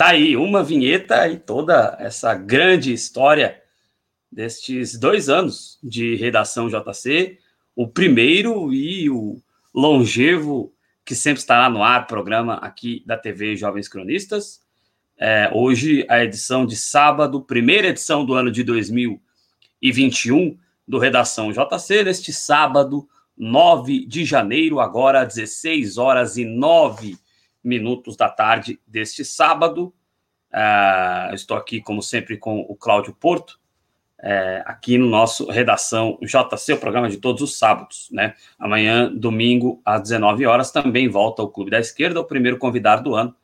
Tá aí uma vinheta e toda essa grande história destes dois anos de redação JC, o primeiro e o longevo que sempre estará no ar, programa aqui da TV Jovens Cronistas. É, hoje, a edição de sábado, primeira edição do ano de 2021 do Redação JC, neste sábado, 9 de janeiro, agora 16 horas e 9 minutos da tarde deste sábado. Uh, estou aqui, como sempre, com o Cláudio Porto, uh, aqui no nosso Redação JC, o programa de todos os sábados. Né? Amanhã, domingo, às 19 horas, também volta o Clube da Esquerda, o primeiro convidado do ano,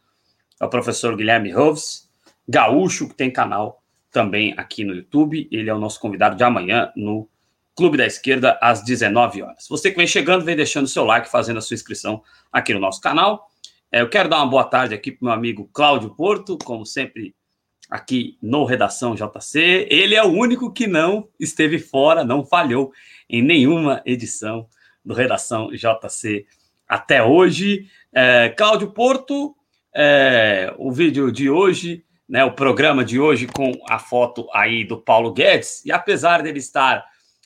é o professor Guilherme Roves, gaúcho, que tem canal também aqui no YouTube. Ele é o nosso convidado de amanhã no Clube da Esquerda, às 19 horas. Você que vem chegando, vem deixando seu like, fazendo a sua inscrição aqui no nosso canal. É, eu quero dar uma boa tarde aqui para o meu amigo Cláudio Porto, como sempre aqui no Redação JC. Ele é o único que não esteve fora, não falhou em nenhuma edição do Redação JC até hoje. É, Cláudio Porto, é, o vídeo de hoje, né, o programa de hoje com a foto aí do Paulo Guedes, e apesar dele estar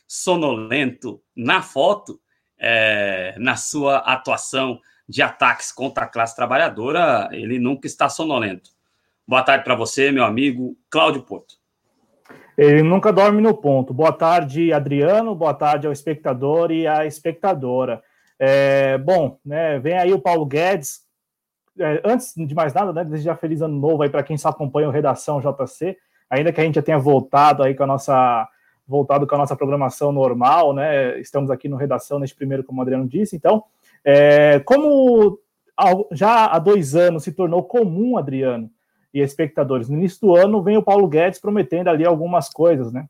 sonolento na foto, é, na sua atuação de ataques contra a classe trabalhadora, ele nunca está sonolento. Boa tarde para você, meu amigo Cláudio Porto. Ele nunca dorme no ponto. Boa tarde, Adriano. Boa tarde ao espectador e à espectadora. É, bom, né, vem aí o Paulo Guedes. É, antes de mais nada, né, desejar feliz ano novo aí para quem só acompanha o Redação JC. Ainda que a gente já tenha voltado aí com a nossa voltado com a nossa programação normal, né? Estamos aqui no Redação neste primeiro, como o Adriano disse. Então, é, como já há dois anos se tornou comum, Adriano e espectadores, no início do ano vem o Paulo Guedes prometendo ali algumas coisas, né,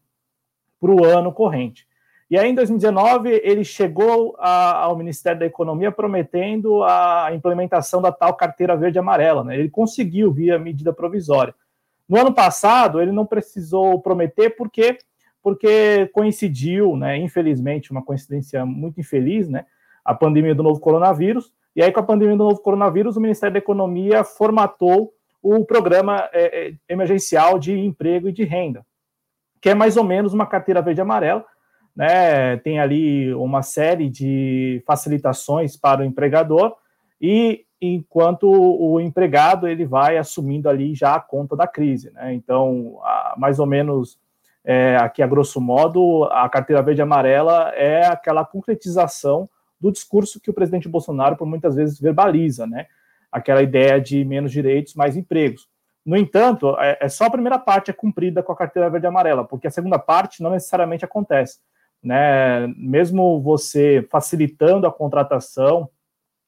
para o ano corrente. E aí, em 2019, ele chegou a, ao Ministério da Economia prometendo a implementação da tal carteira verde amarela. Né? Ele conseguiu via medida provisória. No ano passado, ele não precisou prometer porque porque coincidiu, né, infelizmente, uma coincidência muito infeliz, né, a pandemia do novo coronavírus. E aí, com a pandemia do novo coronavírus, o Ministério da Economia formatou o programa é, é, emergencial de emprego e de renda, que é mais ou menos uma carteira verde amarela. Né? Tem ali uma série de facilitações para o empregador e enquanto o empregado ele vai assumindo ali já a conta da crise. Né? Então, mais ou menos é, aqui a grosso modo, a carteira verde amarela é aquela concretização do discurso que o presidente Bolsonaro, por muitas vezes, verbaliza, né? Aquela ideia de menos direitos, mais empregos. No entanto, é, é só a primeira parte é cumprida com a carteira verde amarela, porque a segunda parte não necessariamente acontece. Né? Mesmo você facilitando a contratação,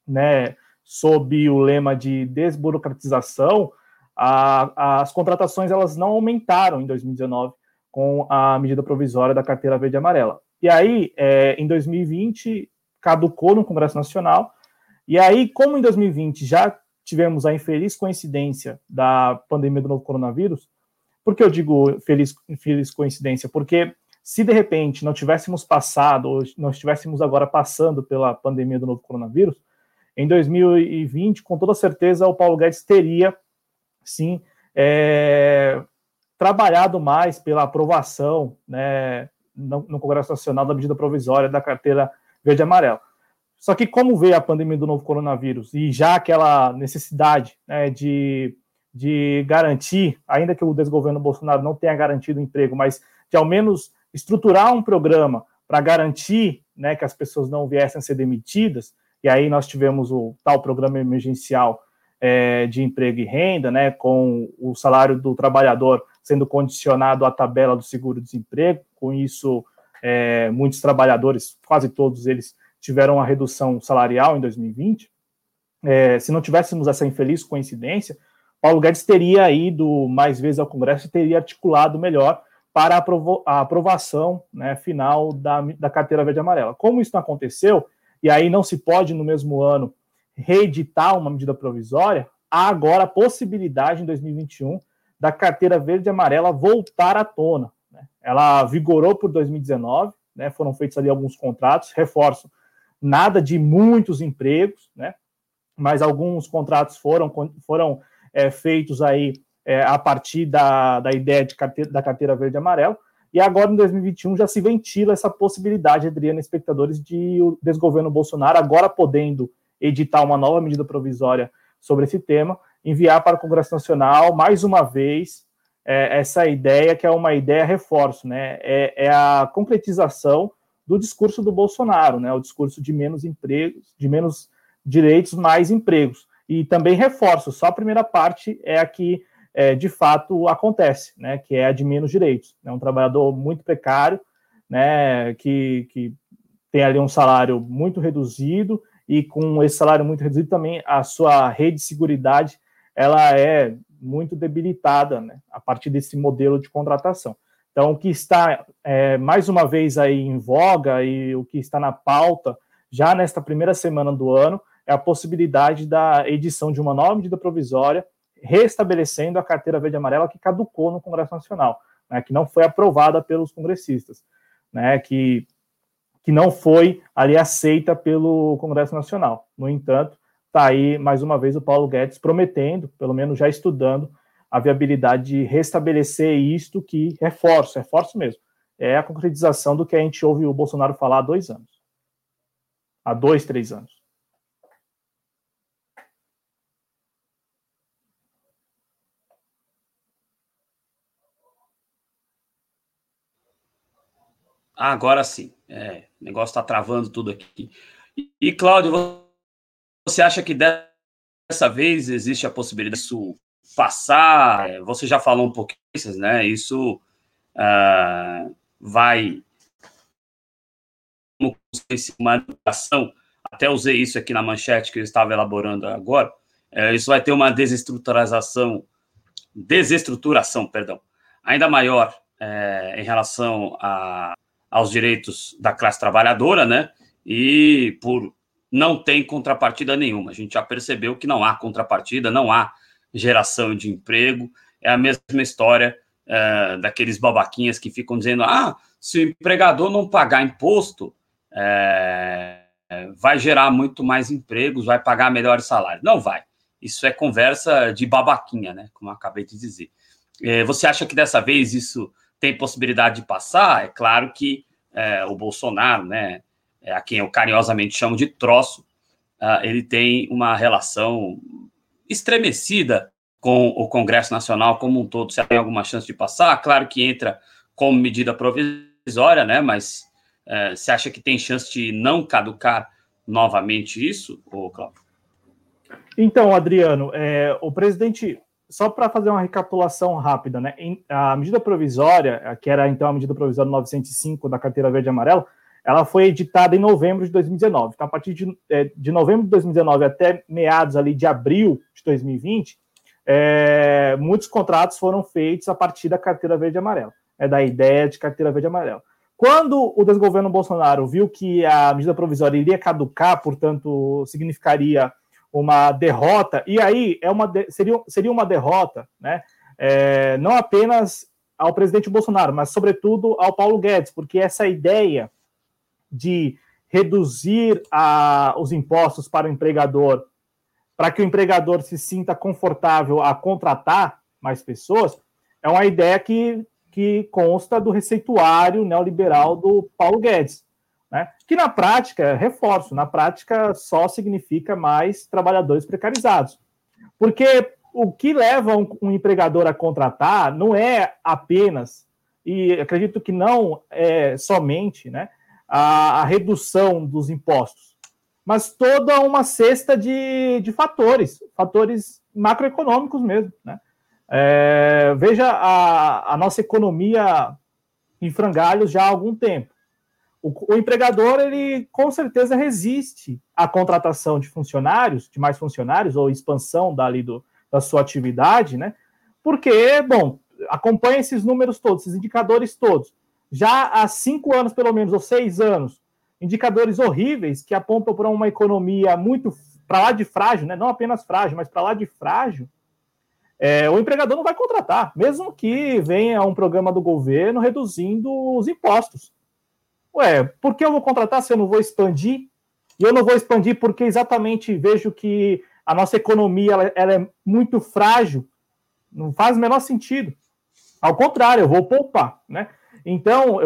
né, sob o lema de desburocratização, a, as contratações elas não aumentaram em 2019 com a medida provisória da carteira verde e amarela. E aí, é, em 2020, caducou no Congresso Nacional. E aí, como em 2020 já tivemos a infeliz coincidência da pandemia do novo coronavírus, por que eu digo feliz, infeliz coincidência? Porque se de repente não tivéssemos passado, ou nós estivéssemos agora passando pela pandemia do novo coronavírus, em 2020, com toda certeza, o Paulo Guedes teria, sim, é, trabalhado mais pela aprovação né, no, no Congresso Nacional da medida provisória da carteira verde e amarela. Só que como veio a pandemia do novo coronavírus e já aquela necessidade né, de, de garantir, ainda que o desgoverno Bolsonaro não tenha garantido emprego, mas de ao menos estruturar um programa para garantir né, que as pessoas não viessem a ser demitidas, e aí nós tivemos o tal programa emergencial é, de emprego e renda, né, com o salário do trabalhador sendo condicionado à tabela do seguro-desemprego, com isso é, muitos trabalhadores, quase todos eles, tiveram uma redução salarial em 2020. É, se não tivéssemos essa infeliz coincidência, Paulo Guedes teria ido mais vezes ao Congresso e teria articulado melhor para a aprovação né, final da, da carteira verde amarela. Como isso não aconteceu, e aí não se pode, no mesmo ano, reeditar uma medida provisória, há agora a possibilidade, em 2021, da carteira verde amarela voltar à tona. Ela vigorou por 2019, né? foram feitos ali alguns contratos, reforço, nada de muitos empregos, né? mas alguns contratos foram, foram é, feitos aí é, a partir da, da ideia de carteira, da carteira verde e amarelo. E agora, em 2021, já se ventila essa possibilidade, Adriana, espectadores, de o desgoverno Bolsonaro agora podendo editar uma nova medida provisória sobre esse tema, enviar para o Congresso Nacional, mais uma vez, é, essa ideia, que é uma ideia reforço, né? É, é, a concretização do discurso do Bolsonaro, né? O discurso de menos empregos, de menos direitos, mais empregos. E também reforço, só a primeira parte é a que é, de fato acontece, né? Que é a de menos direitos. É um trabalhador muito precário, né? Que, que tem ali um salário muito reduzido e com esse salário muito reduzido também a sua rede de seguridade ela é muito debilitada né, a partir desse modelo de contratação. Então, o que está é, mais uma vez aí em voga e o que está na pauta já nesta primeira semana do ano é a possibilidade da edição de uma nova medida provisória restabelecendo a carteira verde amarela que caducou no Congresso Nacional, né, que não foi aprovada pelos congressistas, né, que, que não foi ali aceita pelo Congresso Nacional. No entanto, Está aí, mais uma vez, o Paulo Guedes prometendo, pelo menos já estudando, a viabilidade de restabelecer isto que reforço, reforço mesmo, é a concretização do que a gente ouve o Bolsonaro falar há dois anos. Há dois, três anos. Ah, agora sim. É, o negócio está travando tudo aqui. E, e Cláudio, você acha que dessa vez existe a possibilidade disso passar? Você já falou um pouquinho, né? Isso uh, vai uma educação, até usei isso aqui na manchete que eu estava elaborando agora, é, isso vai ter uma desestruturação, desestruturação, perdão, ainda maior é, em relação a, aos direitos da classe trabalhadora, né? E por não tem contrapartida nenhuma. A gente já percebeu que não há contrapartida, não há geração de emprego. É a mesma história é, daqueles babaquinhas que ficam dizendo: ah, se o empregador não pagar imposto, é, vai gerar muito mais empregos, vai pagar melhores salários. Não vai. Isso é conversa de babaquinha, né? Como eu acabei de dizer. É, você acha que dessa vez isso tem possibilidade de passar? É claro que é, o Bolsonaro, né? É, a quem eu carinhosamente chamo de troço, uh, ele tem uma relação estremecida com o Congresso Nacional como um todo. Se tem alguma chance de passar, claro que entra como medida provisória, né? Mas uh, você acha que tem chance de não caducar novamente isso, ô Cláudio? Então, Adriano, é, o presidente, só para fazer uma recapitulação rápida, né? A medida provisória, que era então a medida provisória 905 da carteira verde e amarela, ela foi editada em novembro de 2019. Então, a partir de, é, de novembro de 2019 até meados ali de abril de 2020, é, muitos contratos foram feitos a partir da carteira verde e amarela, é da ideia de carteira verde e amarela. Quando o desgoverno Bolsonaro viu que a medida provisória iria caducar, portanto, significaria uma derrota, e aí é uma seria, seria uma derrota, né? É, não apenas ao presidente Bolsonaro, mas sobretudo ao Paulo Guedes, porque essa ideia de reduzir a, os impostos para o empregador, para que o empregador se sinta confortável a contratar mais pessoas, é uma ideia que, que consta do receituário neoliberal do Paulo Guedes. Né? Que na prática, reforço, na prática só significa mais trabalhadores precarizados. Porque o que leva um, um empregador a contratar não é apenas, e acredito que não é somente, né? A, a redução dos impostos, mas toda uma cesta de, de fatores, fatores macroeconômicos mesmo. Né? É, veja a, a nossa economia em frangalhos já há algum tempo. O, o, empregador, ele com certeza resiste à contratação de funcionários, de mais funcionários, ou expansão dali do, da sua atividade, né? Porque, bom, acompanha esses números todos, esses indicadores todos já há cinco anos, pelo menos, ou seis anos, indicadores horríveis que apontam para uma economia muito para lá de frágil, né? não apenas frágil, mas para lá de frágil, é, o empregador não vai contratar, mesmo que venha um programa do governo reduzindo os impostos. Ué, por que eu vou contratar se eu não vou expandir? E eu não vou expandir porque exatamente vejo que a nossa economia ela, ela é muito frágil, não faz o menor sentido. Ao contrário, eu vou poupar, né? Então,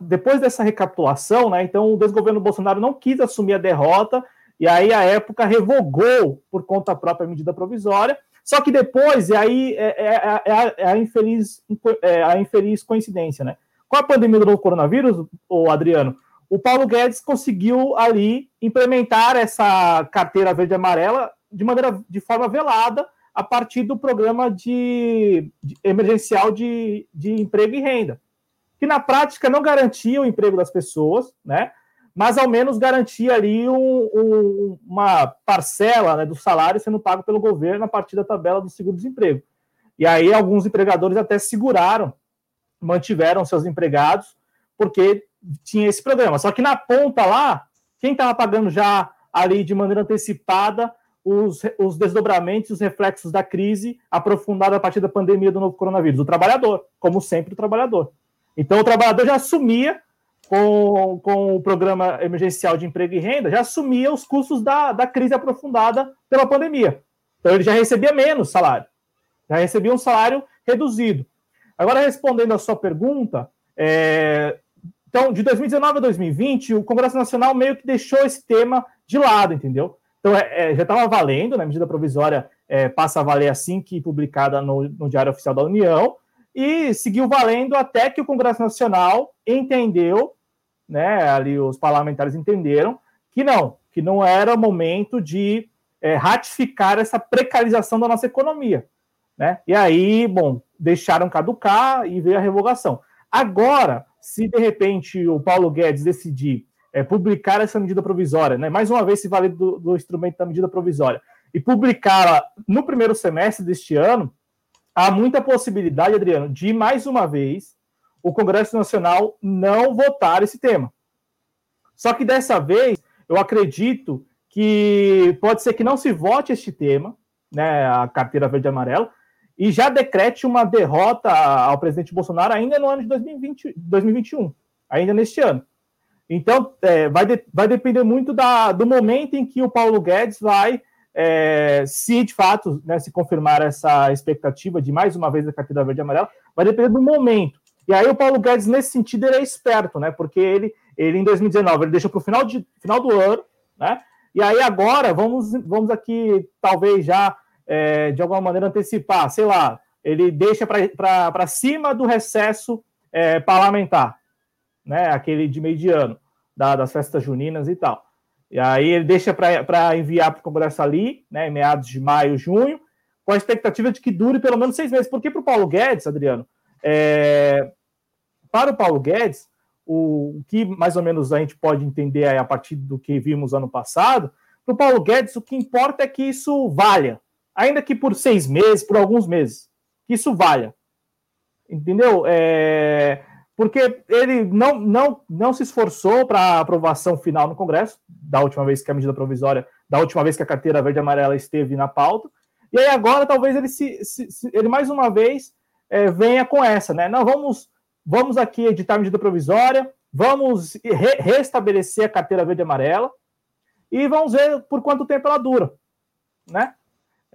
depois dessa recapitulação, né? Então, o desgoverno Bolsonaro não quis assumir a derrota e aí a época revogou por conta própria a medida provisória. Só que depois, e aí é, é, é, é a, é a, infeliz, é a infeliz coincidência, né? Com a pandemia do coronavírus, o Adriano, o Paulo Guedes conseguiu ali implementar essa carteira verde e amarela de maneira de forma velada a partir do programa de, de emergencial de, de emprego e renda, que na prática não garantia o emprego das pessoas, né? Mas ao menos garantia ali um, um, uma parcela né, do salário sendo pago pelo governo a partir da tabela do seguro-desemprego. E aí alguns empregadores até seguraram, mantiveram seus empregados, porque tinha esse programa. Só que na ponta lá, quem estava pagando já ali de maneira antecipada os, os desdobramentos, os reflexos da crise aprofundada a partir da pandemia do novo coronavírus? O trabalhador, como sempre, o trabalhador. Então, o trabalhador já assumia, com, com o programa emergencial de emprego e renda, já assumia os custos da, da crise aprofundada pela pandemia. Então, ele já recebia menos salário, já recebia um salário reduzido. Agora, respondendo a sua pergunta, é, então, de 2019 a 2020, o Congresso Nacional meio que deixou esse tema de lado, entendeu? Então, é, é, já estava valendo, né? A medida provisória é, passa a valer assim que publicada no, no, Diário Oficial da União, e seguiu valendo até que o Congresso Nacional entendeu, né? Ali os parlamentares entenderam que não, que não era momento de é, ratificar essa precarização da nossa economia, né? E aí, bom, deixaram caducar e veio a revogação. Agora, se de repente o Paulo Guedes decidir é, publicar essa medida provisória, né, mais uma vez se vale do, do instrumento da medida provisória, e publicá-la no primeiro semestre deste ano, há muita possibilidade, Adriano, de mais uma vez o Congresso Nacional não votar esse tema. Só que dessa vez, eu acredito que pode ser que não se vote este tema, né, a carteira verde e amarela, e já decrete uma derrota ao presidente Bolsonaro ainda no ano de 2020, 2021, ainda neste ano. Então, é, vai, de, vai depender muito da, do momento em que o Paulo Guedes vai, é, se de fato né, se confirmar essa expectativa de mais uma vez a carteira verde e amarela, vai depender do momento. E aí o Paulo Guedes, nesse sentido, ele é esperto, né? Porque ele, ele em 2019, ele deixou para o final, de, final do ano, né? E aí agora, vamos, vamos aqui, talvez já é, de alguma maneira, antecipar, sei lá, ele deixa para cima do recesso é, parlamentar, né? Aquele de meio de ano, da, das festas juninas e tal. E aí ele deixa para enviar para o Congresso ali, né, em meados de maio, junho, com a expectativa de que dure pelo menos seis meses. Porque para o Paulo Guedes, Adriano, é, para o Paulo Guedes, o, que mais ou menos a gente pode entender a partir do que vimos ano passado, para o Paulo Guedes, o que importa é que isso valha, ainda que por seis meses, por alguns meses, que isso valha. Entendeu? É, porque ele não, não, não se esforçou para a aprovação final no Congresso, da última vez que a medida provisória, da última vez que a carteira verde e amarela esteve na pauta, e aí agora talvez ele se, se, se ele mais uma vez é, venha com essa, né? Não, vamos, vamos aqui editar a medida provisória, vamos re restabelecer a carteira verde e amarela, e vamos ver por quanto tempo ela dura, né?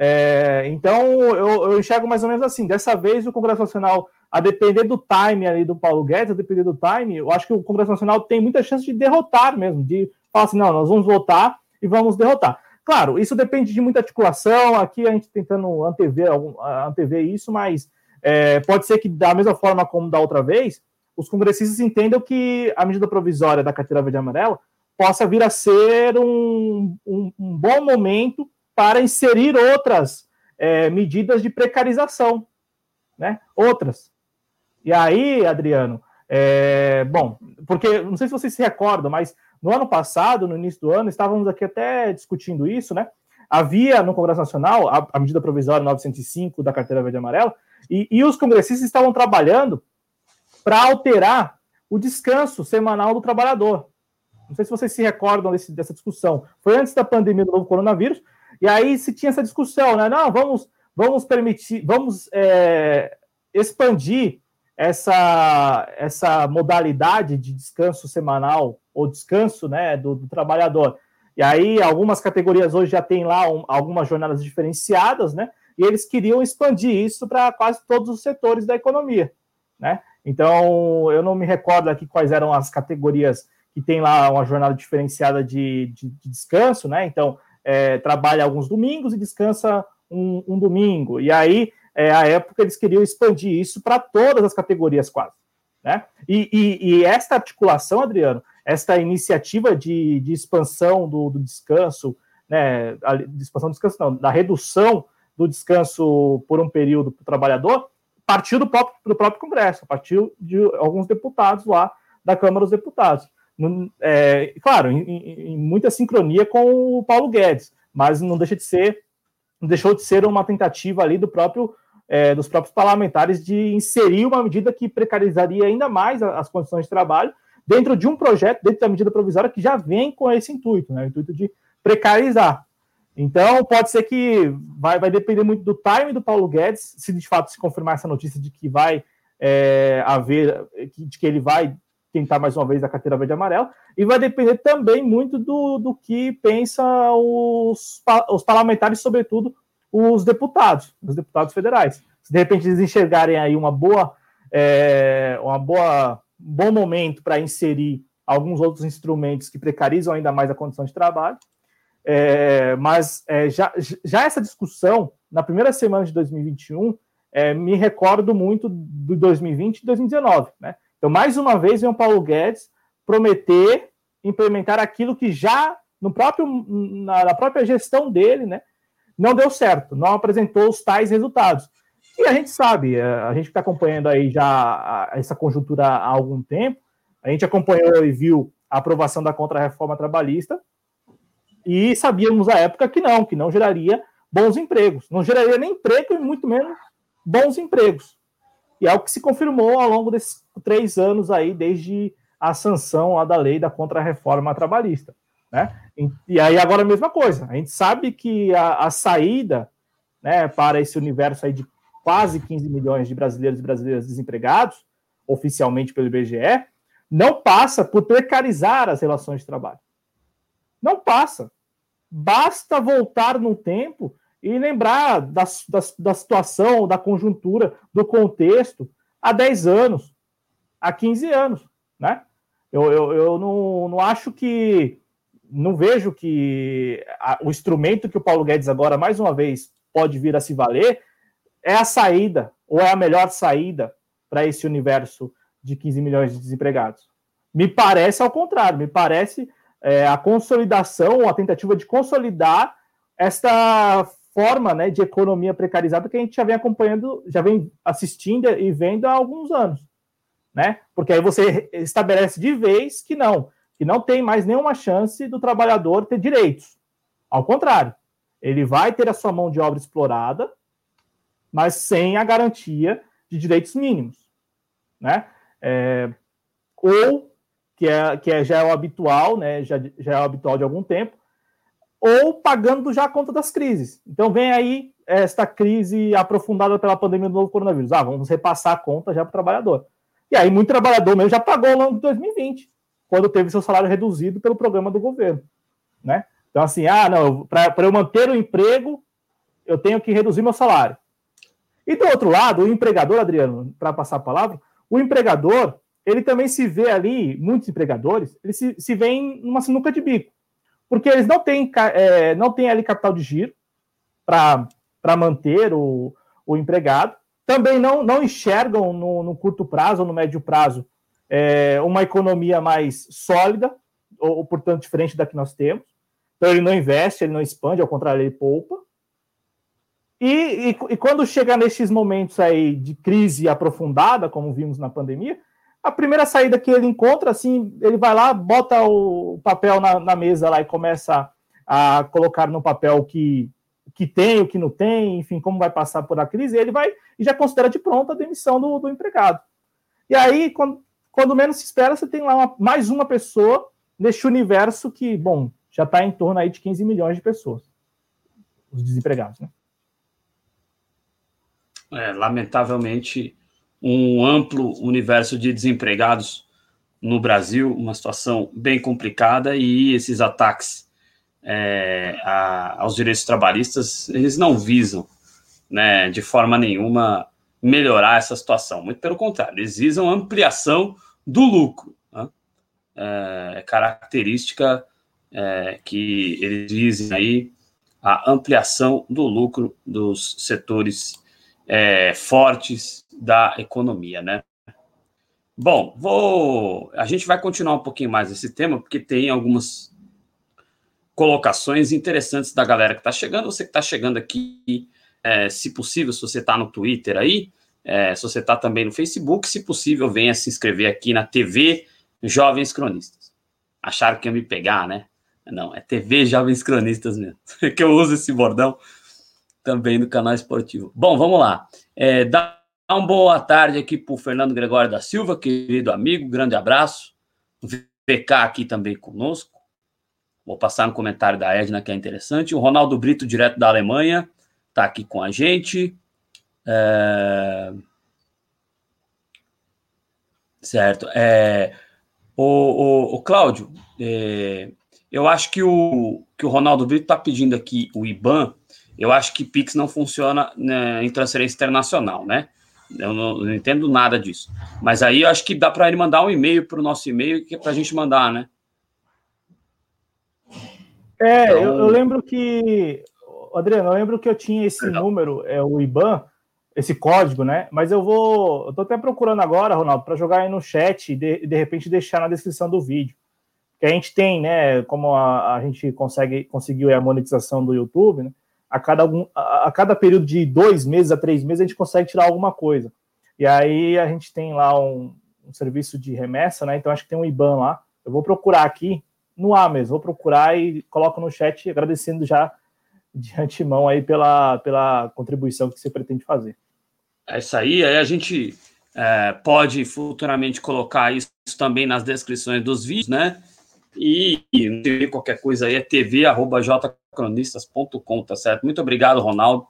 É, então, eu, eu, enxergo mais ou menos assim. Dessa vez, o Congresso Nacional, a depender do time ali do Paulo Guedes, a depender do time, eu acho que o Congresso Nacional tem muita chance de derrotar mesmo, de falar assim, não, nós vamos votar e vamos derrotar. Claro, isso depende de muita articulação, aqui a gente tentando antever, antever isso, mas é, pode ser que, da mesma forma como da outra vez, os congressistas entendam que a medida provisória da carteira verde e amarela possa vir a ser um, um, um bom momento para inserir outras é, medidas de precarização, né? Outras. E aí, Adriano, é, bom, porque não sei se vocês se recordam, mas no ano passado, no início do ano, estávamos aqui até discutindo isso, né? Havia no Congresso Nacional a, a medida provisória 905 da carteira verde e amarela, e, e os congressistas estavam trabalhando para alterar o descanso semanal do trabalhador. Não sei se vocês se recordam desse, dessa discussão. Foi antes da pandemia do novo coronavírus, e aí se tinha essa discussão, né? Não, vamos, vamos permitir, vamos é, expandir essa, essa modalidade de descanso semanal ou descanso né, do, do trabalhador E aí, algumas categorias hoje já têm lá um, algumas jornadas diferenciadas, né? E eles queriam expandir isso para quase todos os setores da economia, né? Então, eu não me recordo aqui quais eram as categorias que tem lá uma jornada diferenciada de, de, de descanso, né? Então, é, trabalha alguns domingos e descansa um, um domingo. E aí, é, a época, eles queriam expandir isso para todas as categorias quase. Né? E, e, e, esta articulação, Adriano, esta iniciativa de, de expansão do, do, descanso, né, a, de expansão do descanso, não, da redução do descanso por um período para o trabalhador, partiu do próprio, do próprio Congresso, partiu de alguns deputados lá da Câmara dos Deputados. É, claro, em, em, muita sincronia com o Paulo Guedes, mas não deixa de ser, deixou de ser uma tentativa ali do próprio é, dos próprios parlamentares de inserir uma medida que precarizaria ainda mais as condições de trabalho dentro de um projeto, dentro da medida provisória que já vem com esse intuito, né, o intuito de precarizar. Então, pode ser que vai, vai depender muito do time do Paulo Guedes, se de fato se confirmar essa notícia de que vai é, haver, de que ele vai tentar mais uma vez a carteira verde e amarela, e vai depender também muito do, do que pensa os, os parlamentares, sobretudo os deputados, os deputados federais. Se de repente eles enxergarem aí uma boa, é, uma boa, um bom momento para inserir alguns outros instrumentos que precarizam ainda mais a condição de trabalho, é, mas é, já, já essa discussão, na primeira semana de 2021, é, me recordo muito de 2020 e 2019. Né? Então, mais uma vez, vem o Paulo Guedes prometer implementar aquilo que já no próprio, na, na própria gestão dele, né, não deu certo, não apresentou os tais resultados. E a gente sabe, é, a gente está acompanhando aí já essa conjuntura há algum tempo, a gente acompanhou e viu a aprovação da contra-reforma trabalhista e sabíamos à época que não, que não geraria bons empregos, não geraria nem emprego e muito menos bons empregos. E é o que se confirmou ao longo desses três anos aí, desde a sanção da lei da contra-reforma trabalhista. Né? E, aí agora a mesma coisa. A gente sabe que a, a, saída né, para esse universo aí de quase 15 milhões de brasileiros e brasileiras desempregados, oficialmente pelo IBGE, não passa por precarizar as relações de trabalho. Não passa. Basta voltar no tempo e lembrar da, da, da situação, da conjuntura, do contexto há 10 anos, há 15 anos. Né? Eu, eu, eu não, não acho que não vejo que a, o instrumento que o Paulo Guedes agora, mais uma vez, pode vir a se valer é a saída, ou é a melhor saída para esse universo de 15 milhões de desempregados. Me parece ao contrário, me parece é, a consolidação, a tentativa de consolidar esta forma né, de economia precarizada que a gente já vem acompanhando, já vem assistindo e vendo há alguns anos. Né? Porque aí você estabelece de vez que não, que não tem mais nenhuma chance do trabalhador ter direitos. Ao contrário, ele vai ter a sua mão de obra explorada, mas sem a garantia de direitos mínimos, né? É, ou que é que é, já é o habitual, né? Já, já é o habitual de algum tempo, ou pagando já a conta das crises. Então vem aí esta crise aprofundada pela pandemia do novo coronavírus. Ah, vamos repassar a conta já para o trabalhor. E aí muito trabalhador mesmo já pagou ao longo de 2020 quando teve seu salário reduzido pelo programa do governo, né? Então, assim, ah, não, para eu manter o emprego, eu tenho que reduzir meu salário. E do outro lado, o empregador, Adriano, para passar a palavra, o empregador, ele também se vê ali, muitos empregadores, eles se, se veem numa sinuca de bico, porque eles não têm, é, não têm ali capital de giro para manter o, o empregado, também não, não enxergam no, no curto prazo ou no médio prazo é, uma economia mais sólida, ou, ou, portanto, diferente da que nós temos. Então, ele não investe, ele não expande, ao contrário, ele poupa. E, e, e quando chega nesses momentos aí de crise aprofundada, como vimos na pandemia, a primeira saída que ele encontra, assim, ele vai lá, bota o papel na, na mesa lá e começa a colocar no papel o que, que tem, o que não tem, enfim, como vai passar por a crise, ele vai e já considera de pronto a demissão do, do empregado. E aí, quando, quando menos se espera, você tem lá uma, mais uma pessoa neste universo que, bom, já está em torno aí de 15 milhões de pessoas, os desempregados, né? É, lamentavelmente, um amplo universo de desempregados no Brasil, uma situação bem complicada, e esses ataques é, a, aos direitos trabalhistas, eles não visam, né, de forma nenhuma, melhorar essa situação. Muito pelo contrário, eles visam ampliação do lucro. Né? É, é característica é, que eles dizem aí a ampliação do lucro dos setores é, fortes da economia, né? Bom, vou. A gente vai continuar um pouquinho mais esse tema, porque tem algumas colocações interessantes da galera que está chegando. Você que está chegando aqui, é, se possível, se você está no Twitter aí, é, se você está também no Facebook, se possível, venha se inscrever aqui na TV Jovens Cronistas. Acharam que ia me pegar, né? Não, é TV Jovens Cronistas mesmo. que eu uso esse bordão também no canal esportivo. Bom, vamos lá. É, dá uma boa tarde aqui para o Fernando Gregório da Silva, querido amigo, grande abraço. VK aqui também conosco. Vou passar no comentário da Edna, que é interessante. O Ronaldo Brito, direto da Alemanha, está aqui com a gente. É... Certo. É... O, o, o Cláudio, é... eu acho que o, que o Ronaldo Brito está pedindo aqui o IBAN eu acho que Pix não funciona né, em transferência internacional, né? Eu não, não, entendo nada disso. Mas aí eu acho que dá para ele mandar um e-mail para o nosso e-mail que é para a gente mandar, né? É, então... eu, eu, lembro que. Adriano, eu lembro que eu tinha esse número, é o IBAN, esse código, né? Mas eu vou. Eu tô até procurando agora, Ronaldo, para jogar aí no chat e de, de repente deixar na descrição do vídeo. Que a gente tem, né? Como a, a gente consegue conseguiu a monetização do YouTube, né? A cada, algum, a, a, cada período de dois meses a três meses a gente consegue tirar alguma coisa. E aí a gente tem lá um, um serviço de remessa, né? Então acho que tem um IBAN lá. Eu vou procurar aqui no ar mesmo, vou procurar e coloco no chat agradecendo já de antemão aí pela, pela contribuição que você pretende fazer. É isso aí, aí a gente é, pode futuramente colocar isso também nas descrições dos vídeos, né? E, e qualquer coisa aí é tv.jcronistas.com, tá certo? Muito obrigado, Ronaldo,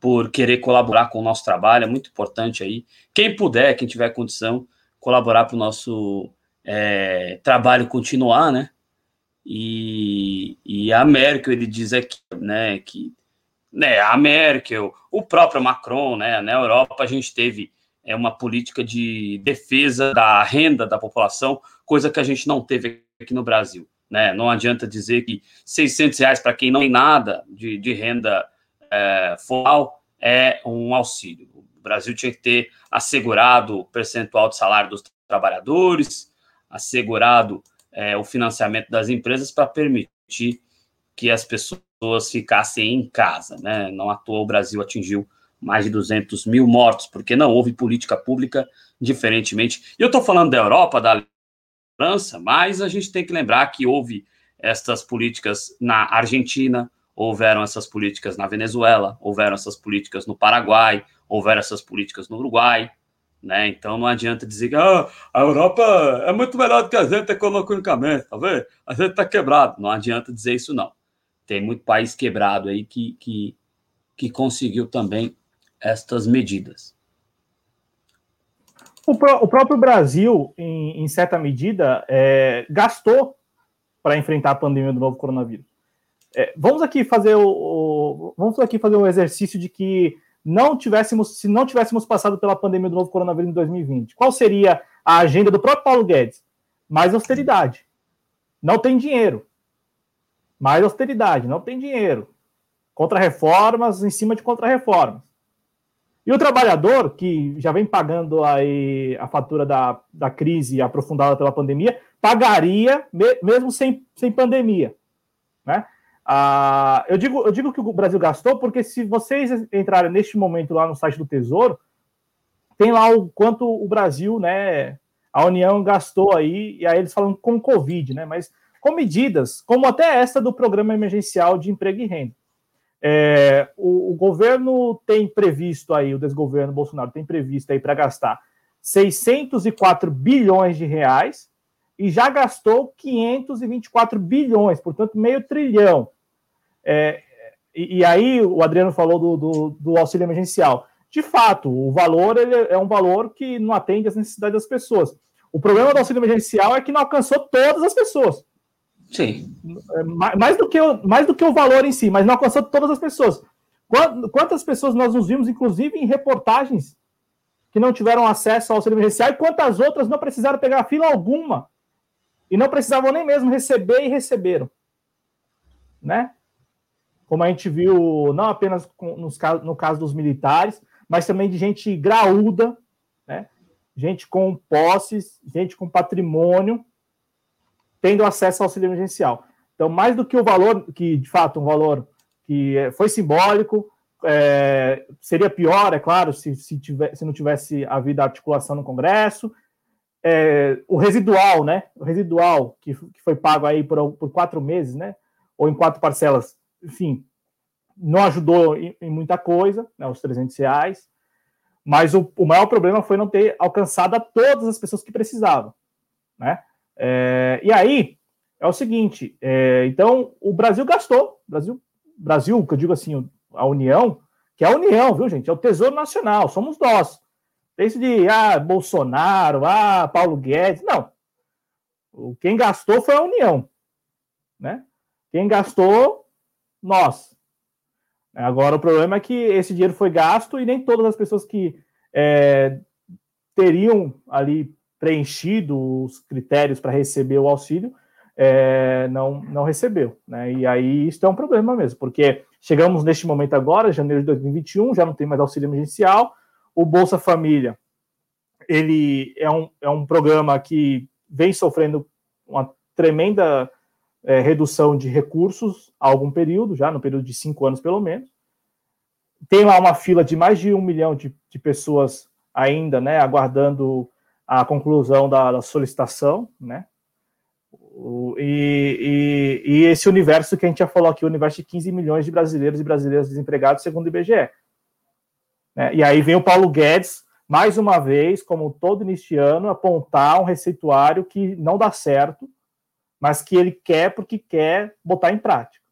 por querer colaborar com o nosso trabalho, é muito importante aí. Quem puder, quem tiver condição, colaborar para o nosso é, trabalho continuar, né? E, e a Merkel, ele diz aqui, né, que né, a Merkel, o próprio Macron, né, na Europa a gente teve é, uma política de defesa da renda da população, coisa que a gente não teve aqui no Brasil. Né? Não adianta dizer que 600 reais para quem não tem nada de, de renda é, formal é um auxílio. O Brasil tinha que ter assegurado o percentual de salário dos trabalhadores, assegurado é, o financiamento das empresas para permitir que as pessoas ficassem em casa. Né? Não à toa o Brasil atingiu mais de 200 mil mortos, porque não houve política pública, diferentemente. E eu estou falando da Europa, da França, mas a gente tem que lembrar que houve estas políticas na Argentina, houveram essas políticas na Venezuela, houveram essas políticas no Paraguai, houveram essas políticas no Uruguai, né? Então não adianta dizer que ah, a Europa é muito melhor do que a gente economicamente, tá vendo? A gente tá quebrado. Não adianta dizer isso, não. Tem muito país quebrado aí que, que, que conseguiu também estas medidas. O, pró o próprio Brasil, em, em certa medida, é, gastou para enfrentar a pandemia do novo coronavírus. É, vamos aqui fazer o, o, vamos aqui fazer um exercício de que não tivéssemos, se não tivéssemos passado pela pandemia do novo coronavírus em 2020, qual seria a agenda do próprio Paulo Guedes? Mais austeridade. Não tem dinheiro. Mais austeridade, não tem dinheiro. Contra-reformas em cima de contra-reformas. E o trabalhador, que já vem pagando aí a fatura da, da crise aprofundada pela pandemia, pagaria me, mesmo sem, sem pandemia. Né? Ah, eu, digo, eu digo que o Brasil gastou porque se vocês entrarem neste momento lá no site do Tesouro, tem lá o quanto o Brasil, né, a União gastou aí, e aí eles falam com Covid, né, mas com medidas, como até essa do Programa Emergencial de Emprego e Renda. É, o, o, governo tem previsto aí, o desgoverno Bolsonaro tem previsto aí para gastar 604 bilhões de reais e já gastou 524 bilhões, portanto, meio trilhão. É, e, e, aí o Adriano falou do, do, do, auxílio emergencial. De fato, o valor é um valor que não atende às necessidades das pessoas. O problema do auxílio emergencial é que não alcançou todas as pessoas. Sim. É, mais do, que mais do que o valor em si, mas não alcançou todas as pessoas. Quantas pessoas nós nos vimos, inclusive, em reportagens que não tiveram acesso ao auxílio emergencial e quantas outras não precisaram pegar fila alguma e não precisavam nem mesmo receber e receberam, né? Como a gente viu, não apenas nos, no caso dos militares, mas também de gente graúda, né? Gente com posses, gente com patrimônio, tendo acesso ao auxílio emergencial. Então, mais do que o valor, que de fato um valor que é, foi simbólico, é, seria pior, é claro, se, se, tiver, se não tivesse havido articulação no Congresso. É, o residual, né? O residual que, que foi pago aí por, por quatro meses, né? Ou em quatro parcelas, enfim, não ajudou em, em muita coisa, né? Os 300 reais. Mas o, o, maior problema foi não ter alcançado a todas as pessoas que precisavam, né? É, e aí é o seguinte, é, então o Brasil gastou, Brasil, Brasil, que eu digo assim, a União, que é a União, viu, gente? É o Tesouro Nacional, somos nós. Esse de ah, Bolsonaro, ah, Paulo Guedes, não. Quem gastou foi a União, né? Quem gastou, nós. Agora, o problema é que esse dinheiro foi gasto e nem todas as pessoas que é, teriam ali preenchido os critérios para receber o auxílio é, não, não recebeu. Né? E aí isso é um problema mesmo, porque chegamos neste momento agora, janeiro de 2021, já não tem mais auxílio emergencial, o Bolsa Família ele é um, é um programa que vem sofrendo uma tremenda é, redução de recursos há algum período, já no período de cinco anos pelo menos. Tem lá uma fila de mais de um milhão de, de pessoas ainda, né, aguardando a conclusão da, da solicitação, né, o, e, e, e, esse universo que a gente já falou aqui, o universo de 15 milhões de brasileiros e brasileiras desempregados, segundo o IBGE. Né? E aí vem o Paulo Guedes, mais uma vez, como todo início ano, apontar um receituário que não dá certo, mas que ele quer porque quer botar em prática.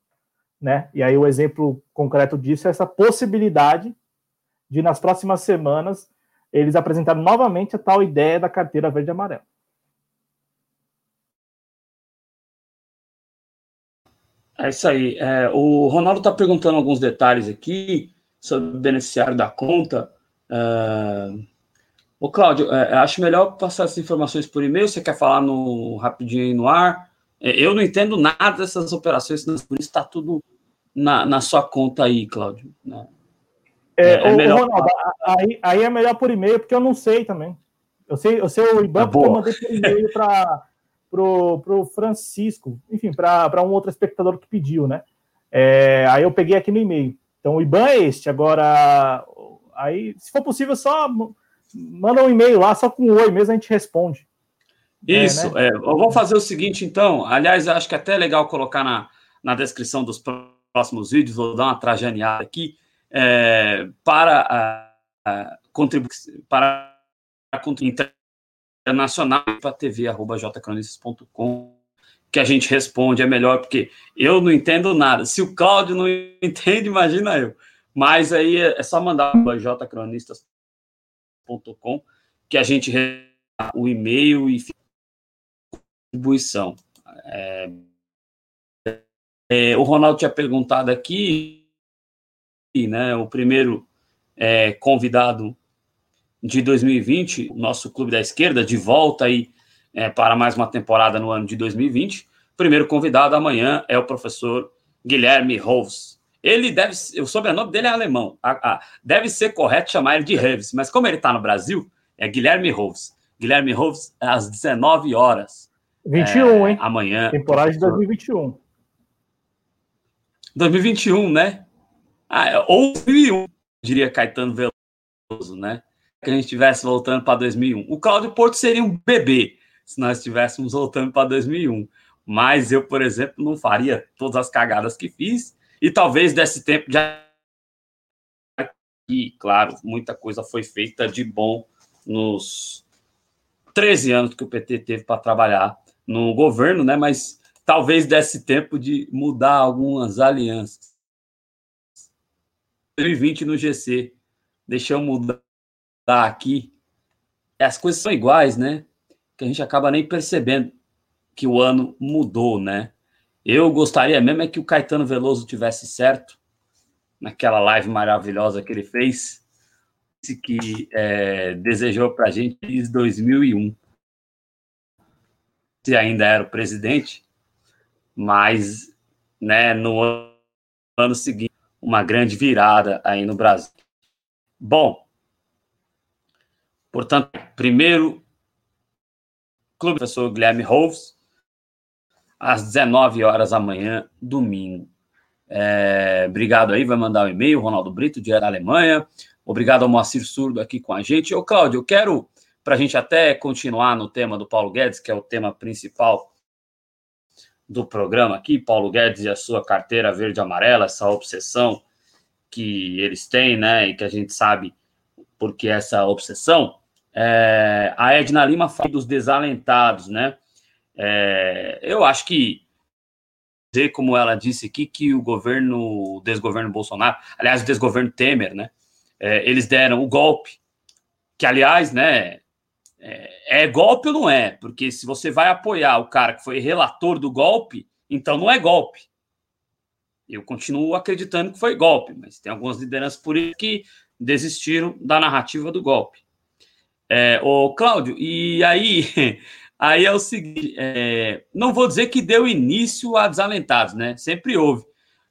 Né? E aí o exemplo concreto disso é essa possibilidade de, nas próximas semanas, eles apresentarem novamente a tal ideia da carteira verde e amarela. É isso aí. É, o Ronaldo está perguntando alguns detalhes aqui sobre o beneficiário da conta. Uh, ô, Cláudio, é, acho melhor passar essas informações por e-mail. Você quer falar no rapidinho aí no ar? É, eu não entendo nada dessas operações, por isso está tudo na, na, sua conta aí, Cláudio. Né? É, é, é melhor... Ronaldo, aí, aí, é melhor por e-mail, porque eu não sei também. Eu sei, eu sei o IBAN porque eu mandei por e-mail para pro, pro Francisco, enfim, para um outro espectador que pediu, né? É, aí eu peguei aqui no e-mail. Então o IBAN é este. Agora, aí, se for possível, só manda um e-mail lá, só com oi mesmo a gente responde. Isso, é, né? é, eu vou fazer o seguinte, então. Aliás, acho que é até legal colocar na, na descrição dos próximos vídeos, vou dar uma trajaneada aqui, é, para a, contribuição para a internacional para tv.jcronistas.com que a gente responde é melhor, porque eu não entendo nada. Se o Cláudio não entende, imagina eu. Mas aí é só mandar para jcronistas.com que a gente o e-mail e contribuição. É, é, o Ronaldo tinha perguntado aqui, né? O primeiro é, convidado de 2020, o nosso clube da esquerda, de volta aí é, para mais uma temporada no ano de 2020. O primeiro convidado amanhã é o professor Guilherme Roves. Ele deve, o sobrenome dele é alemão, a, a, deve ser correto chamar ele de Reves, mas como ele está no Brasil, é Guilherme Roves. Guilherme Roves, às 19 horas. 21, é, hein? Amanhã. Temporada de 2021. 2021, né? Ah, ou 2001, diria Caetano Veloso, né? que a gente estivesse voltando para 2001. O Cláudio Porto seria um bebê se nós estivéssemos voltando para 2001. Mas eu, por exemplo, não faria todas as cagadas que fiz e talvez desse tempo já. E, claro, muita coisa foi feita de bom nos 13 anos que o PT teve para trabalhar no governo, né? Mas talvez desse tempo de mudar algumas alianças. 2020 no GC. Deixa eu mudar aqui, as coisas são iguais, né? Que a gente acaba nem percebendo que o ano mudou, né? Eu gostaria mesmo é que o Caetano Veloso tivesse certo naquela live maravilhosa que ele fez, que é, desejou para a gente em 2001. Se ainda era o presidente, mas né, no ano seguinte, uma grande virada aí no Brasil. Bom, portanto, primeiro, Clube Professor Guilherme Roves, às 19 horas da manhã, domingo. É, obrigado aí, vai mandar o um e-mail, Ronaldo Brito, de Alemanha. Obrigado ao Moacir Surdo aqui com a gente. Ô, Cláudio, eu quero, para a gente até continuar no tema do Paulo Guedes, que é o tema principal do programa aqui, Paulo Guedes e a sua carteira verde-amarela, essa obsessão que eles têm, né, e que a gente sabe porque essa obsessão. É, a Edna Lima fala dos desalentados, né? É, eu acho que dizer, como ela disse aqui, que o governo, o desgoverno Bolsonaro, aliás, o desgoverno Temer, né? É, eles deram o golpe, que aliás, né? É, é golpe ou não é? Porque se você vai apoiar o cara que foi relator do golpe, então não é golpe. Eu continuo acreditando que foi golpe, mas tem algumas lideranças por isso que desistiram da narrativa do golpe. É, o Cláudio, e aí Aí é o seguinte: é, não vou dizer que deu início a desalentados, né? Sempre houve.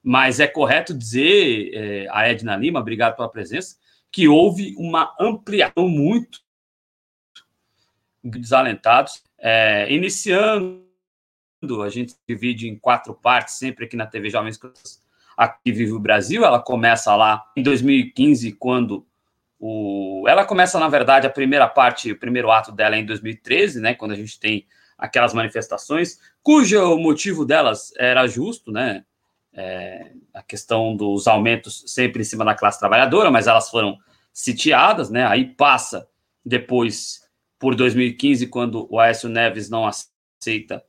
Mas é correto dizer, é, a Edna Lima, obrigado pela presença, que houve uma ampliação muito desalentados, é, iniciando, a gente divide em quatro partes, sempre aqui na TV Jovens Aqui Vive o Brasil, ela começa lá em 2015, quando o, ela começa, na verdade, a primeira parte, o primeiro ato dela é em 2013, né, quando a gente tem aquelas manifestações, cujo motivo delas era justo, né, é, a questão dos aumentos sempre em cima da classe trabalhadora, mas elas foram sitiadas, né, aí passa depois por 2015, quando o Aécio Neves não aceita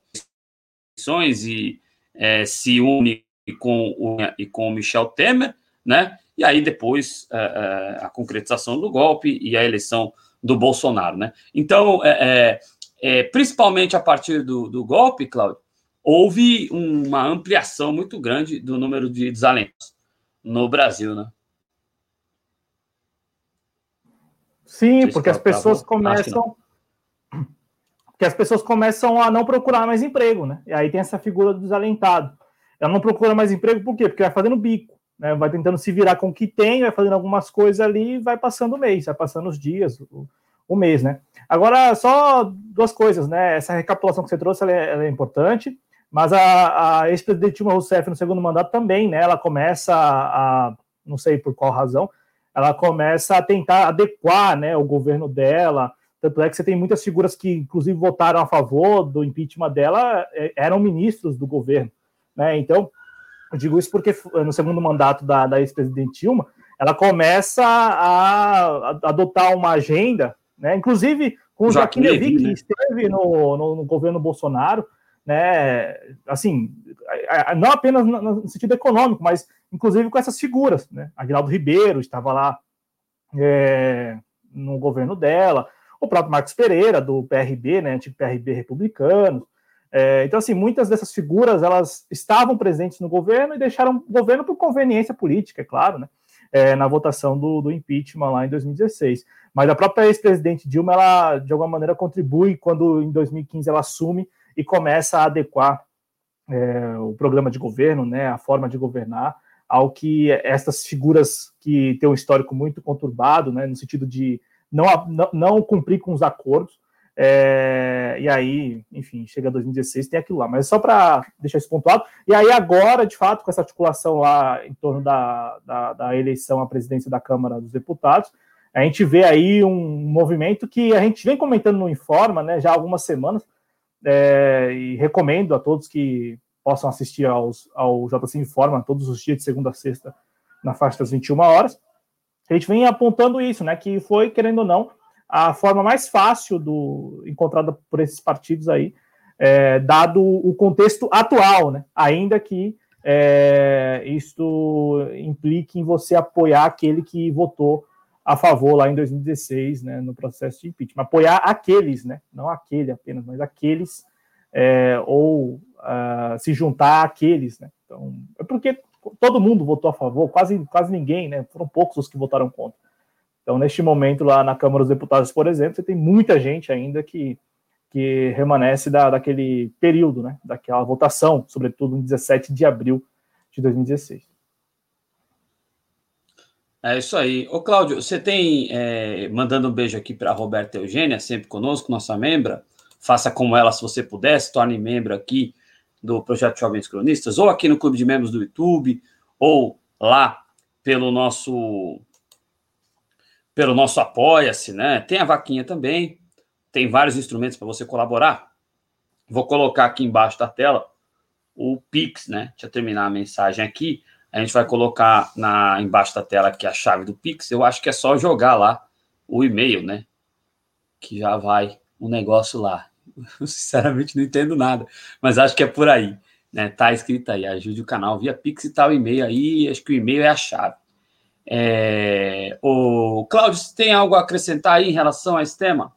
eleições e é, se une com o, e com o Michel Temer, né, e aí depois é, é, a concretização do golpe e a eleição do Bolsonaro, né? Então, é, é, é principalmente a partir do, do golpe, Cláudio, houve uma ampliação muito grande do número de desalentos no Brasil, né? Sim, porque as pessoas começam porque as pessoas começam a não procurar mais emprego, né? E aí tem essa figura do desalentado. Ela não procura mais emprego por quê? Porque vai fazendo bico né, vai tentando se virar com o que tem, vai fazendo algumas coisas ali e vai passando o mês, vai passando os dias, o, o mês, né? Agora, só duas coisas, né? Essa recapitulação que você trouxe ela é, ela é importante, mas a, a ex-presidente Dilma Rousseff, no segundo mandato, também, né? Ela começa a, a, não sei por qual razão, ela começa a tentar adequar né, o governo dela. Tanto é que você tem muitas figuras que, inclusive, votaram a favor do impeachment dela, é, eram ministros do governo. Né? Então, eu digo isso porque no segundo mandato da, da ex-presidente Dilma, ela começa a, a, adotar uma agenda, né? inclusive com o Joaquim Levy, que né? esteve no, no, no, governo Bolsonaro, né? assim, não apenas no sentido econômico, mas inclusive com essas figuras. Né? Aguinaldo Ribeiro estava lá é, no governo dela, o próprio Marcos Pereira, do PRB, né, antigo PRB republicano, é, então, assim, muitas dessas figuras elas estavam presentes no governo e deixaram o governo por conveniência política, é claro, né? É, na votação do, do, impeachment lá em 2016. Mas a própria ex-presidente Dilma, ela de alguma maneira contribui quando em 2015 ela assume e começa a adequar é, o programa de governo, né, a forma de governar, ao que essas figuras que têm um histórico muito conturbado, né, no sentido de não, não, não cumprir com os acordos, é, e aí, enfim, chega 2016, tem aquilo lá. Mas só para deixar isso pontuado. E aí, agora, de fato, com essa articulação lá em torno da, da, da, eleição à presidência da Câmara dos Deputados, a gente vê aí um movimento que a gente vem comentando no Informa né, já há algumas semanas, é, e recomendo a todos que possam assistir aos, ao JC Informa todos os dias de segunda a sexta, na faixa das 21 horas. A gente vem apontando isso, né? Que foi, querendo ou não, a forma mais fácil do encontrada por esses partidos aí, é, dado o contexto atual, né? Ainda que é, isto implique em você apoiar aquele que votou a favor lá em 2016, né, no processo de impeachment. Apoiar aqueles, né, não aquele apenas, mas aqueles, é, ou uh, se juntar àqueles, né? Então, é porque todo mundo votou a favor, quase, quase ninguém, né? Foram poucos os que votaram contra. Então, neste momento, lá na Câmara dos Deputados, por exemplo, você tem muita gente ainda que, que remanesce da, daquele período, né? Daquela votação, sobretudo em 17 de abril de 2016. É isso aí. Ô, Cláudio, você tem, é, mandando um beijo aqui para Roberta Eugênia, sempre conosco, nossa membra. Faça como ela se você puder, se torne membro aqui do Projeto Jovens Cronistas, ou aqui no Clube de Membros do YouTube, ou lá pelo nosso pelo nosso Apoia-se, né? Tem a vaquinha também, tem vários instrumentos para você colaborar. Vou colocar aqui embaixo da tela o Pix, né? Deixa eu terminar a mensagem aqui. A gente vai colocar na embaixo da tela aqui a chave do Pix. Eu acho que é só jogar lá o e-mail, né? Que já vai o negócio lá. Eu, sinceramente não entendo nada, mas acho que é por aí, né? Tá escrito aí, ajude o canal via Pix e tal e-mail aí. Acho que o e-mail é a chave. É... O Cláudio, você tem algo a acrescentar aí em relação a esse tema?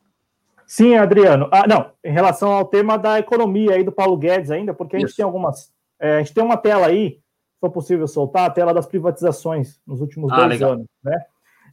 Sim, Adriano. Ah, não, em relação ao tema da economia aí do Paulo Guedes ainda, porque a gente Isso. tem algumas. É, a gente tem uma tela aí, se for possível soltar, a tela das privatizações nos últimos ah, dois legal. anos, né?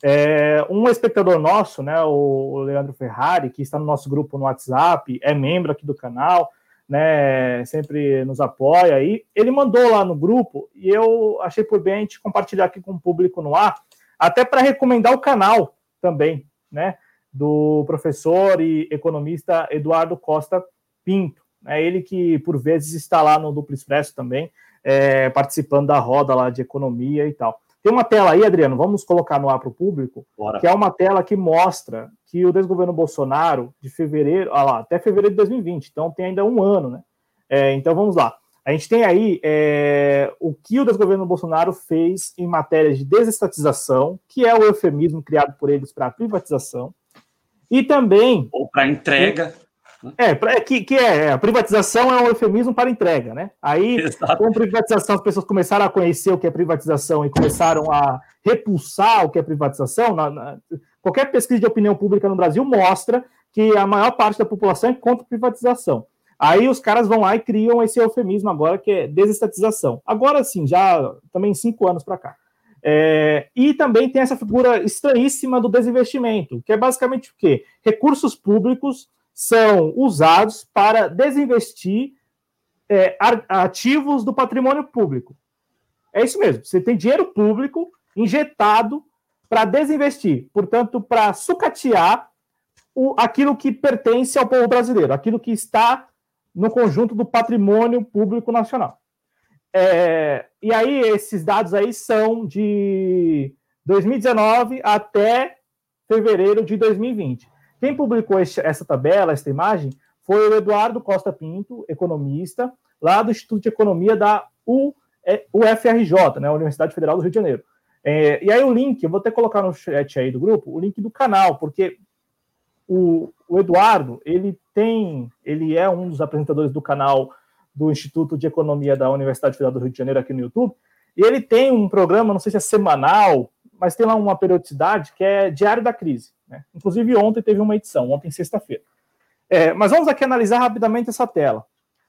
É, um espectador nosso, né, o Leandro Ferrari, que está no nosso grupo no WhatsApp, é membro aqui do canal, né, sempre nos apoia aí. Ele mandou lá no grupo e eu achei por bem a gente compartilhar aqui com o público no ar, até para recomendar o canal também, né, do professor e economista Eduardo Costa Pinto. É ele que por vezes está lá no Duplo Expresso também, é, participando da roda lá de economia e tal. Tem uma tela aí, Adriano, vamos colocar no ar para o público, Bora. que é uma tela que mostra que o desgoverno Bolsonaro, de fevereiro, ah lá, até fevereiro de 2020, então tem ainda um ano, né? É, então vamos lá. A gente tem aí é, o que o desgoverno Bolsonaro fez em matéria de desestatização, que é o eufemismo criado por eles para privatização, e também. Ou para entrega. É, pra, que, que é, a privatização é um eufemismo para entrega, né? Aí, Exato. com privatização, as pessoas começaram a conhecer o que é privatização e começaram a repulsar o que é privatização. Na, na, qualquer pesquisa de opinião pública no Brasil mostra que a maior parte da população é contra privatização. Aí os caras vão lá e criam esse eufemismo agora, que é desestatização. Agora sim, já também cinco anos para cá. É, e também tem essa figura estranhíssima do desinvestimento, que é basicamente o quê? Recursos públicos são usados para desinvestir é, ativos do patrimônio público. É isso mesmo. Você tem dinheiro público injetado para desinvestir, portanto, para sucatear o, aquilo que pertence ao povo brasileiro, aquilo que está no conjunto do patrimônio público nacional. É, e aí, esses dados aí são de 2019 até fevereiro de 2020. Quem publicou essa tabela, essa imagem, foi o Eduardo Costa Pinto, economista, lá do Instituto de Economia da UFRJ, né, Universidade Federal do Rio de Janeiro. É, e aí o link, eu vou até colocar no chat aí do grupo, o link do canal, porque o, o Eduardo, ele tem, ele é um dos apresentadores do canal do Instituto de Economia da Universidade Federal do Rio de Janeiro aqui no YouTube, e ele tem um programa, não sei se é semanal, mas tem lá uma periodicidade que é Diário da Crise. Né? Inclusive, ontem teve uma edição, ontem, sexta-feira. É, mas vamos aqui analisar rapidamente essa tela.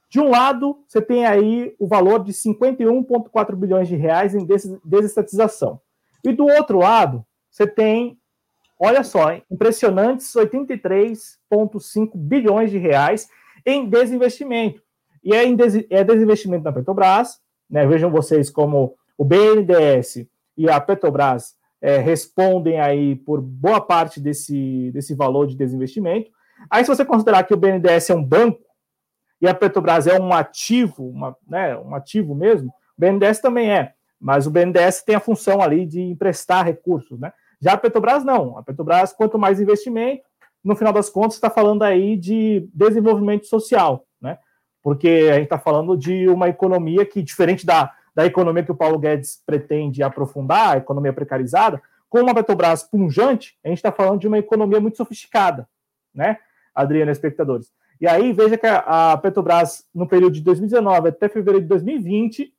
De um lado, você tem aí o valor de 51,4 bilhões de reais em desestatização. E do outro lado, você tem, olha só, hein, impressionantes 83,5 bilhões de reais em desinvestimento. E é, des é desinvestimento na Petrobras, né? Vejam vocês como o BNDES e a Petrobras é, respondem aí por boa parte desse, desse valor de desinvestimento. Aí, se você considerar que o BNDES é um banco e a Petrobras é um ativo, uma, né, um ativo mesmo, o BNDES também é, mas o BNDES tem a função ali de emprestar recursos, né? Já a Petrobras não. A Petrobras, quanto mais investimento, no final das contas, está falando aí de desenvolvimento social, né? Porque a gente está falando de uma economia que, diferente da, da economia que o Paulo Guedes pretende aprofundar, a economia precarizada, com uma Petrobras punjante, a gente está falando de uma economia muito sofisticada, né, Adriana, espectadores. E aí, veja que a Petrobras, no período de 2019 até fevereiro de 2020,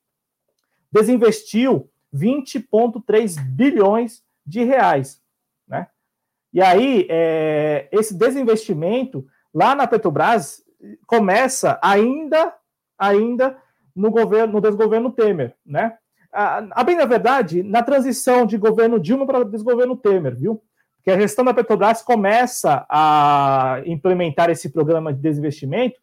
desinvestiu 20,3 bilhões de reais, né? E aí, é, esse desinvestimento lá na Petrobras começa ainda ainda no governo, no desgoverno Temer, né? A, a bem na verdade, na transição de governo Dilma para desgoverno Temer, viu? Que a gestão da Petrobras começa a implementar esse programa de desinvestimento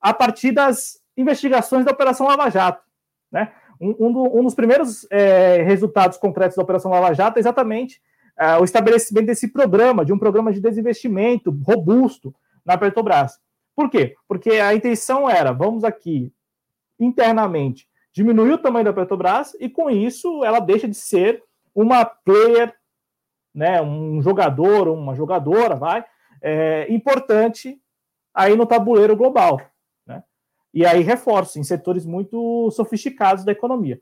a partir das investigações da Operação Lava Jato, né? Um, um, do, um dos primeiros é, resultados concretos da Operação Lava Jato é exatamente é, o estabelecimento desse programa, de um programa de desinvestimento robusto na Petrobras. Por quê? Porque a intenção era, vamos aqui internamente diminuir o tamanho da Petrobras e com isso ela deixa de ser uma player, né, um jogador, uma jogadora, vai, é, importante aí no tabuleiro global, né? E aí reforça em setores muito sofisticados da economia.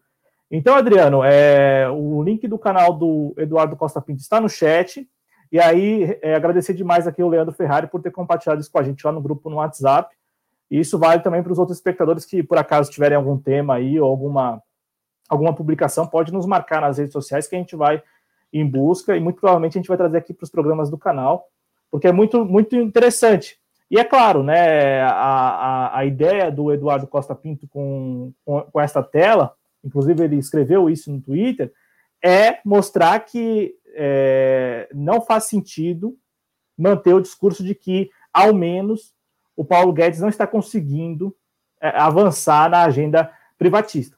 Então, Adriano, é, o link do canal do Eduardo Costa Pinto está no chat. E aí, é, agradecer demais aqui o Leandro Ferrari por ter compartilhado isso com a gente lá no grupo no WhatsApp. E isso vale também para os outros espectadores que, por acaso, tiverem algum tema aí ou alguma, alguma publicação, pode nos marcar nas redes sociais que a gente vai em busca e muito provavelmente a gente vai trazer aqui para os programas do canal, porque é muito, muito interessante. E é claro, né, a, a, a ideia do Eduardo Costa Pinto com, com, com essa tela, inclusive ele escreveu isso no Twitter, é mostrar que é, não faz sentido manter o discurso de que, ao menos, o Paulo Guedes não está conseguindo é, avançar na agenda privatista,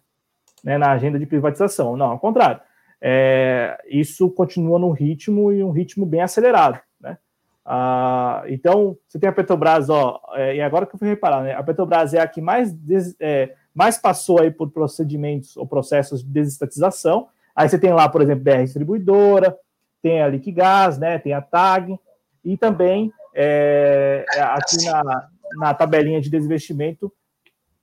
né, na agenda de privatização. Não, ao contrário. É, isso continua no ritmo e um ritmo bem acelerado. Né? Ah, então, você tem a Petrobras, ó, é, e agora que eu fui reparar, né, a Petrobras é a que mais, des, é, mais passou aí por procedimentos ou processos de desestatização. Aí você tem lá, por exemplo, BR Distribuidora, tem a Liquigás, né, tem a TAG, e também é, aqui na, na tabelinha de desinvestimento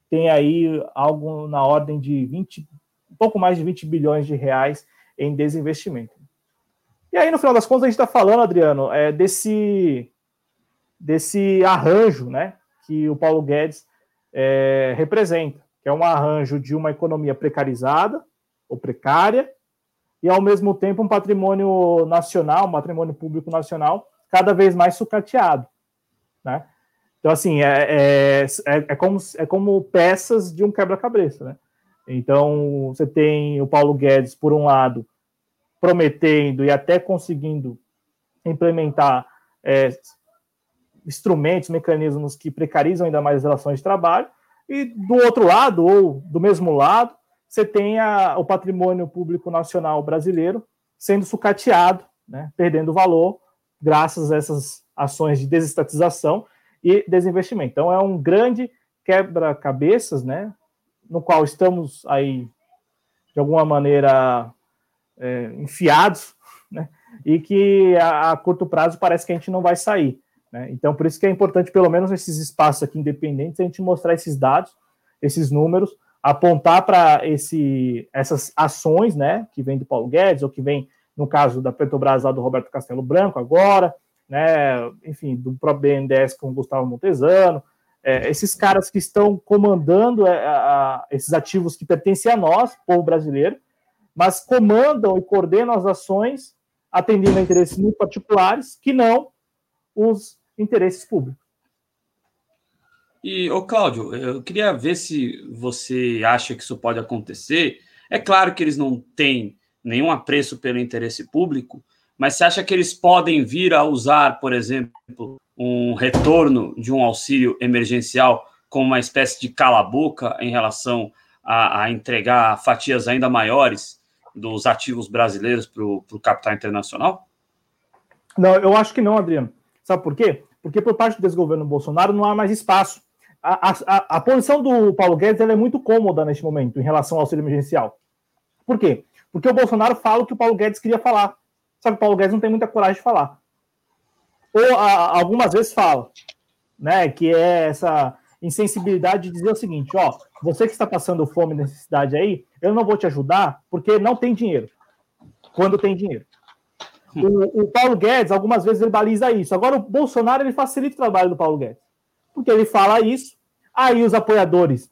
tem aí algo na ordem de 20, um pouco mais de 20 bilhões de reais em desinvestimento. E aí, no final das contas, a gente está falando, Adriano, é, desse, desse arranjo né, que o Paulo Guedes é, representa, que é um arranjo de uma economia precarizada ou precária, e ao mesmo tempo um patrimônio nacional, um patrimônio público nacional cada vez mais sucateado, né? Então, assim, é, é, é, é como, é como peças de um quebra-cabeça, né? Então, você tem o Paulo Guedes, por um lado, prometendo e até conseguindo implementar é, instrumentos, mecanismos que precarizam ainda mais as relações de trabalho, e do outro lado, ou do mesmo lado, você tem a, o patrimônio público nacional brasileiro sendo sucateado, né, perdendo valor, graças a essas ações de desestatização e desinvestimento. Então, é um grande quebra-cabeças, né, no qual estamos aí, de alguma maneira, é, enfiados, né, e que a, a, curto prazo parece que a gente não vai sair. Né? Então, por isso que é importante, pelo menos nesses espaços aqui independentes, a gente mostrar esses dados, esses números, apontar para essas ações, né, que vem do Paulo Guedes ou que vem no caso da Petrobras lá do Roberto Castelo Branco agora, né, enfim, do próprio BNDES com o Gustavo Montesano, é, esses caras que estão comandando é, a, esses ativos que pertencem a nós, povo brasileiro, mas comandam e coordenam as ações atendendo a interesses muito particulares que não os interesses públicos. E, ô Cláudio, eu queria ver se você acha que isso pode acontecer. É claro que eles não têm nenhum apreço pelo interesse público, mas você acha que eles podem vir a usar, por exemplo, um retorno de um auxílio emergencial como uma espécie de cala-boca em relação a, a, entregar fatias ainda maiores dos ativos brasileiros para o capital internacional? Não, eu acho que não, Adriano. Sabe por quê? Porque por parte do desgoverno Bolsonaro não há mais espaço. A, a, a posição do Paulo Guedes é muito cômoda neste momento em relação ao auxílio emergencial. Por quê? Porque o Bolsonaro fala o que o Paulo Guedes queria falar. Só que o Paulo Guedes não tem muita coragem de falar. Ou a, algumas vezes fala, né? Que é essa insensibilidade de dizer o seguinte: ó, você que está passando fome e necessidade aí, eu não vou te ajudar porque não tem dinheiro. Quando tem dinheiro. O, o, Paulo Guedes, algumas vezes, ele baliza isso. Agora, o Bolsonaro, ele facilita o trabalho do Paulo Guedes. Porque ele fala isso, aí os apoiadores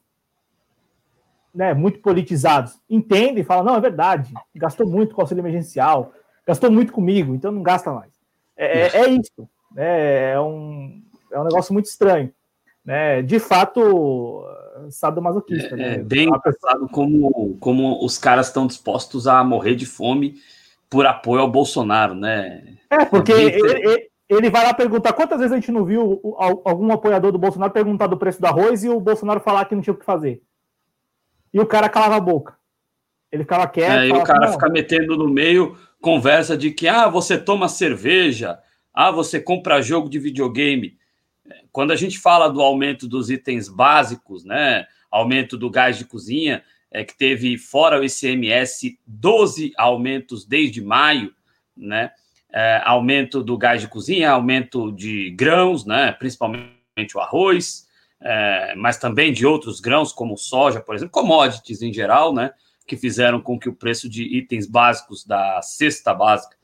né, muito politizados, entendem e falam, não, é verdade, gastou muito com auxílio emergencial, gastou muito comigo, então não gasta mais. É, é, é isso, né, é, um, é um negócio muito estranho. Né? De fato, sadomasoquista. É, né? é bem engraçado como, como os caras estão dispostos a morrer de fome por apoio ao Bolsonaro, né? É, porque ele, ele, ele, vai lá perguntar quantas vezes a gente não viu algum apoiador do Bolsonaro perguntar do preço do arroz e o Bolsonaro falar que não tinha o que fazer. E o cara calava a boca. Ele ficava quieto. É, e o cara fica metendo no meio conversa de que ah, você toma cerveja, ah, você compra jogo de videogame. Quando a gente fala do aumento dos itens básicos, né? Aumento do gás de cozinha, é que teve fora o ICMS 12 aumentos desde maio, né? É, aumento do gás de cozinha, aumento de grãos, né? Principalmente o arroz, é, mas também de outros grãos como soja, por exemplo, commodities em geral, né? Que fizeram com que o preço de itens básicos da cesta básica,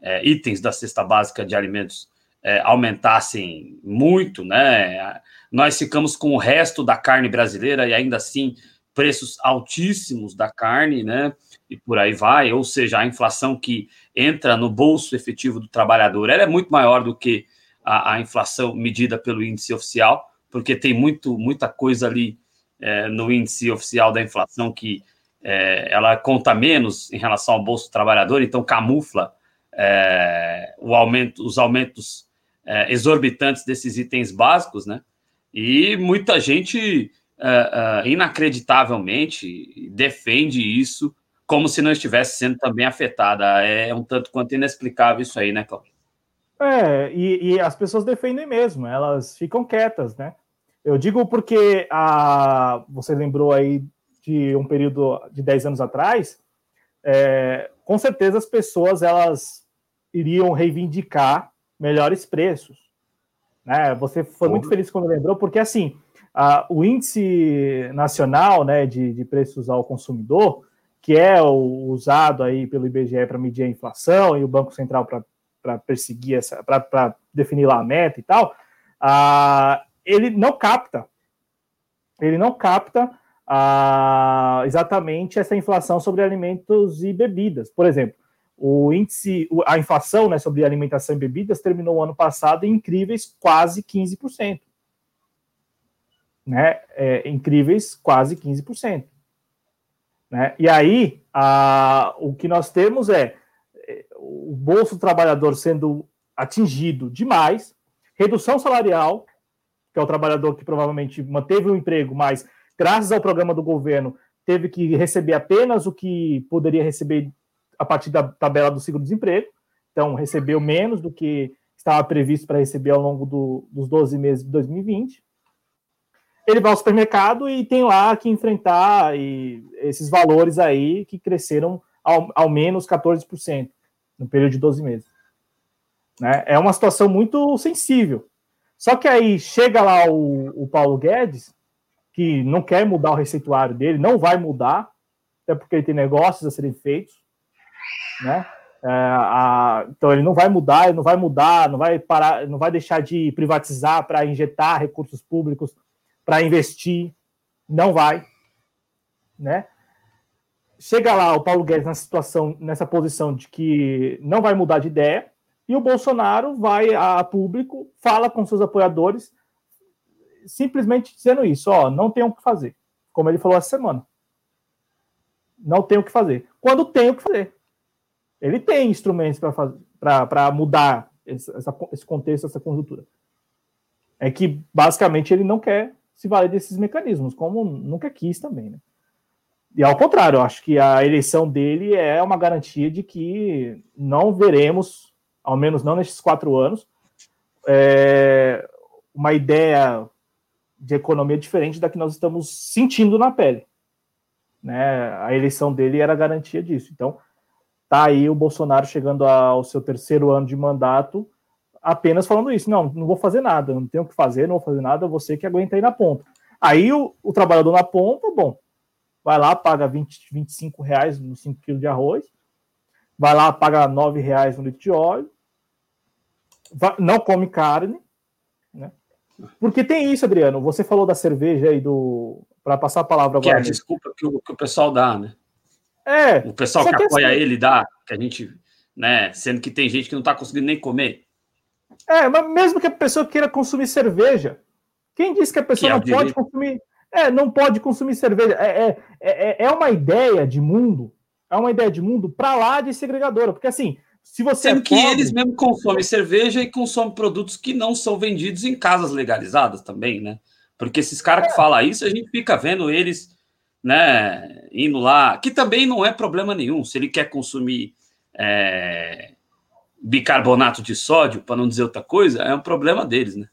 é, itens da cesta básica de alimentos é, aumentassem muito, né? Nós ficamos com o resto da carne brasileira e ainda assim preços altíssimos da carne, né? E por aí vai, ou seja, a inflação que entra no bolso efetivo do trabalhador, ela é muito maior do que a, a inflação medida pelo índice oficial, porque tem muito, muita coisa ali é, no índice oficial da inflação que é, ela conta menos em relação ao bolso do trabalhador, então camufla é, o aumento, os aumentos é, exorbitantes desses itens básicos, né? E muita gente, é, é, inacreditavelmente, defende isso como se não estivesse sendo também afetada. É um tanto quanto inexplicável isso aí, né, Cláudio? É, e, e, as pessoas defendem mesmo, elas ficam quietas, né? Eu digo porque a, você lembrou aí de um período de 10 anos atrás, é, com certeza as pessoas elas iriam reivindicar melhores preços. Né? Você foi muito feliz quando lembrou, porque assim, a, o índice nacional né, de, de preços ao consumidor, que é o, usado aí pelo IBGE para medir a inflação e o Banco Central para perseguir essa, para definir lá a meta e tal, a, ele não capta, ele não capta a, exatamente essa inflação sobre alimentos e bebidas. Por exemplo, o índice, a inflação né, sobre alimentação e bebidas terminou o ano passado em incríveis quase 15%. Né? É, incríveis quase 15%. Né? E aí, a, o que nós temos é, é o bolso do trabalhador sendo atingido demais, redução salarial, que é o trabalhador que provavelmente manteve o emprego, mas graças ao programa do governo teve que receber apenas o que poderia receber a partir da tabela do seguro-desemprego, então recebeu menos do que estava previsto para receber ao longo do, dos 12 meses de 2020. Ele vai ao supermercado e tem lá que enfrentar e, esses valores aí que cresceram ao, ao menos 14% no período de 12 meses. Né? É uma situação muito sensível. Só que aí chega lá o, o Paulo Guedes, que não quer mudar o receituário dele, não vai mudar, até porque ele tem negócios a serem feitos, né? É, a, então ele não vai mudar, ele não vai mudar, não vai parar, não vai deixar de privatizar para injetar recursos públicos para investir, não vai, né? Chega lá o Paulo Guedes nessa situação, nessa posição de que não vai mudar de ideia, e o Bolsonaro vai a público, fala com seus apoiadores, simplesmente dizendo isso, ó, não tem o que fazer, como ele falou essa semana. Não tem o que fazer. Quando tem o que fazer. Ele tem instrumentos para mudar esse, essa, esse contexto, essa conjuntura. É que, basicamente, ele não quer se valer desses mecanismos, como nunca quis também, né? E ao contrário, eu acho que a eleição dele é uma garantia de que não veremos, ao menos não nesses quatro anos, é, uma ideia de economia diferente da que nós estamos sentindo na pele. Né? A eleição dele era garantia disso. Então, Tá aí o Bolsonaro chegando ao seu terceiro ano de mandato, apenas falando isso. Não, não vou fazer nada, não tenho o que fazer, não vou fazer nada, você que aguenta aí na ponta. Aí o, o trabalhador na ponta, bom, vai lá, paga 20, 25 reais no 5 quilos de arroz, vai lá, paga 9 reais no litro de óleo, vai, não come carne, né? Porque tem isso, Adriano. Você falou da cerveja aí do. Para passar a palavra agora. Que é a desculpa que o, que o pessoal dá, né? É. O pessoal que, apoia assim, ele dá, que a gente, né? Sendo que tem gente que não está conseguindo nem comer. É, mas mesmo que a pessoa queira consumir cerveja, quem disse que a pessoa que é não pode consumir? É, não pode consumir cerveja. É, é, é, é uma ideia de mundo, é uma ideia de mundo para lá de segregadora, porque assim, se você Sendo é que eles mesmo consomem cerveja e consomem produtos que não são vendidos em casas legalizadas também, né? Porque esses caras que é. falam isso, a gente fica vendo eles, né, indo lá, que também não é problema nenhum. Se ele quer consumir é, bicarbonato de sódio, para não dizer outra coisa, é um problema deles, né?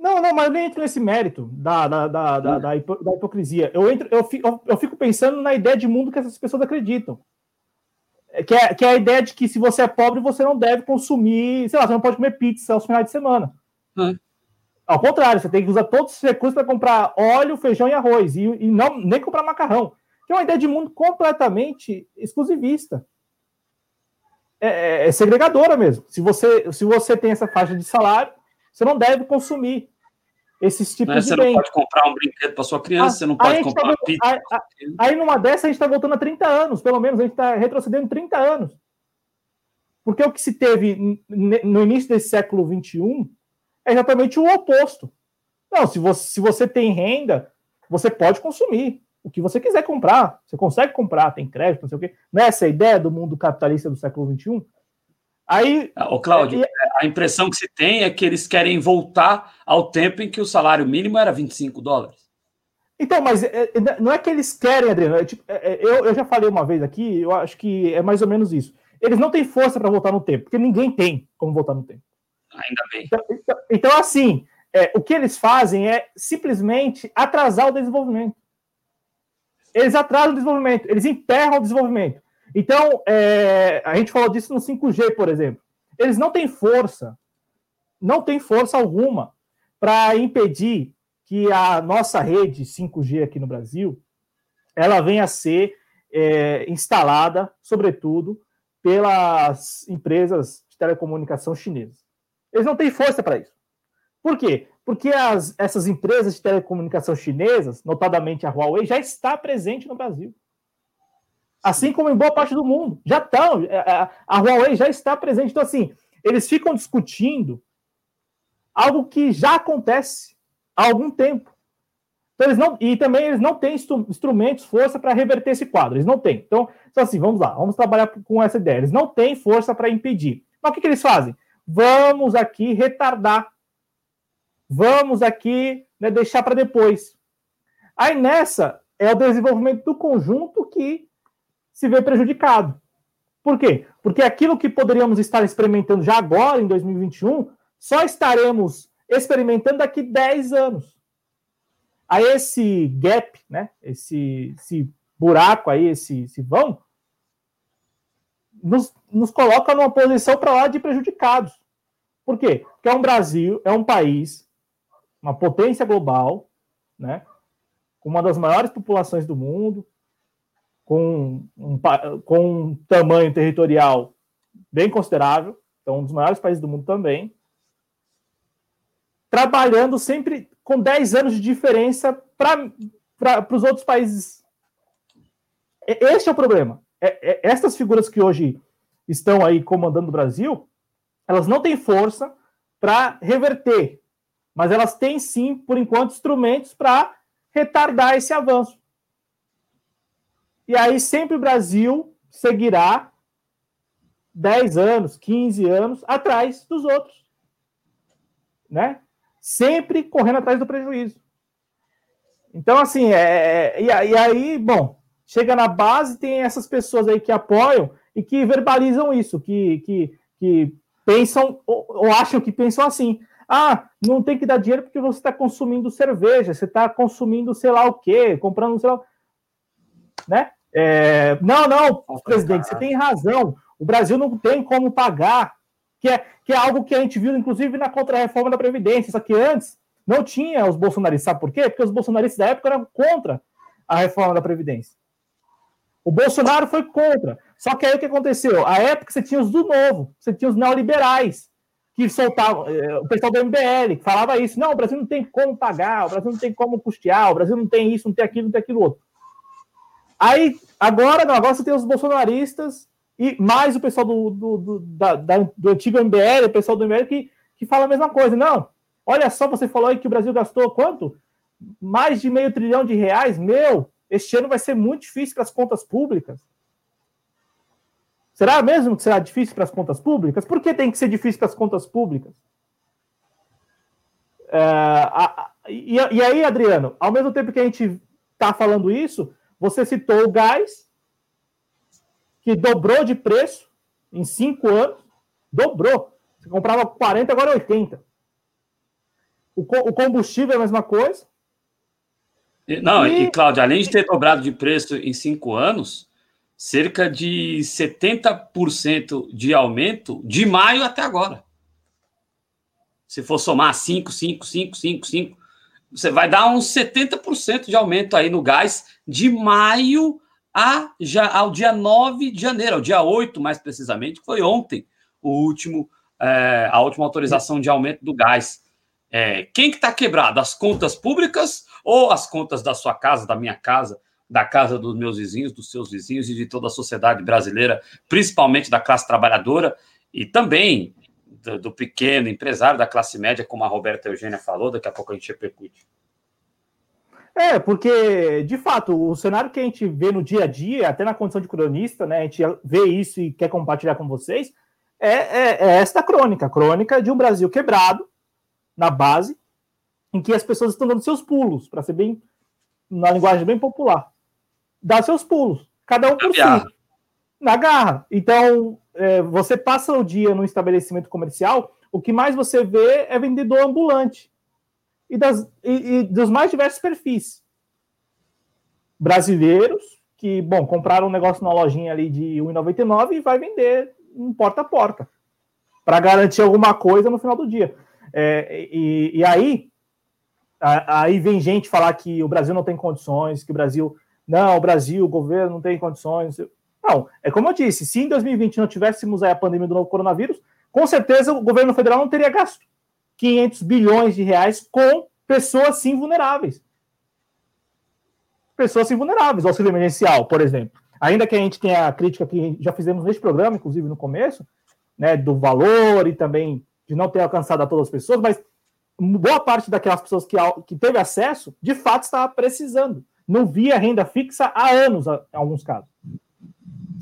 Não, não, mas eu nem entro nesse mérito da, da, da, da, da, hipocrisia. Eu, entro, eu, fico, eu fico pensando na ideia de mundo que essas pessoas acreditam. Que é, que é a ideia de que se você é pobre, você não deve consumir, sei lá, você não pode comer pizza aos finais de semana. Hum. Ao contrário, você tem que usar todos os recursos para comprar óleo, feijão e arroz, e, e não nem comprar macarrão. Que é uma ideia de mundo completamente exclusivista. É, é, é, segregadora mesmo. Se você, se você tem essa faixa de salário, você não deve consumir esses tipos é, de Você bem. não pode comprar um brinquedo para sua criança, ah, você não pode comprar tá, uma pizza. Aí, aí, numa dessa, a gente está voltando a 30 anos, pelo menos, a gente está retrocedendo 30 anos. Porque o que se teve no início desse século XXI é exatamente o oposto. Não, se você, se você tem renda, você pode consumir o que você quiser comprar. Você consegue comprar, tem crédito, não sei o quê. Não é essa a ideia do mundo capitalista do século XXI? Aí. O ah, Cláudio, é, a impressão que se tem é que eles querem voltar ao tempo em que o salário mínimo era 25 dólares. Então, mas é, é, não é que eles querem, Adriano. É, tipo, é, é, eu, eu já falei uma vez aqui, eu acho que é mais ou menos isso. Eles não têm força para voltar no tempo, porque ninguém tem como voltar no tempo. Ainda bem. Então, então, então assim, é, o que eles fazem é simplesmente atrasar o desenvolvimento. Eles atrasam o desenvolvimento, eles emperram o desenvolvimento. Então, é, a gente falou disso no 5G, por exemplo. Eles não têm força, não têm força alguma para impedir que a nossa rede 5G aqui no Brasil ela venha a ser é, instalada, sobretudo, pelas empresas de telecomunicação chinesas. Eles não têm força para isso. Por quê? Porque as, essas empresas de telecomunicação chinesas, notadamente a Huawei, já está presente no Brasil. Assim como em boa parte do mundo. Já estão. É, é, a Huawei já está presente. Então, assim, eles ficam discutindo algo que já acontece há algum tempo. Então, eles não, e também eles não têm instrumentos, força para reverter esse quadro. Eles não têm. Então, então, assim, vamos lá, vamos trabalhar com essa ideia. Eles não têm força para impedir. Mas o que, que eles fazem? Vamos aqui retardar. Vamos aqui né, deixar para depois. Aí nessa é o desenvolvimento do conjunto que se vê prejudicado. Por quê? Porque aquilo que poderíamos estar experimentando já agora, em 2021, só estaremos experimentando daqui 10 anos. A esse gap, né, esse, esse buraco aí, esse, esse vão, nos, nos coloca numa posição para lá de prejudicados. Por quê? Porque é um Brasil, é um país, uma potência global, né? Com uma das maiores populações do mundo, com um, com um tamanho territorial bem considerável, então um dos maiores países do mundo também, trabalhando sempre com 10 anos de diferença para os outros países. Este é o problema. É, é, essas figuras que hoje estão aí comandando o Brasil, elas não têm força para reverter, mas elas têm sim, por enquanto, instrumentos para retardar esse avanço. E aí sempre o Brasil seguirá 10 anos, 15 anos atrás dos outros. Né? Sempre correndo atrás do prejuízo. Então, assim, é, é e, aí, bom, chega na base, tem essas pessoas aí que apoiam e que verbalizam isso, que, que, que pensam ou, ou acham que pensam assim. Ah, não tem que dar dinheiro porque você está consumindo cerveja, você está consumindo sei lá o quê, comprando sei lá. Né? É, não, não, presidente, você tem razão. O Brasil não tem como pagar, que é, que é algo que a gente viu, inclusive, na contra-reforma da Previdência. Só que antes não tinha os bolsonaristas. Sabe por quê? Porque os bolsonaristas da época eram contra a reforma da Previdência. O Bolsonaro foi contra. Só que aí o que aconteceu? A época você tinha os do novo, você tinha os neoliberais, que soltavam, eh, o pessoal do MBL, que falava isso. Não, o Brasil não tem como pagar, o Brasil não tem como custear, o Brasil não tem isso, não tem aquilo, não tem aquilo outro. Aí, agora não, agora você tem os bolsonaristas e mais o pessoal do, do, do, da, do antigo MBL, o pessoal do MBL que, que fala a mesma coisa. Não, olha só, você falou aí que o Brasil gastou quanto? mais de meio trilhão de reais, meu, este ano vai ser muito difícil para as contas públicas. Será mesmo que será difícil para as contas públicas? Por que tem que ser difícil para as contas públicas? É, a, a, e, e, aí, Adriano, ao mesmo tempo que a gente está falando isso, você citou o gás, que dobrou de preço em cinco anos, dobrou. Você comprava 40, agora 80. O, o combustível é a mesma coisa. Não, e, e Cláudio, além de ter dobrado de preço em cinco anos, cerca de 70% de aumento de maio até agora. Se for somar 5, 5, 5, 5, 5, você vai dar uns 70% de aumento aí no gás de maio a, já, ao dia 9 de janeiro, ao dia 8, mais precisamente, que foi ontem o último, é, a última autorização de aumento do gás. É, quem que está quebrado? As contas públicas ou as contas da sua casa, da minha casa, da casa dos meus vizinhos, dos seus vizinhos e de toda a sociedade brasileira, principalmente da classe trabalhadora e também do, do pequeno empresário, da classe média, como a Roberta Eugênia falou, daqui a pouco a gente repercute. É, porque, de fato, o cenário que a gente vê no dia a dia, até na condição de cronista, né, a gente vê isso e quer compartilhar com vocês, é, é, é esta crônica, crônica de um Brasil quebrado, na base, em que as pessoas estão dando seus pulos, para ser bem, na linguagem bem popular. Dá seus pulos, cada um por si, na garra. Então, é, você passa o dia no estabelecimento comercial, o que mais você vê é vendedor ambulante. E, das, e, e dos mais diversos perfis. Brasileiros, que, bom, compraram um negócio na lojinha ali de R$1,99 e vai vender um porta a porta. Para garantir alguma coisa no final do dia. É, e, e, aí, aí vem gente falar que o Brasil não tem condições, que o Brasil. Não, o Brasil, o governo não tem condições. Não, é como eu disse, se em 2020 não tivéssemos a pandemia do novo coronavírus, com certeza o governo federal não teria gasto 500 bilhões de reais com pessoas sim vulneráveis. Pessoas sim vulneráveis, auxílio emergencial, por exemplo. Ainda que a gente tenha a crítica que já fizemos neste programa, inclusive no começo, né, do valor e também de não ter alcançado a todas as pessoas, mas boa parte daquelas pessoas que, que teve acesso, de fato, estava precisando. Não via renda fixa há anos, em alguns casos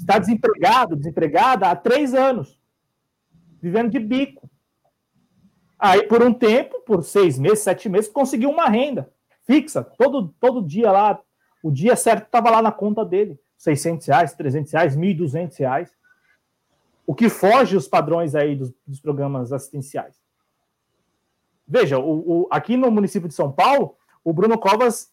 está desempregado, desempregada há três anos, vivendo de bico. Aí, por um tempo, por seis meses, sete meses, conseguiu uma renda fixa. Todo, todo dia lá, o dia certo estava lá na conta dele. 600 reais, 300 reais, 1.200 reais. O que foge os padrões aí dos, dos programas assistenciais. Veja, o, o, aqui no município de São Paulo, o Bruno Covas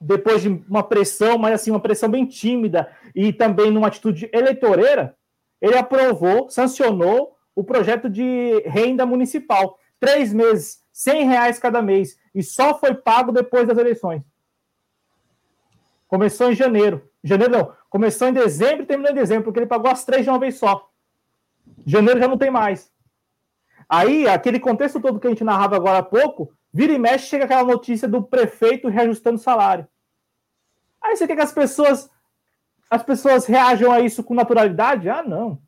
depois de uma pressão, mas assim, uma pressão bem tímida e também numa atitude eleitoreira, ele aprovou, sancionou o projeto de renda municipal. Três meses, cem reais cada mês, e só foi pago depois das eleições. Começou em janeiro. Janeiro não, começou em dezembro e terminou em dezembro, porque ele pagou as três de uma vez só. Janeiro já não tem mais. Aí, aquele contexto todo que a gente narrava agora há pouco, Vira e mexe, chega aquela notícia do prefeito reajustando o salário. Aí você quer que as pessoas as pessoas reajam a isso com naturalidade? Ah, não.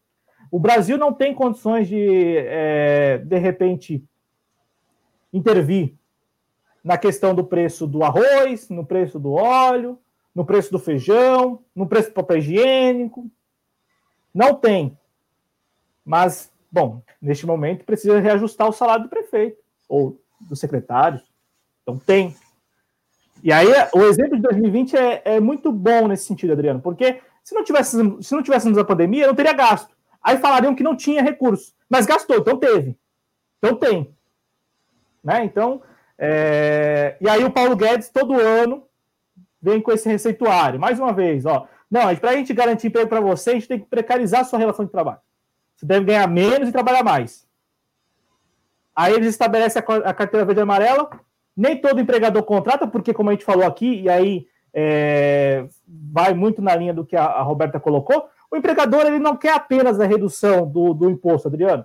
O Brasil não tem condições de, é, de repente, intervir na questão do preço do arroz, no preço do óleo, no preço do feijão, no preço do papel higiênico. Não tem. Mas, bom, neste momento precisa reajustar o salário do prefeito, ou dos secretários. Então tem. E aí o exemplo de 2020 é, é muito bom nesse sentido, Adriano, porque se não, tivéssemos, se não tivéssemos a pandemia, não teria gasto. Aí falariam que não tinha recurso, mas gastou, então teve. Então tem. Né? Então, é... e aí o Paulo Guedes, todo ano, vem com esse receituário. Mais uma vez, ó. Não, para a gente garantir emprego para você, a gente tem que precarizar a sua relação de trabalho. Você deve ganhar menos e trabalhar mais. Aí eles estabelecem a carteira verde e amarela. Nem todo empregador contrata, porque, como a gente falou aqui, e aí é, vai muito na linha do que a, a, Roberta colocou, o empregador ele não quer apenas a redução do, do imposto, Adriano.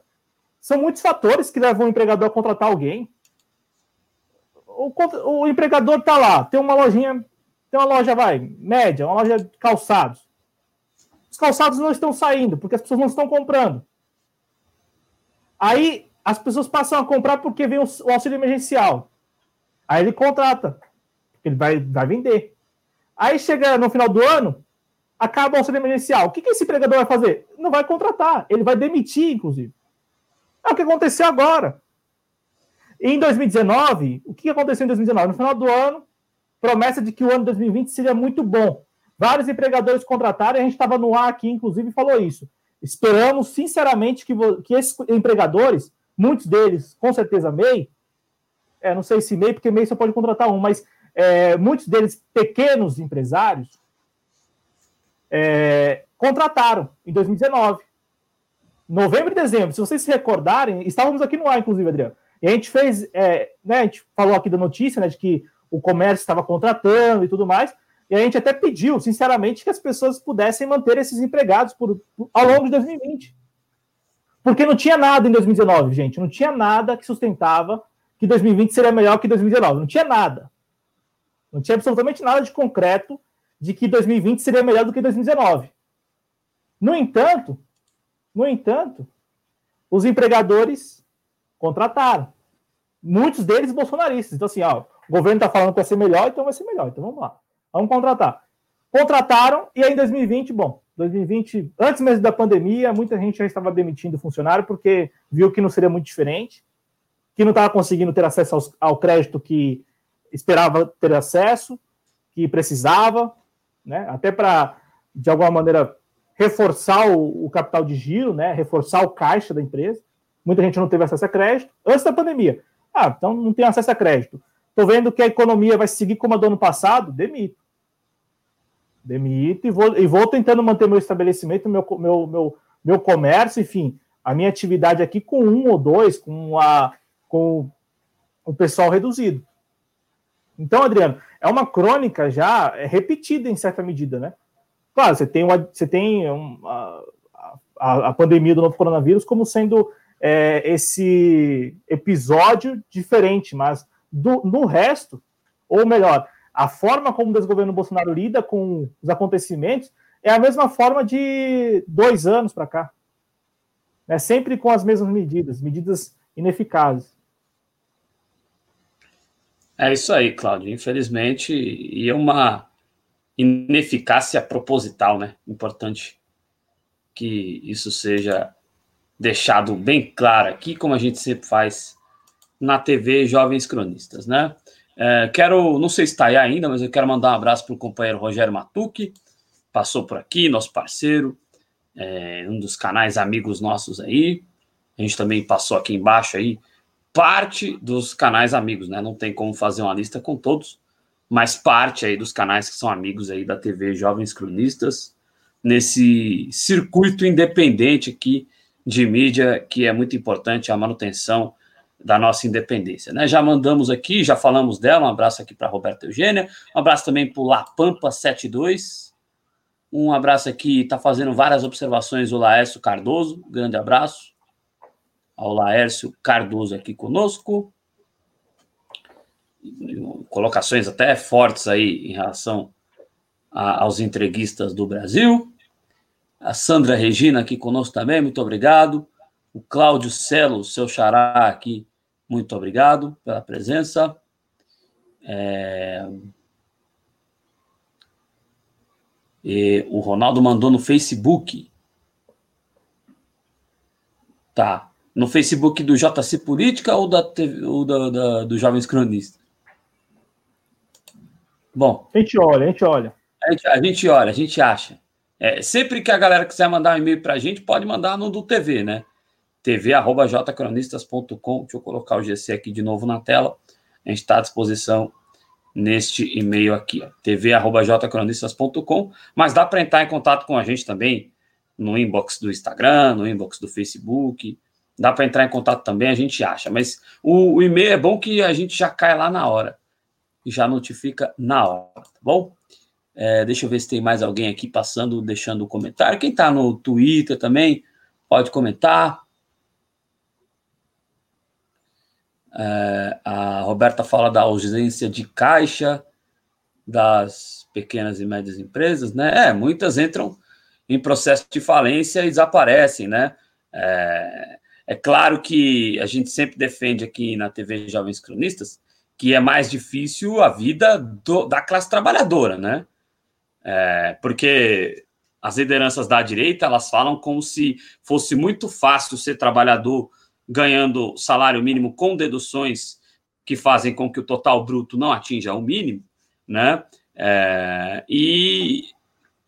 São muitos fatores que levam o empregador a contratar alguém. O, o empregador está lá, tem uma lojinha, tem uma loja, vai, média, uma loja de calçados. Os calçados não estão saindo, porque as pessoas não estão comprando. Aí as pessoas passam a comprar porque vem o, auxílio emergencial. Aí ele contrata Ele vai, vai vender. Aí chega no final do ano, acaba o auxílio emergencial. O que, que esse empregador vai fazer? Não vai contratar, ele vai demitir, inclusive. É o que aconteceu agora. Em 2019, o que aconteceu em 2019? No final do ano, promessa de que o ano 2020 seria muito bom. Vários empregadores contrataram, a gente estava no ar aqui, inclusive, falou isso. Esperamos, sinceramente, que, que esses empregadores, muitos deles, com certeza MEI, é, não sei se MEI, porque MEI só pode contratar um, mas é, muitos deles pequenos empresários, é, contrataram em 2019. Novembro e dezembro, se vocês se recordarem, estávamos aqui no ar, inclusive, Adriano. E a gente fez, é, né, a gente falou aqui da notícia, né, de que o comércio estava contratando e tudo mais, e a gente até pediu, sinceramente, que as pessoas pudessem manter esses empregados por, por, ao longo de 2020. Porque não tinha nada em 2019, gente, não tinha nada que sustentava que 2020 seria melhor que 2019, não tinha nada. Não tinha absolutamente nada de concreto de que 2020 seria melhor do que 2019. No entanto, no entanto, os empregadores contrataram. Muitos deles bolsonaristas. Então, assim, ó, o governo está falando que vai ser melhor, então vai ser melhor. Então vamos lá. Vamos contratar. Contrataram, e aí em 2020, bom, 2020, antes mesmo da pandemia, muita gente já estava demitindo funcionário porque viu que não seria muito diferente, que não estava conseguindo ter acesso ao, ao crédito que esperava ter acesso, que precisava, né? Até para, de alguma maneira, reforçar o, o, capital de giro, né? Reforçar o caixa da empresa. Muita gente não teve acesso a crédito antes da pandemia. Ah, então não tem acesso a crédito. Estou vendo que a economia vai seguir como a do ano passado, demito. Demito e vou, e vou tentando manter meu estabelecimento, meu, meu, meu, meu comércio, enfim, a minha atividade aqui com um ou dois, com, a, com o pessoal reduzido. Então, Adriano, é uma crônica já repetida em certa medida, né? Claro, você tem, uma, você tem um, a, a, a, pandemia do novo coronavírus como sendo é, esse episódio diferente, mas do, no resto, ou melhor, a forma como o desgoverno Bolsonaro lida com os acontecimentos é a mesma forma de dois anos para cá. É sempre com as mesmas medidas, medidas ineficazes. É isso aí, Cláudio. Infelizmente, e é uma ineficácia proposital, né? Importante que isso seja deixado bem claro aqui, como a gente sempre faz na TV Jovens Cronistas, né? É, quero, não sei se está aí ainda, mas eu quero mandar um abraço para o companheiro Rogério Matucci, passou por aqui, nosso parceiro, é, um dos canais amigos nossos aí. A gente também passou aqui embaixo aí parte dos canais amigos, né? Não tem como fazer uma lista com todos, mas parte aí dos canais que são amigos aí da TV Jovens Cronistas, nesse circuito independente aqui de mídia, que é muito importante a manutenção da nossa independência, né? Já mandamos aqui, já falamos dela, um abraço aqui para Roberta Eugênia, um abraço também para o Lapampa72, um abraço aqui, está fazendo várias observações o Laércio Cardoso, grande abraço ao Laércio Cardoso aqui conosco. Colocações até fortes aí em relação a, aos entreguistas do Brasil. A Sandra Regina aqui conosco também, muito obrigado. O Cláudio Celo, seu xará aqui, muito obrigado pela presença. É... E o Ronaldo mandou no Facebook. Tá no Facebook do JC Política ou, da TV, ou da, da, do Jovens Cronistas? Bom. A gente olha, a gente olha. A gente, a gente olha, a gente acha. É, sempre que a galera quiser mandar um e-mail para a gente, pode mandar no do TV, né? tv.jcronistas.com. Deixa eu colocar o GC aqui de novo na tela. A gente está à disposição neste e-mail aqui, tv.jcronistas.com. Mas dá para entrar em contato com a gente também no inbox do Instagram, no inbox do Facebook. Dá para entrar em contato também, a gente acha. Mas o, o, e-mail é bom que a gente já cai lá na hora. E já notifica na hora, tá bom? É, deixa eu ver se tem mais alguém aqui passando, deixando o um comentário. Quem está no Twitter também, pode comentar. É, a Roberta fala da ausência de caixa das pequenas e médias empresas, né? É, muitas entram em processo de falência e desaparecem, né? É, é claro que a gente sempre defende aqui na TV Jovens Cronistas que é mais difícil a vida do, da classe trabalhadora, né? É, porque as lideranças da direita elas falam como se fosse muito fácil ser trabalhador ganhando salário mínimo com deduções que fazem com que o total bruto não atinja o mínimo, né? É, e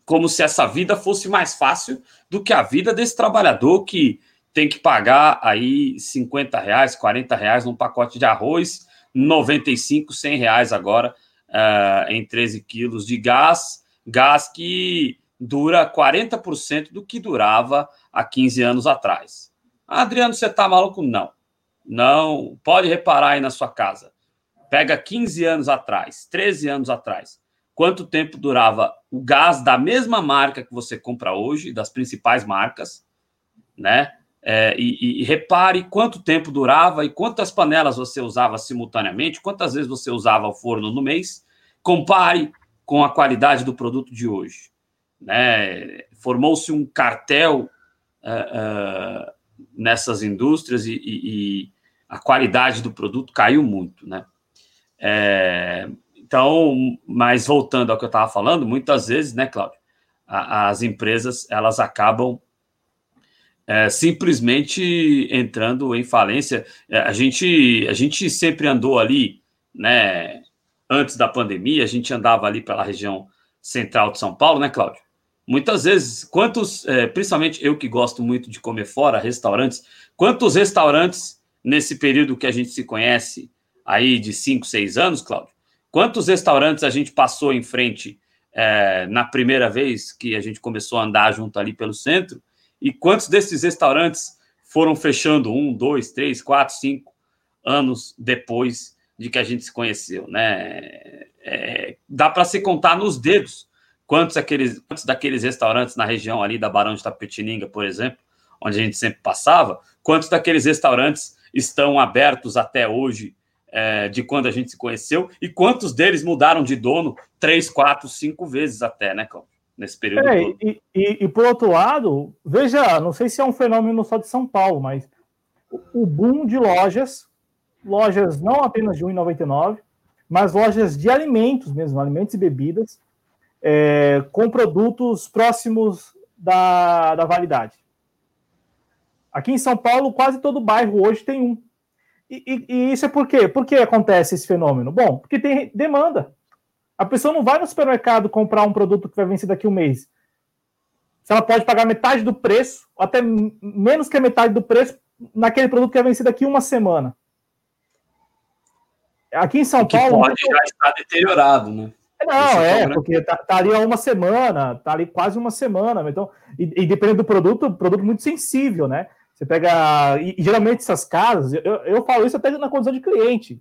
como se essa vida fosse mais fácil do que a vida desse trabalhador que tem que pagar aí 50 reais, 40 reais num pacote de arroz, 95, 100 reais agora uh, em 13 quilos de gás, gás que dura 40% do que durava há 15 anos atrás. Adriano, você tá maluco? Não. Não, pode reparar aí na sua casa. Pega 15 anos atrás, 13 anos atrás. Quanto tempo durava o gás da mesma marca que você compra hoje, das principais marcas, né? É, e, e, repare quanto tempo durava e quantas panelas você usava simultaneamente, quantas vezes você usava o forno no mês. Compare com a qualidade do produto de hoje. Né? Formou-se um cartel uh, uh, nessas indústrias e, e, e, a qualidade do produto caiu muito. Né? É, então, mas voltando ao que eu estava falando, muitas vezes, né, Cláudio, as empresas elas acabam é, simplesmente entrando em falência. É, a, gente, a gente sempre andou ali, né? Antes da pandemia, a gente andava ali pela região central de São Paulo, né, Cláudio? Muitas vezes, quantos, é, principalmente eu que gosto muito de comer fora, restaurantes, quantos restaurantes nesse período que a gente se conhece aí de 5, 6 anos, Cláudio? Quantos restaurantes a gente passou em frente é, na primeira vez que a gente começou a andar junto ali pelo centro? E quantos desses restaurantes foram fechando um, dois, três, quatro, cinco anos depois de que a gente se conheceu, né? É, dá para se contar nos dedos quantos, aqueles, quantos daqueles restaurantes na região ali da Barão de Tapetininga, por exemplo, onde a gente sempre passava, quantos daqueles restaurantes estão abertos até hoje é, de quando a gente se conheceu e quantos deles mudaram de dono três, quatro, cinco vezes até, né, Cláudio? nesse período. É, e, e, e, por outro lado, veja, não sei se é um fenômeno só de São Paulo, mas o boom de lojas, lojas não apenas de 1,99, mas lojas de alimentos mesmo, alimentos e bebidas, é, com produtos próximos da, da validade. Aqui em São Paulo, quase todo bairro hoje tem um. E, e, e, isso é por quê? Por que acontece esse fenômeno? Bom, porque tem demanda. A pessoa não vai no supermercado comprar um produto que vai vencer daqui a um mês. Se ela pode pagar metade do preço, ou até menos que a metade do preço, naquele produto que vai vencer daqui a uma semana. Aqui em São Paulo. Pode já estar deteriorado, né? Não, é, porque tá, tá, ali há uma semana, tá ali quase uma semana. Então, e, e dependendo do produto, produto muito sensível, né? Você pega. E, e geralmente essas casas, eu, eu falo isso até na condição de cliente.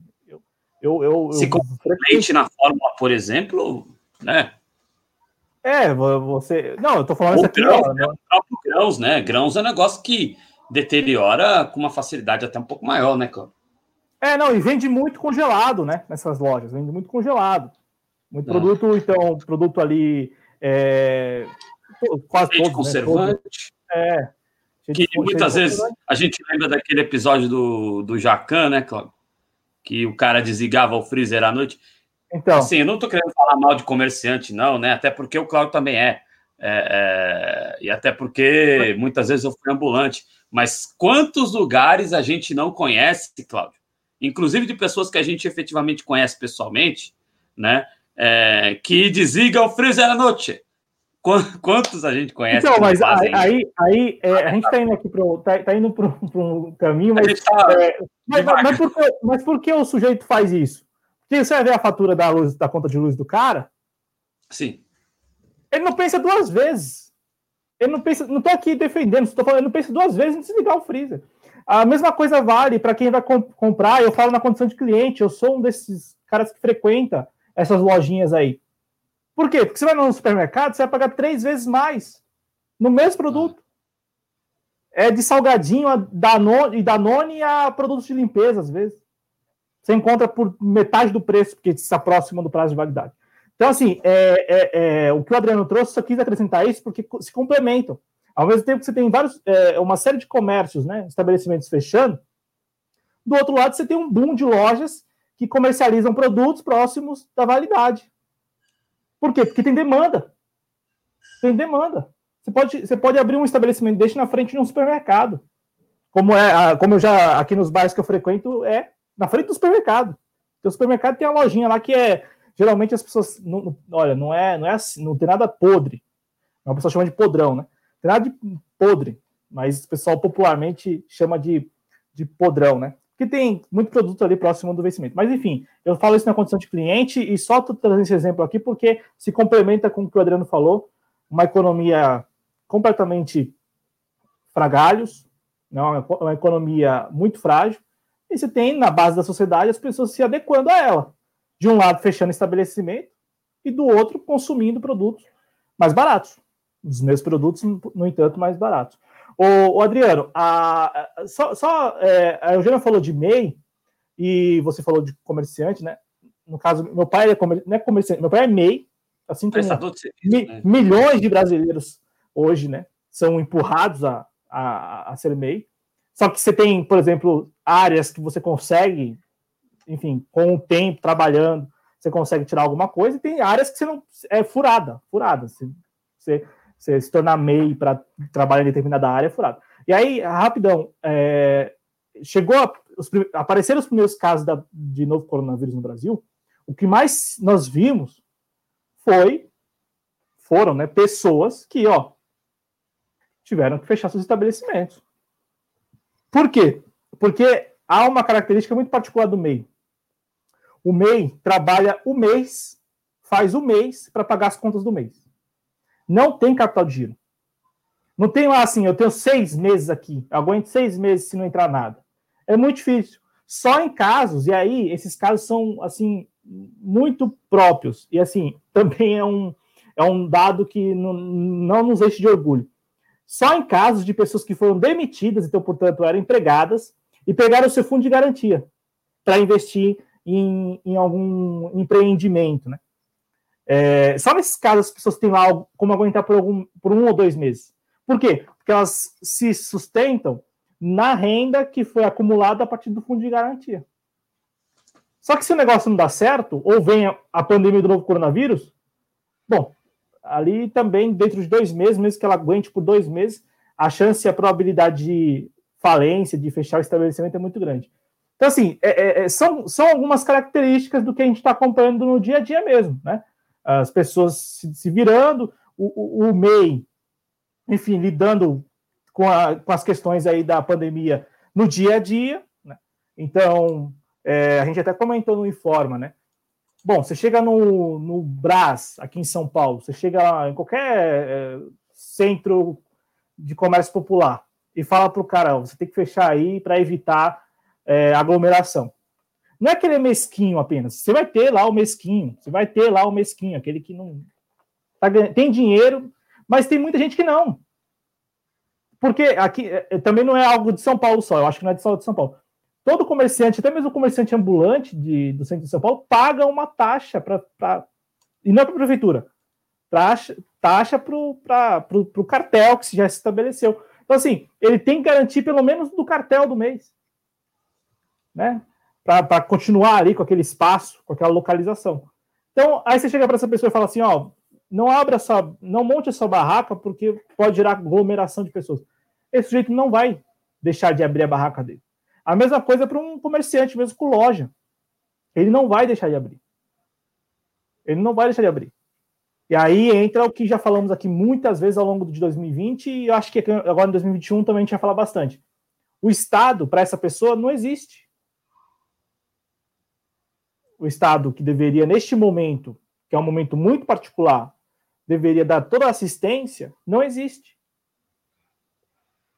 Eu, eu, Se compete na Fórmula, por exemplo, né? É, você. Não, eu tô falando isso aqui. Grãos, ó, né? grãos, né? Grãos é um negócio que deteriora com uma facilidade até um pouco maior, né, Cláudio? É, não, e vende muito congelado, né? Nessas lojas, vende muito congelado. Muito é. produto, então, produto ali. É, quase todo, conservante. Né? É. Que muitas vezes a gente lembra daquele episódio do, do Jacan, né, Cláudio? que o cara desligava o freezer à noite. Então, assim, eu não estou querendo falar mal de comerciante, não, né? Até porque o Claudio também é. é, é e até porque muitas vezes eu fui ambulante. Mas quantos lugares a gente não conhece, Cláudio? Inclusive de pessoas que a gente efetivamente conhece pessoalmente, né? É, que desligam o freezer à noite. Quantos a gente conhece? Então, mas aí, aí, aí é, a gente está indo aqui para tá, tá indo para um caminho, mas, tá é, mas, mas, por que, mas por que o sujeito faz isso? Porque você vai ver a fatura da luz, da conta de luz do cara? Sim. Ele não pensa duas vezes. Ele não pensa, não estou aqui defendendo, estou falando, ele não pensa duas vezes em desligar o freezer. A mesma coisa vale para quem vai comp comprar, eu falo na condição de cliente, eu sou um desses caras que frequenta essas lojinhas aí. Por quê? Porque você vai no supermercado, você vai pagar três vezes mais no mesmo produto. É de salgadinho a Danone, e Danone a produtos de limpeza, às vezes. Você encontra por metade do preço, porque se aproxima do prazo de validade. Então, assim, é, é, é, o que o Adriano trouxe, só quis acrescentar isso porque se complementam. Ao mesmo tempo que você tem vários, é, uma série de comércios, né, estabelecimentos fechando, do outro lado você tem um boom de lojas que comercializam produtos próximos da validade. Por quê? Porque tem demanda. Tem demanda. Você pode, você pode abrir um estabelecimento deixa na frente de um supermercado. Como é, como eu já aqui nos bairros que eu frequento, é na frente do supermercado. o supermercado tem a lojinha lá que é. Geralmente as pessoas. Não, olha, não é, não é assim, não tem nada podre. É uma pessoa chama de podrão, né? Tem nada de podre, mas o pessoal popularmente chama de, de podrão, né? Que tem muito produto ali próximo do vencimento. Mas enfim, eu falo isso na condição de cliente e só estou trazendo esse exemplo aqui porque se complementa com o que o Adriano falou, uma economia completamente fragalhos, né? uma economia muito frágil, e você tem na base da sociedade as pessoas se adequando a ela. De um lado, fechando estabelecimento, e do outro, consumindo produtos mais baratos. Os meus produtos, no entanto, mais baratos. O, o Adriano, a, a, só, só é, a Eugênia falou de MEI, e você falou de comerciante, né? No caso, meu pai é comer, não é comerciante, meu pai é MEI, assim como serviço, mi, né? milhões de brasileiros hoje, né? São empurrados a, a, a ser MEI. Só que você tem, por exemplo, áreas que você consegue, enfim, com o tempo, trabalhando, você consegue tirar alguma coisa, e tem áreas que você não. É furada, furada. Você, você, você se tornar MEI para trabalhar em determinada área é furada. E aí, rapidão, é, chegou a, os, apareceram os primeiros casos da, de novo coronavírus no Brasil. O que mais nós vimos foi foram, né, pessoas que, ó, tiveram que fechar seus estabelecimentos. Por quê? Porque há uma característica muito particular do MEI. O MEI trabalha o mês, faz o mês para pagar as contas do mês. Não tem capital de giro. Não tem lá assim, eu tenho seis meses aqui, aguento seis meses se não entrar nada. É muito difícil. Só em casos, e aí esses casos são assim muito próprios, e assim, também é um, é um dado que não, não nos enche de orgulho. Só em casos de pessoas que foram demitidas, então, portanto, eram empregadas, e pegaram o seu fundo de garantia para investir em, em, algum empreendimento, né? É, só nesses casos as pessoas têm lá como aguentar por, algum, por um ou dois meses. Por quê? Porque elas se sustentam na renda que foi acumulada a partir do fundo de garantia. Só que se o negócio não dá certo, ou vem a, a pandemia do novo coronavírus, bom, ali também, dentro de dois meses, mesmo que ela aguente por dois meses, a chance e a probabilidade de falência, de fechar o estabelecimento é muito grande. Então, assim, é, é, é são, são algumas características do que a gente está acompanhando no dia a dia mesmo, né? As pessoas se, se virando, o, o, o, MEI, enfim, lidando com, a, com, as questões aí da pandemia no dia a dia, né? Então, é, a gente até comentou no Informa, né? Bom, você chega no, no Brás, aqui em São Paulo, você chega em qualquer é, centro de comércio popular e fala para o cara, você tem que fechar aí para evitar é, aglomeração. Não é aquele mesquinho apenas, você vai ter lá o mesquinho, você vai ter lá o mesquinho, aquele que não tá, tem dinheiro, mas tem muita gente que não. Porque aqui é, também não é algo de São Paulo só, eu acho que não é de só de São Paulo todo comerciante, até mesmo o comerciante ambulante de, do centro de São Paulo, paga uma taxa para. E não é para a prefeitura, taxa, taxa para o cartel que já se estabeleceu. Então, assim, ele tem que garantir pelo menos do cartel do mês. Né? Para continuar ali com aquele espaço, com aquela localização. Então, aí você chega para essa pessoa e fala assim: ó, não abra sua, não monte sua barraca porque pode gerar aglomeração de pessoas. Esse sujeito não vai deixar de abrir a barraca dele. A mesma coisa para um comerciante, mesmo com loja. Ele não vai deixar de abrir. Ele não vai deixar de abrir. E aí entra o que já falamos aqui muitas vezes ao longo de 2020, e eu acho que agora em 2021 também a gente vai falar bastante. O Estado, para essa pessoa, não existe. O Estado que deveria, neste momento, que é um momento muito particular, deveria dar toda a assistência, não existe.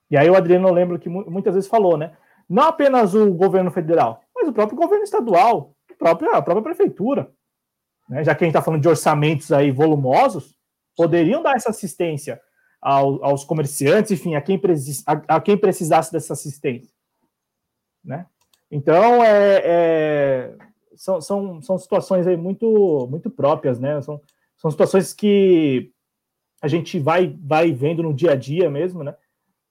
E aí o Adriano eu lembro que muitas vezes falou, né? Não apenas o governo federal, mas o próprio governo estadual, a própria, a própria prefeitura. Né? Já que a gente está falando de orçamentos aí volumosos, poderiam dar essa assistência ao, aos comerciantes, enfim, a quem, precis, a, a, quem precisasse dessa assistência. Né? Então, é, é, são, são, são situações aí muito, muito próprias, né? São, são situações que a gente vai, vai vendo no dia a dia mesmo, né?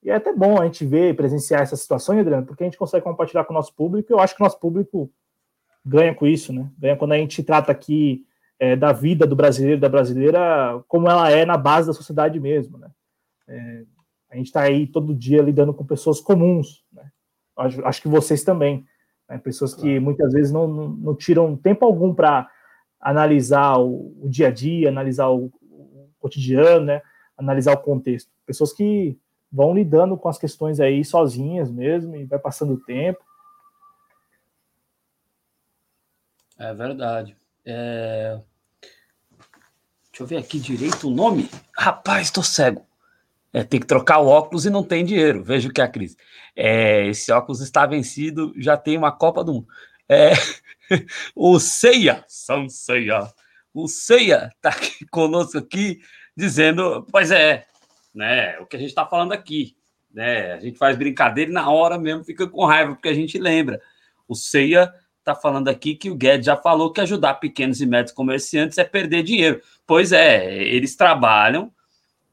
E é até bom a gente ver presenciar essas situações, Adriano, porque a gente consegue compartilhar com o nosso público. E eu acho que o nosso público ganha com isso, né? Ganha quando a gente trata aqui é, da vida do brasileiro da brasileira como ela é na base da sociedade mesmo, né? É, a gente está aí todo dia lidando com pessoas comuns, né? Acho, acho que vocês também, né? pessoas que muitas vezes não, não, não tiram tempo algum para analisar o, o, dia a dia, analisar o, o cotidiano, né? Analisar o contexto. Pessoas que vão lidando com as questões aí sozinhas mesmo e vai passando o tempo. É verdade. É... Deixa eu ver aqui direito o nome. Rapaz, estou cego. É, tem que trocar o óculos e não tem dinheiro. Veja o que é a crise. É, esse óculos está vencido, já tem uma Copa do Mundo. É, o Ceia, São Ceia, o Ceia está aqui conosco aqui dizendo, pois é, né? O que a gente está falando aqui, né? A gente faz brincadeira e na hora mesmo fica com raiva porque a gente lembra. O Ceia está falando aqui que o Guedes já falou que ajudar pequenos e médios comerciantes é perder dinheiro. Pois é, eles trabalham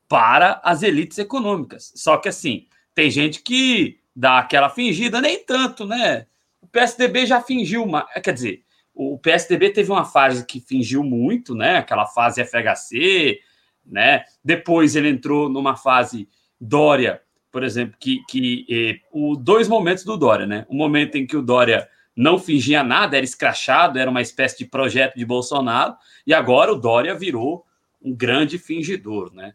para as elites econômicas. Só que assim, tem gente que dá aquela fingida, nem tanto, né? O PSDB já fingiu uma, quer dizer, o PSDB teve uma fase que fingiu muito, né? Aquela fase FHC, né? Depois ele entrou numa fase Dória, por exemplo, que, que eh, o dois momentos do Dória, né? O momento em que o Dória não fingia nada, era escrachado, era uma espécie de projeto de Bolsonaro, e agora o Dória virou um grande fingidor, né?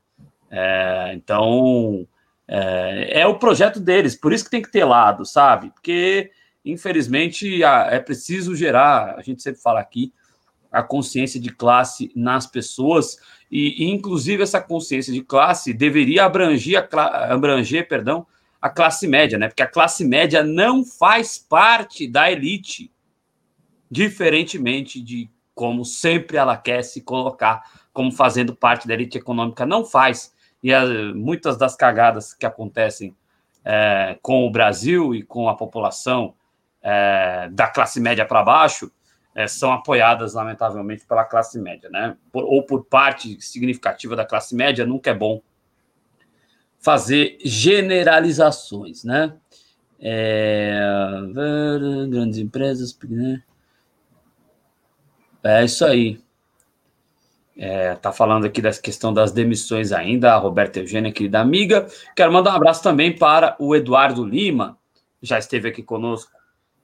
É, então é, é, o projeto deles, por isso que tem que ter lado, sabe? Porque infelizmente é preciso gerar, a gente sempre fala aqui, a consciência de classe nas pessoas e, inclusive essa consciência de classe deveria abranger, a, abranger, perdão, a classe média, né? Porque a classe média não faz parte da elite, diferentemente de como sempre ela quer se colocar como fazendo parte da elite econômica, não faz. E a, muitas das cagadas que acontecem é, com o Brasil e com a população é, da classe média para baixo é, são apoiadas, lamentavelmente, pela classe média, né? Por, ou por parte significativa da classe média, nunca é bom fazer generalizações, né? É, grandes empresas, né? É isso aí. É, tá falando aqui dessa questão das demissões ainda, a Roberta Eugênia, querida amiga. Quero mandar um abraço também para o Eduardo Lima, já esteve aqui conosco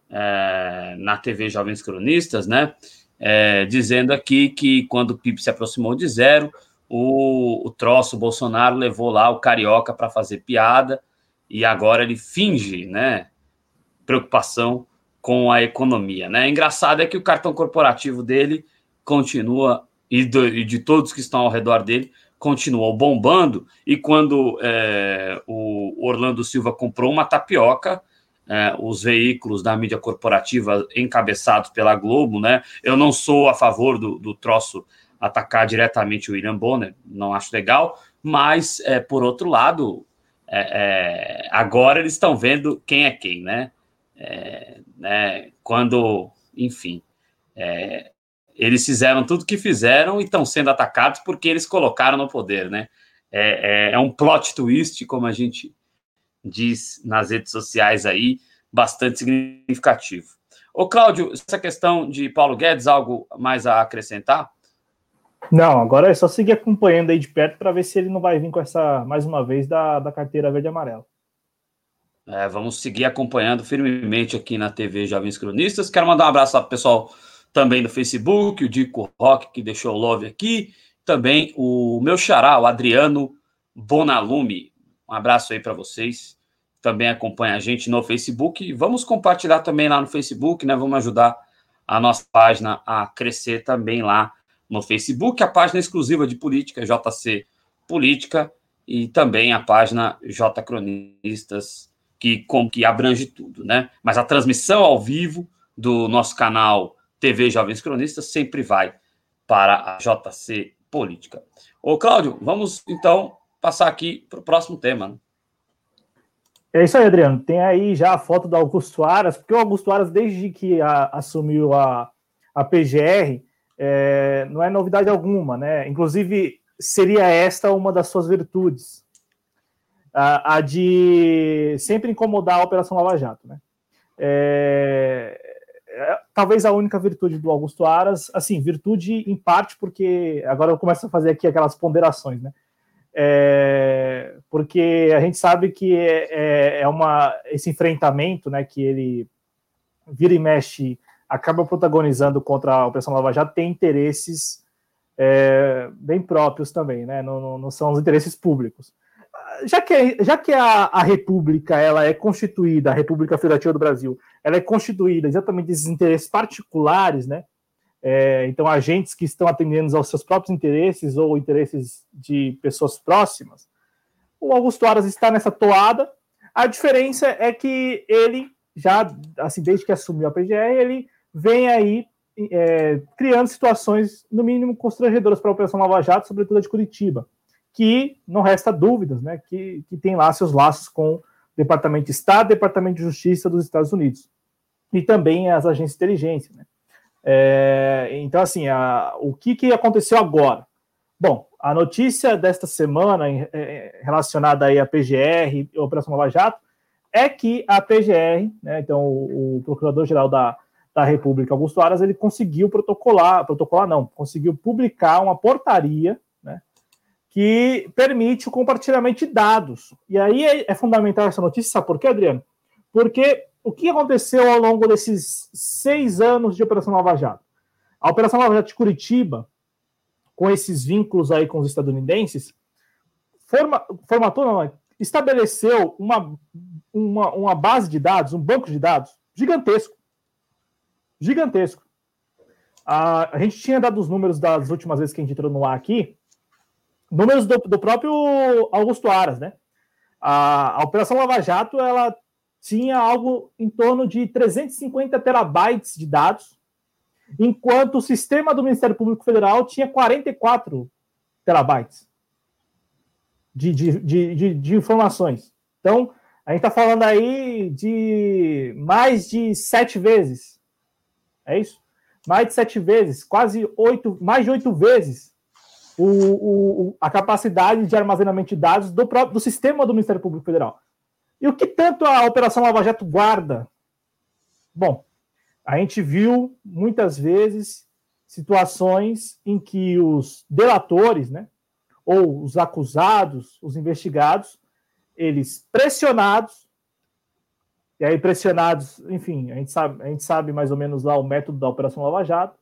é, na TV Jovens Cronistas, né? É, dizendo aqui que quando o PIB se aproximou de zero, o, o troço o Bolsonaro levou lá o carioca para fazer piada e agora ele finge, né? Preocupação com a economia, né? Engraçado é que o cartão corporativo dele continua e, do, e de todos que estão ao redor dele continuou bombando. E quando é, o Orlando Silva comprou uma tapioca, é, os veículos da mídia corporativa encabeçados pela Globo, né? Eu não sou a favor do, do troço atacar diretamente o William Bonner, não acho legal, mas é, por outro lado, é, é agora eles estão vendo quem é quem, né? É, né quando, enfim, é, eles fizeram tudo que fizeram e estão sendo atacados porque eles colocaram no poder, né? É, é, é, um plot twist, como a gente diz nas redes sociais aí, bastante significativo. Ô, Cláudio, essa questão de Paulo Guedes, algo mais a acrescentar? Não, agora é só seguir acompanhando aí de perto para ver se ele não vai vir com essa, mais uma vez, da, da carteira verde e amarela. É, vamos seguir acompanhando firmemente aqui na TV Jovens Cronistas. Quero mandar um abraço para o pessoal também no Facebook, o Dico Rock, que deixou o love aqui. Também o meu xará, o Adriano Bonalume. Um abraço aí para vocês. Também acompanha a gente no Facebook. Vamos compartilhar também lá no Facebook, né? Vamos ajudar a nossa página a crescer também lá no Facebook. A página exclusiva de política, JC Política, e também a página J Cronistas, que, com, que abrange tudo, né? Mas a transmissão ao vivo do nosso canal TV Jovens Cronistas sempre vai para a JC Política. Ô, Cláudio, vamos então passar aqui para o próximo tema. Né? É isso aí, Adriano. Tem aí já a foto do Augusto Aras, porque o Augusto Aras, desde que a, assumiu a, a PGR, é, não é novidade alguma, né? Inclusive, seria esta uma das suas virtudes, a, a de sempre incomodar a Operação Lava Jato, né? É, é, talvez a única virtude do Augusto Aras, assim, virtude em parte porque agora eu começo a fazer aqui aquelas ponderações, né? É, porque a gente sabe que é, é, é uma esse enfrentamento, né, que ele vira e mexe, acaba protagonizando contra a Operação Lava Jato, tem interesses é, bem próprios também, né? Não, não, não, são os interesses públicos. Já que, já que a, a República ela é constituída, a República Federativa do Brasil, ela é constituída exatamente desses interesses particulares, né? É, então, agentes que estão atendendo aos seus próprios interesses ou interesses de pessoas próximas. O Augusto Aras está nessa toada. A diferença é que ele, já assim, desde que assumiu a PGR, ele vem aí é, criando situações, no mínimo, constrangedoras para a Operação Lava Jato, sobretudo a de Curitiba, que não resta dúvidas, né, que, que tem lá seus laços com o Departamento de Estado, Departamento de Justiça dos Estados Unidos, e também as agências de inteligência. Né. É, então, assim, a, o que, que aconteceu agora? Bom, a notícia desta semana é, relacionada aí à PGR e Operação Lava Jato é que a PGR, né, então o, o Procurador-Geral da da República, Augusto Aras, ele conseguiu protocolar, protocolar não, conseguiu publicar uma portaria que permite o compartilhamento de dados. E aí é, é fundamental essa notícia, sabe por quê, Adriano? Porque o que aconteceu ao longo desses seis anos de Operação Lava Jato? A Operação Lava Jato de Curitiba, com esses vínculos aí com os estadunidenses, forma, formatou, não, estabeleceu uma, uma, uma base de dados, um banco de dados gigantesco gigantesco. A, a gente tinha dado os números das últimas vezes que a gente entrou no ar aqui, números do, do próprio Augusto Aras, né? A, a, Operação Lava Jato, ela tinha algo em torno de 350 terabytes de dados, enquanto o sistema do Ministério Público Federal tinha 44 terabytes de, de, de, de, de informações. Então, a gente está falando aí de mais de sete vezes é isso? Mais de sete vezes, quase oito, mais de oito vezes o, o, a capacidade de armazenamento de dados do próprio do sistema do Ministério Público Federal. E o que tanto a Operação Lava Jato guarda? Bom, a gente viu muitas vezes situações em que os delatores, né, ou os acusados, os investigados, eles pressionados e aí, pressionados, enfim, a gente sabe, a gente sabe mais ou menos lá o método da Operação Lava Jato,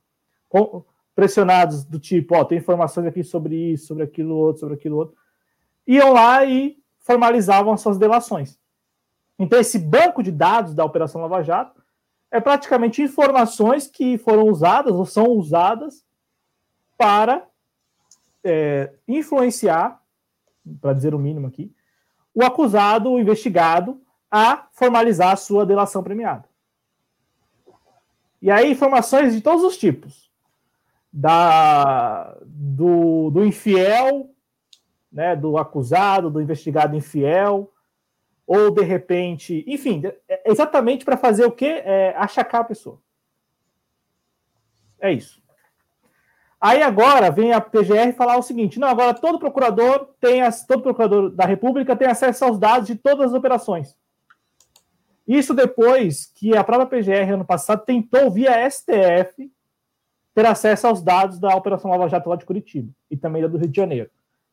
com, pressionados do tipo, ó, tem informações aqui sobre isso, sobre aquilo outro, sobre aquilo outro, iam lá e formalizavam suas delações. Então, esse banco de dados da Operação Lava Jato é praticamente informações que foram usadas ou são usadas para é, influenciar, para dizer o mínimo aqui, o acusado, o investigado, a formalizar a sua delação premiada. E aí, informações de todos os tipos. Da, do, do infiel, né, do acusado, do investigado infiel, ou de repente, enfim, é exatamente para fazer o quê? É, achacar a pessoa. É isso. Aí agora vem a PGR falar o seguinte: não, agora todo procurador tem as, todo procurador da República tem acesso aos dados de todas as operações. Isso depois que a própria PGR, ano passado, tentou, via STF, ter acesso aos dados da Operação Lava Jato lá de Curitiba e também da do Rio de Janeiro.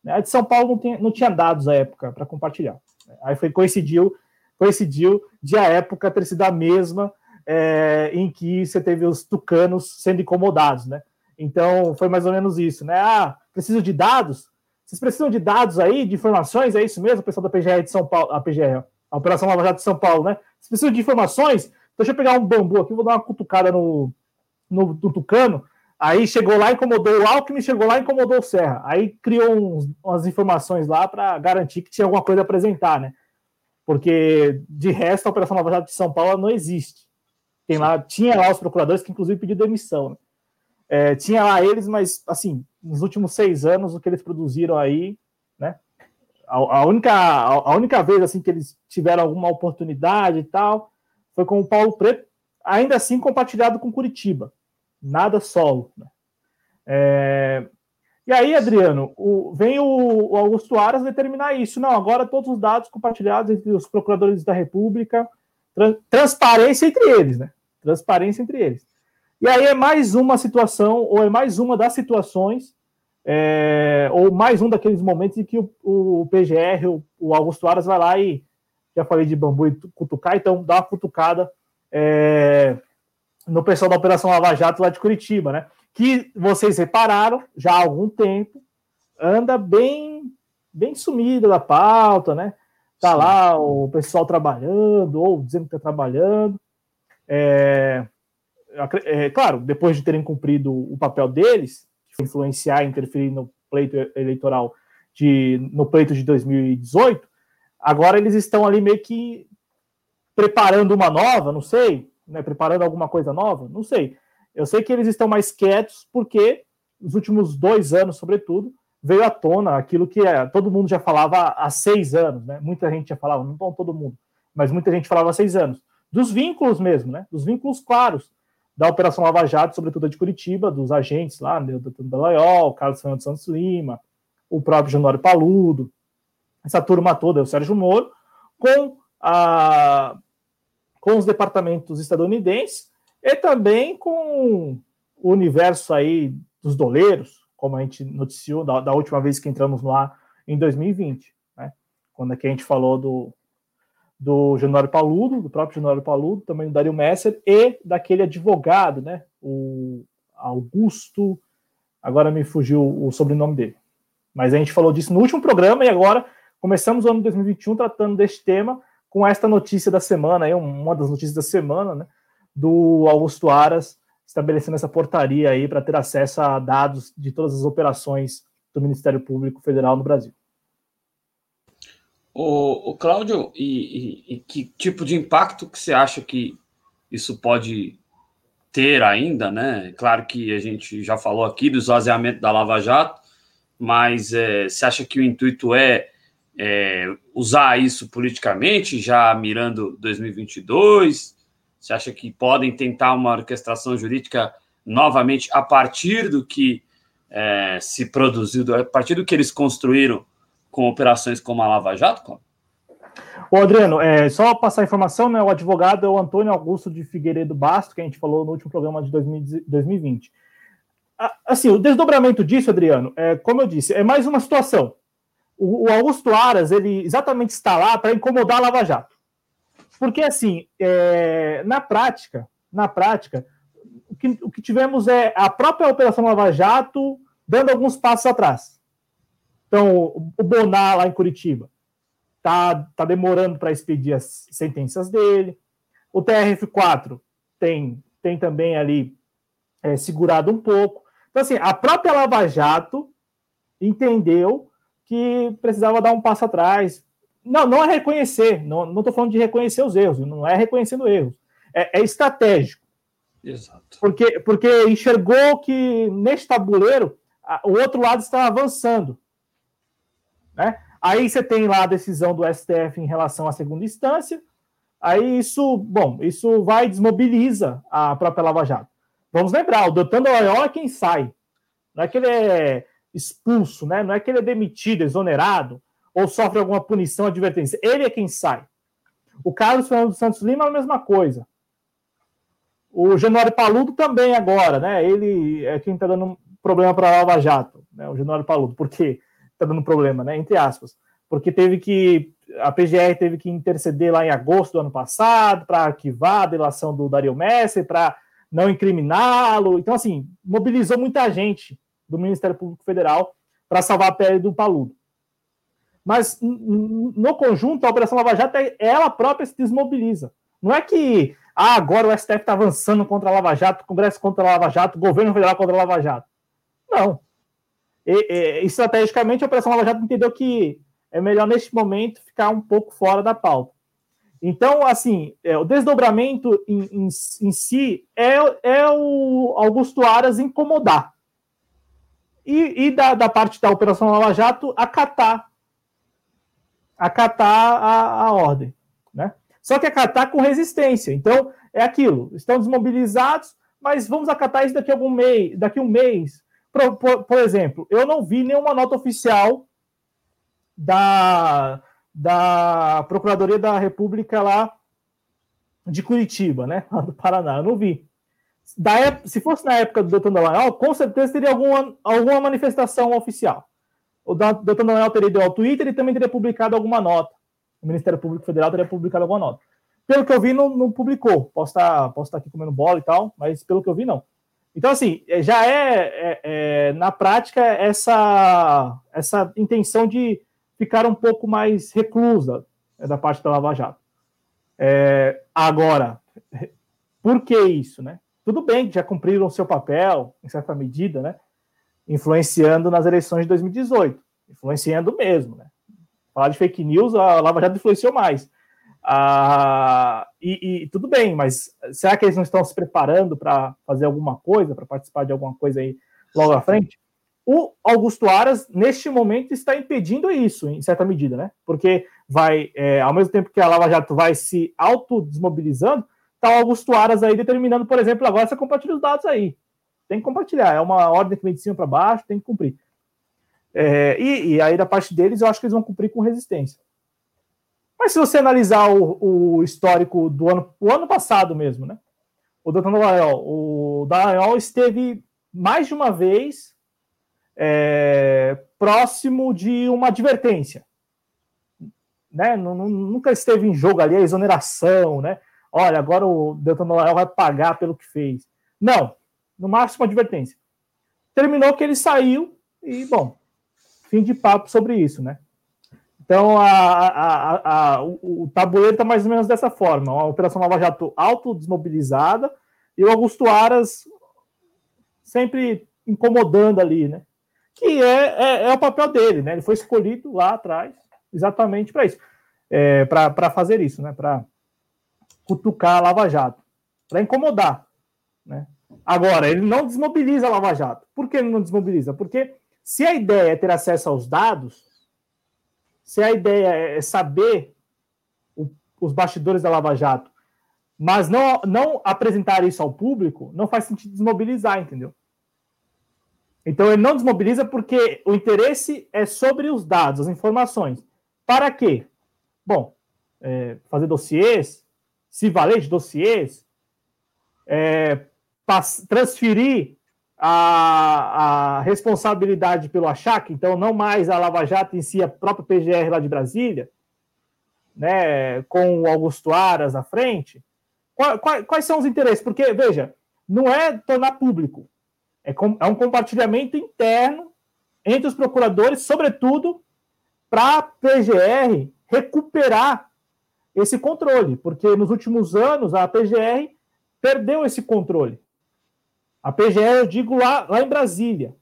A de São Paulo não, tem, não tinha dados à época para compartilhar. Aí foi, coincidiu, coincidiu de a época ter sido a mesma é, em que você teve os tucanos sendo incomodados, né? Então foi mais ou menos isso, né? Ah, preciso de dados? Vocês precisam de dados aí, de informações? É isso mesmo, pessoal da PGR de São Paulo, a PGR, a Operação Lava Jato de São Paulo, né? Você precisa de informações? Então, deixa eu pegar um bambu aqui, vou dar uma cutucada no, no, no Tucano. Aí chegou lá, incomodou o Alckmin, chegou lá, incomodou o Serra. Aí criou uns, umas informações lá para garantir que tinha alguma coisa a apresentar, né? Porque de resto a Operação Lava Jato de São Paulo não existe. Tem lá, tinha lá os procuradores que inclusive pediram demissão. Né? É, tinha lá eles, mas assim, nos últimos seis anos o que eles produziram aí, né? A, a, única, a, a, única vez assim que eles tiveram alguma oportunidade e tal foi com o Paulo Preto, ainda assim compartilhado com Curitiba, nada solo. Né? É... E aí, Adriano, o, vem o, o, Augusto Aras determinar isso. Não, agora todos os dados compartilhados entre os procuradores da República, tra, transparência entre eles, né? Transparência entre eles. E aí é mais uma situação, ou é mais uma das situações, é, ou mais um daqueles momentos em que o, o PGR, o, o, Augusto Aras, vai lá e já falei de bambu e cutucar, então dá uma cutucada é, no pessoal da Operação Lava Jato lá de Curitiba, né? Que vocês repararam já há algum tempo, anda bem, bem sumido da pauta, né? Tá Sim. lá o pessoal trabalhando, ou dizendo que está trabalhando. É, é, claro, depois de terem cumprido o papel deles, foi influenciar, interferir no pleito eleitoral de, no pleito de 2018, agora eles estão ali meio que preparando uma nova, não sei, né, preparando alguma coisa nova, não sei. Eu sei que eles estão mais quietos porque nos últimos dois anos, sobretudo, veio à tona aquilo que é, todo mundo já falava há seis anos, né? Muita gente já falava, não todo mundo, mas muita gente falava há seis anos. Dos vínculos mesmo, né? Dos vínculos claros da Operação Lava Jato, sobretudo a de Curitiba, dos agentes lá, né, do Dalaiol, Carlos Fernando Santos Lima, o próprio Januário Paludo, essa turma toda, o Sérgio Moro, com, a, com os departamentos estadunidenses e também com o universo aí dos doleiros, como a gente noticiou da, da última vez que entramos lá em 2020, né? Quando aqui a gente falou do, do Januário Paludo, do próprio Januário Paludo, também do Dario Messer, e daquele advogado, né? O Augusto, agora me fugiu o sobrenome dele. Mas a gente falou disso no último programa e agora começamos o ano 2021 tratando deste tema com esta notícia da semana, aí, uma das notícias da semana, né? Do Augusto Aras, estabelecendo essa portaria aí para ter acesso a dados de todas as operações do Ministério Público Federal no Brasil. O, o Cláudio, e, e, e, que tipo de impacto que você acha que isso pode ter ainda, né? Claro que a gente já falou aqui do esvaziamento da Lava Jato, mas é, você acha que o intuito é, é usar isso politicamente, já mirando 2022? Você acha que podem tentar uma orquestração jurídica novamente a partir do que é, se produziu, a partir do que eles construíram com operações como a Lava Jato? O Adriano, é, só passar a informação, né, o advogado é o Antônio Augusto de Figueiredo Basto, que a gente falou no último programa de 2020. Assim, o desdobramento disso, Adriano, é, como eu disse, é mais uma situação. O, o Augusto Aras, ele exatamente está lá para incomodar a Lava Jato. Porque, assim, é, na prática, na prática, o que, o que tivemos é a própria Operação Lava Jato dando alguns passos atrás. Então, o Bonar, lá em Curitiba, tá, tá demorando para expedir as sentenças dele. O TRF4 tem, tem também ali é, segurado um pouco. Então, assim, a própria Lava Jato entendeu que precisava dar um passo atrás, não, não é reconhecer, não estou falando de reconhecer os erros, não é reconhecendo erros, é, é estratégico. Exato. Porque, porque enxergou que neste tabuleiro a, o outro lado está avançando. Né? Aí você tem lá a decisão do STF em relação à segunda instância, aí isso, bom, isso vai desmobiliza a própria Lava Jato. Vamos lembrar, o Doutor Loyola é quem sai. Não é que ele é expulso, né? não é que ele é demitido, exonerado ou sofre alguma punição, advertência. Ele é quem sai. O Carlos Fernando Santos Lima é a mesma coisa. O Januário Paludo também agora, né? Ele é quem está dando problema para a Lava Jato, né? O Januário Paludo. Por que está dando problema, né? Entre aspas. Porque teve que. A PGR teve que interceder lá em agosto do ano passado para arquivar a delação do Dario Messi, para não incriminá-lo. Então, assim, mobilizou muita gente do Ministério Público Federal para salvar a pele do Paludo. Mas no conjunto, a Operação Lava Jato, ela própria se desmobiliza. Não é que ah, agora o STF está avançando contra a Lava Jato, o Congresso contra a Lava Jato, o governo federal contra a Lava Jato. Não. E, e, estrategicamente, a Operação Lava Jato entendeu que é melhor, neste momento, ficar um pouco fora da pauta. Então, assim, é, o desdobramento em, em, em si é, é, o Augusto Aras incomodar. E, e da, da, parte da Operação Lava Jato acatar acatar a, a ordem, né? Só que acatar com resistência. Então, é aquilo. Estão desmobilizados, mas vamos acatar isso daqui a algum mês, daqui a um mês. Por, por, por, exemplo, eu não vi nenhuma nota oficial da, da Procuradoria da República lá de Curitiba, né? Lá do Paraná, eu não vi. Da época, se fosse na época do Doutor Dallagnol, com certeza teria alguma, alguma manifestação oficial. O Doutor Dallagnol teria ido ao Twitter e também teria publicado alguma nota. O Ministério Público Federal teria publicado alguma nota. Pelo que eu vi, não, não publicou. Posso estar, posso estar aqui comendo bola e tal, mas pelo que eu vi, não. Então, assim, é, já é, é, é, na prática essa, essa intenção de ficar um pouco mais reclusa né, da parte da Lava Jato. É, agora, por que isso, né? Tudo bem já cumpriram seu papel, em certa medida, né? Influenciando nas eleições de 2018. Influenciando mesmo, né? Falar de fake news, a Lava Jato influenciou mais. Ah, e, e, tudo bem, mas será que eles não estão se preparando para fazer alguma coisa, para participar de alguma coisa aí logo à frente? O Augusto Aras, neste momento, está impedindo isso, em certa medida, né? Porque vai, é, ao mesmo tempo que a Lava Jato vai se autodesmobilizando, está o Augusto Aras aí determinando, por exemplo, agora você compartilha os dados aí. Tem que compartilhar, é uma ordem que vem de cima para baixo, tem que cumprir. É, e, e, aí, da parte deles, eu acho que eles vão cumprir com resistência. Mas se você analisar o, o histórico do ano, o ano passado mesmo, né? O Dr. Dallagnol, o Dallagnol esteve mais de uma vez é, próximo de uma advertência. Né? Nunca esteve em jogo ali a exoneração, né? Olha, agora o Deltan Dallagnol vai pagar pelo que fez. Não, no máximo advertência. Terminou que ele saiu e, bom, fim de papo sobre isso, né? Então, a, a, a, o, o tabuleiro está mais ou menos dessa forma: a Operação Lava Jato autodesmobilizada e o Augusto Aras sempre incomodando ali, né? Que é, é, é, o papel dele, né? Ele foi escolhido lá atrás exatamente para isso, é, para fazer isso, né? Para cutucar a Lava Jato, para incomodar, né? Agora, ele não desmobiliza a Lava Jato. Por que ele não desmobiliza? Porque se a ideia é ter acesso aos dados, se a ideia é saber o, os bastidores da Lava Jato, mas não, não apresentar isso ao público, não faz sentido desmobilizar, entendeu? Então ele não desmobiliza porque o interesse é sobre os dados, as informações. Para quê? Bom, é, fazer dossiês, se valer de dossiês, é, transferir a, a responsabilidade pelo achaque, então não mais a Lava Jato em si, a própria PGR lá de Brasília, né, com o Augusto Aras à frente, quais, quais são os interesses? Porque, veja, não é tornar público, é, com, é um compartilhamento interno entre os procuradores, sobretudo para a PGR recuperar esse controle, porque nos últimos anos a PGR perdeu esse controle. A PGE, eu digo lá, lá em Brasília.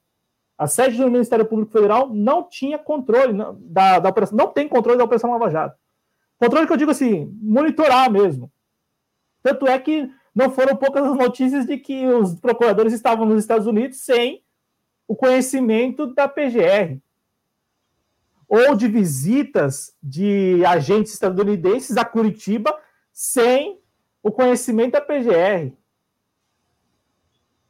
A sede do Ministério Público Federal não tinha controle da, da operação, não tem controle da Operação Lava Jato. Controle que eu digo assim, monitorar mesmo. Tanto é que não foram poucas as notícias de que os procuradores estavam nos Estados Unidos sem o conhecimento da PGR. Ou de visitas de agentes estadunidenses a Curitiba sem o conhecimento da PGR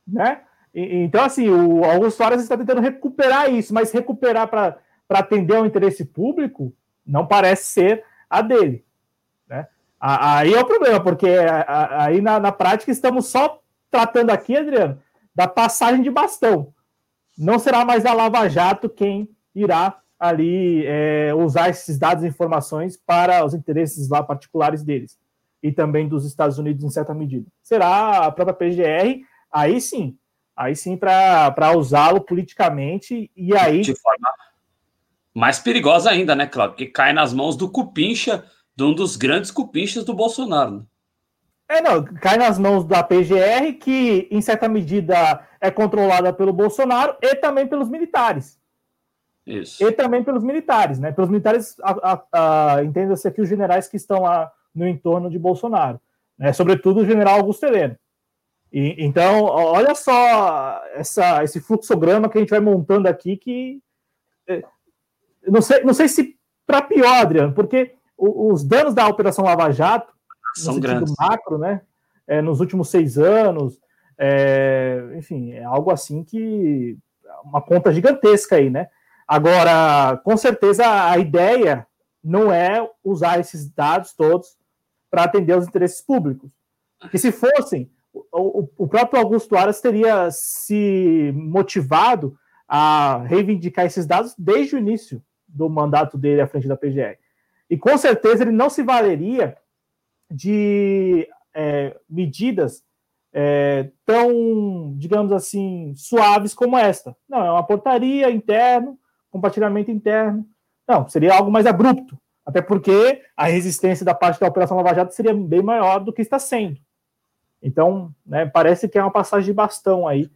né? então, assim, o Augusto Soares está tentando recuperar isso, mas recuperar para atender ao interesse público não parece ser a dele. Né? Aí é o problema, porque aí na, na prática estamos só tratando aqui, Adriano, da passagem de bastão. Não será mais a Lava Jato quem irá ali é, usar esses dados e informações para os interesses lá particulares deles e também dos Estados Unidos em certa medida. Será a própria PGR aí sim, aí sim para usá-lo politicamente e aí. De forma mais perigosa ainda, né, Cláudio? Que cai nas mãos do cupincha, de um dos grandes cupinchas do Bolsonaro. Né? É, não, cai nas mãos da PGR, que em certa medida é controlada pelo Bolsonaro e também pelos militares. Isso. E também pelos militares, né? Pelos militares, entenda-se aqui os generais que estão lá no entorno de Bolsonaro, né? Sobretudo o general Augusto Heleno. E, então, olha só essa, esse fluxograma que a gente vai montando aqui, que é, não sei, não sei se para pior, Adriano, porque os danos da Operação Lava Jato, São grandes. macro, né, é, nos últimos seis anos, é, enfim, é algo assim que uma conta gigantesca aí, né? Agora, com certeza, a ideia não é usar esses dados todos para atender aos interesses públicos. Que se fossem, o, o próprio Augusto Aras teria se motivado a reivindicar esses dados desde o início do mandato dele à frente da PGR. E com certeza ele não se valeria de é, medidas é, tão, digamos assim, suaves como esta. Não, é uma portaria interno, compartilhamento interno. Não, seria algo mais abrupto. Até porque a resistência da parte da Operação Lava Jato seria bem maior do que está sendo. Então, né, parece que é uma passagem de bastão aí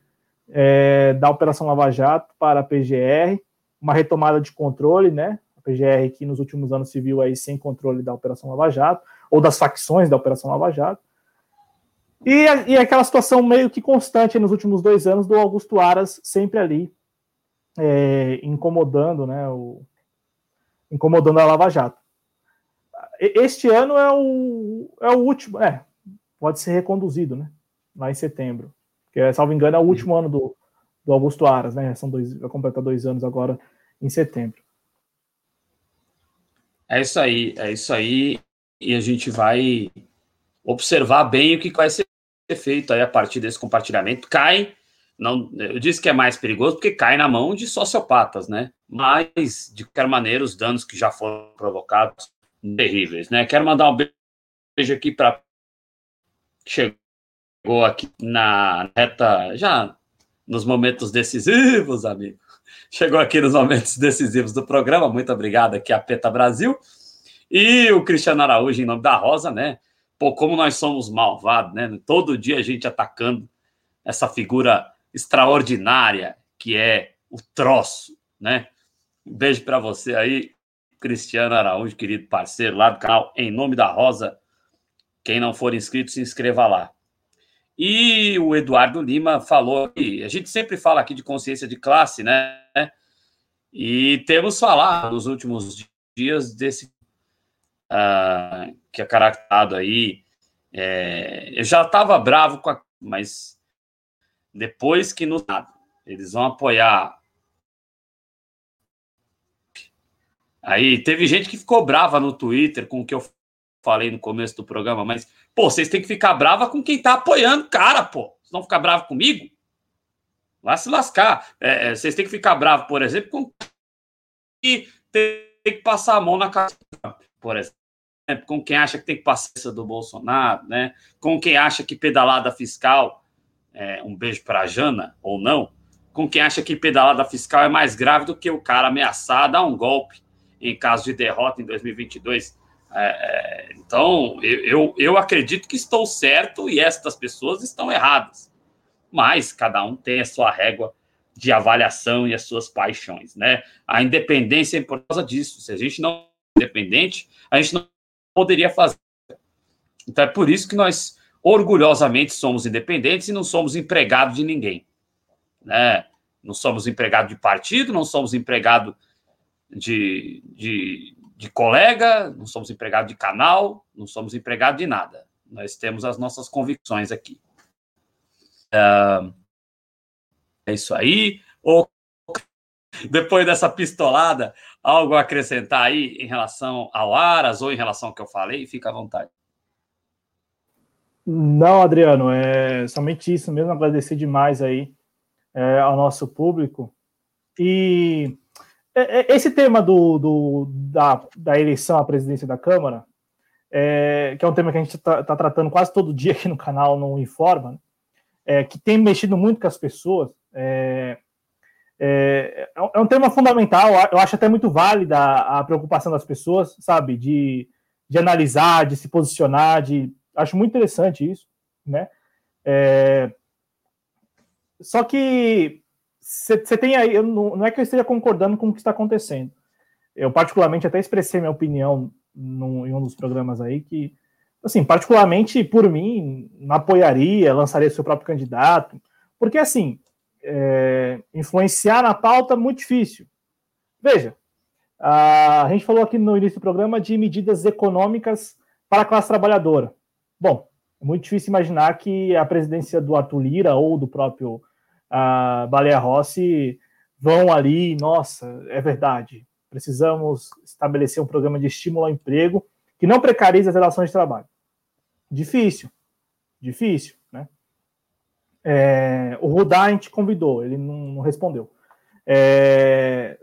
é, da Operação Lava Jato para a PGR, uma retomada de controle, né? A PGR que nos últimos anos se viu aí sem controle da Operação Lava Jato, ou das facções da Operação Lava Jato. E, e aquela situação meio que constante nos últimos dois anos do Augusto Aras sempre ali, é, incomodando, né? O, incomodando a Lava Jato. Este ano é o, é o último, é, pode ser reconduzido, né? Lá em setembro. Que, salvo engano, é o último ano do, do Augusto Aras, né? São dois, vai completar dois anos agora em setembro. É isso aí, é isso aí. E a gente vai observar bem o que vai ser feito aí a partir desse compartilhamento. Cai, não, eu disse que é mais perigoso porque cai na mão de sociopatas, né? Mas, de qualquer maneira, os danos que já foram provocados terríveis, né? Quero mandar um beijo aqui para chegou aqui na reta já nos momentos decisivos, amigo. Chegou aqui nos momentos decisivos do programa. Muito obrigado aqui a Peta Brasil e o Cristiano Araújo em nome da Rosa, né? Pô, como nós somos malvados, né? Todo dia a gente atacando essa figura extraordinária que é o troço, né? Um beijo para você aí, Cristiano Araújo, querido parceiro lá do canal Em Nome da Rosa. Quem não for inscrito, se inscreva lá. E o Eduardo Lima falou que a gente sempre fala aqui de consciência de classe, né? E temos falado nos últimos dias desse uh, que é caracterizado aí. É, eu já estava bravo com a, mas depois que no eles vão apoiar. Aí teve gente que ficou brava no Twitter com o que eu falei no começo do programa, mas, pô, vocês têm que ficar brava com quem tá apoiando cara, pô. Vocês vão ficar bravo comigo? Vai se lascar. É, é, vocês têm que ficar bravo, por exemplo, com que tem que passar a mão na casa, por exemplo. Com quem acha que tem que passar do Bolsonaro, né? Com quem acha que pedalada fiscal, é, um beijo para a Jana, ou não, com quem acha que pedalada fiscal é mais grave do que o cara ameaçar dar um golpe em caso de derrota em 2022. É, é, então, eu, eu, eu acredito que estou certo e estas pessoas estão erradas. Mas cada um tem a sua régua de avaliação e as suas paixões, né? A independência é por causa disso. Se a gente não é independente, a gente não poderia fazer. Então é por isso que nós orgulhosamente somos independentes e não somos empregados de ninguém, né? Não somos empregado de partido, não somos empregado de, de, de colega, não somos empregado de canal, não somos empregado de nada. Nós temos as nossas convicções aqui. Uh, é isso aí. Ou depois dessa pistolada, algo a acrescentar aí em relação ao Aras ou em relação ao que eu falei? Fica à vontade. Não, Adriano, é somente isso mesmo. Agradecer demais aí é, ao nosso público. E é, é, esse tema do, do da, da, eleição à presidência da Câmara, é, que é um tema que a gente está tá tratando quase todo dia aqui no canal, no Informa, né? é, que tem mexido muito com as pessoas, é, é, é, um tema fundamental, eu acho até muito válida a, a preocupação das pessoas, sabe, de, de analisar, de se posicionar, de, acho muito interessante isso, né, só que você tem aí, não, não, é que eu esteja concordando com o que está acontecendo. Eu, particularmente, até expressei minha opinião num, em um dos programas aí, que, assim, particularmente por mim, não apoiaria, lançaria seu próprio candidato, porque, assim, é, influenciar na pauta é muito difícil. Veja, a, a gente falou aqui no início do programa de medidas econômicas para a classe trabalhadora. Bom, é muito difícil imaginar que a presidência do Arthur Lira ou do próprio a Baleia Rossi vão ali, nossa, é verdade, precisamos estabelecer um programa de estímulo ao emprego que não precarize as relações de trabalho. Difícil. Difícil, né? É, o Rudá a gente convidou, ele não, não respondeu. É,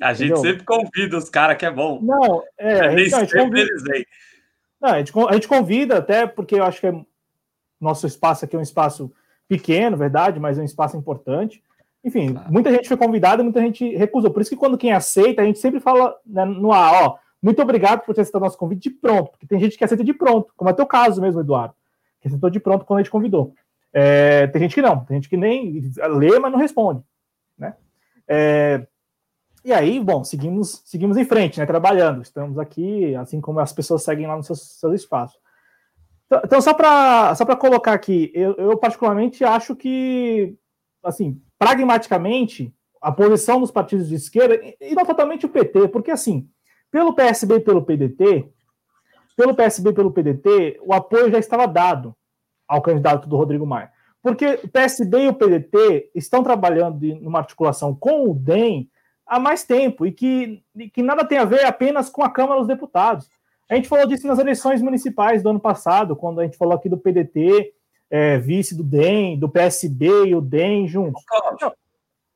a gente entendeu? sempre convida os caras que é bom. Não, é, gente, não, a gente convida, não, a, gente, a gente convida até porque eu acho que é, nosso espaço aqui é um espaço pequeno, verdade, mas é um espaço importante. Enfim, claro. muita gente foi convidada, muita gente recusou. Por isso que quando quem aceita, a gente sempre fala né, no ar, ó, muito obrigado por ter aceitado nosso convite de pronto, porque tem gente que aceita de pronto, como é teu caso mesmo, Eduardo, que aceitou de pronto quando a gente convidou. É, tem gente que não, tem gente que nem lê, mas não responde, né? É, e aí, bom, seguimos, seguimos em frente, né, trabalhando. Estamos aqui, assim como as pessoas seguem lá no seu, seu espaço. Então, então só para só colocar aqui, eu, eu particularmente acho que, assim, pragmaticamente, a posição dos partidos de esquerda, e não totalmente o PT, porque assim, pelo PSB e pelo PDT, pelo PSB e pelo PDT, o apoio já estava dado ao candidato do Rodrigo Maia. Porque o PSB e o PDT estão trabalhando numa articulação com o DEM há mais tempo e que, que nada tem a ver apenas com a Câmara dos Deputados. A gente falou disso nas eleições municipais do ano passado, quando a gente falou aqui do PDT, é, vice do DEM, do PSB e o DEM juntos.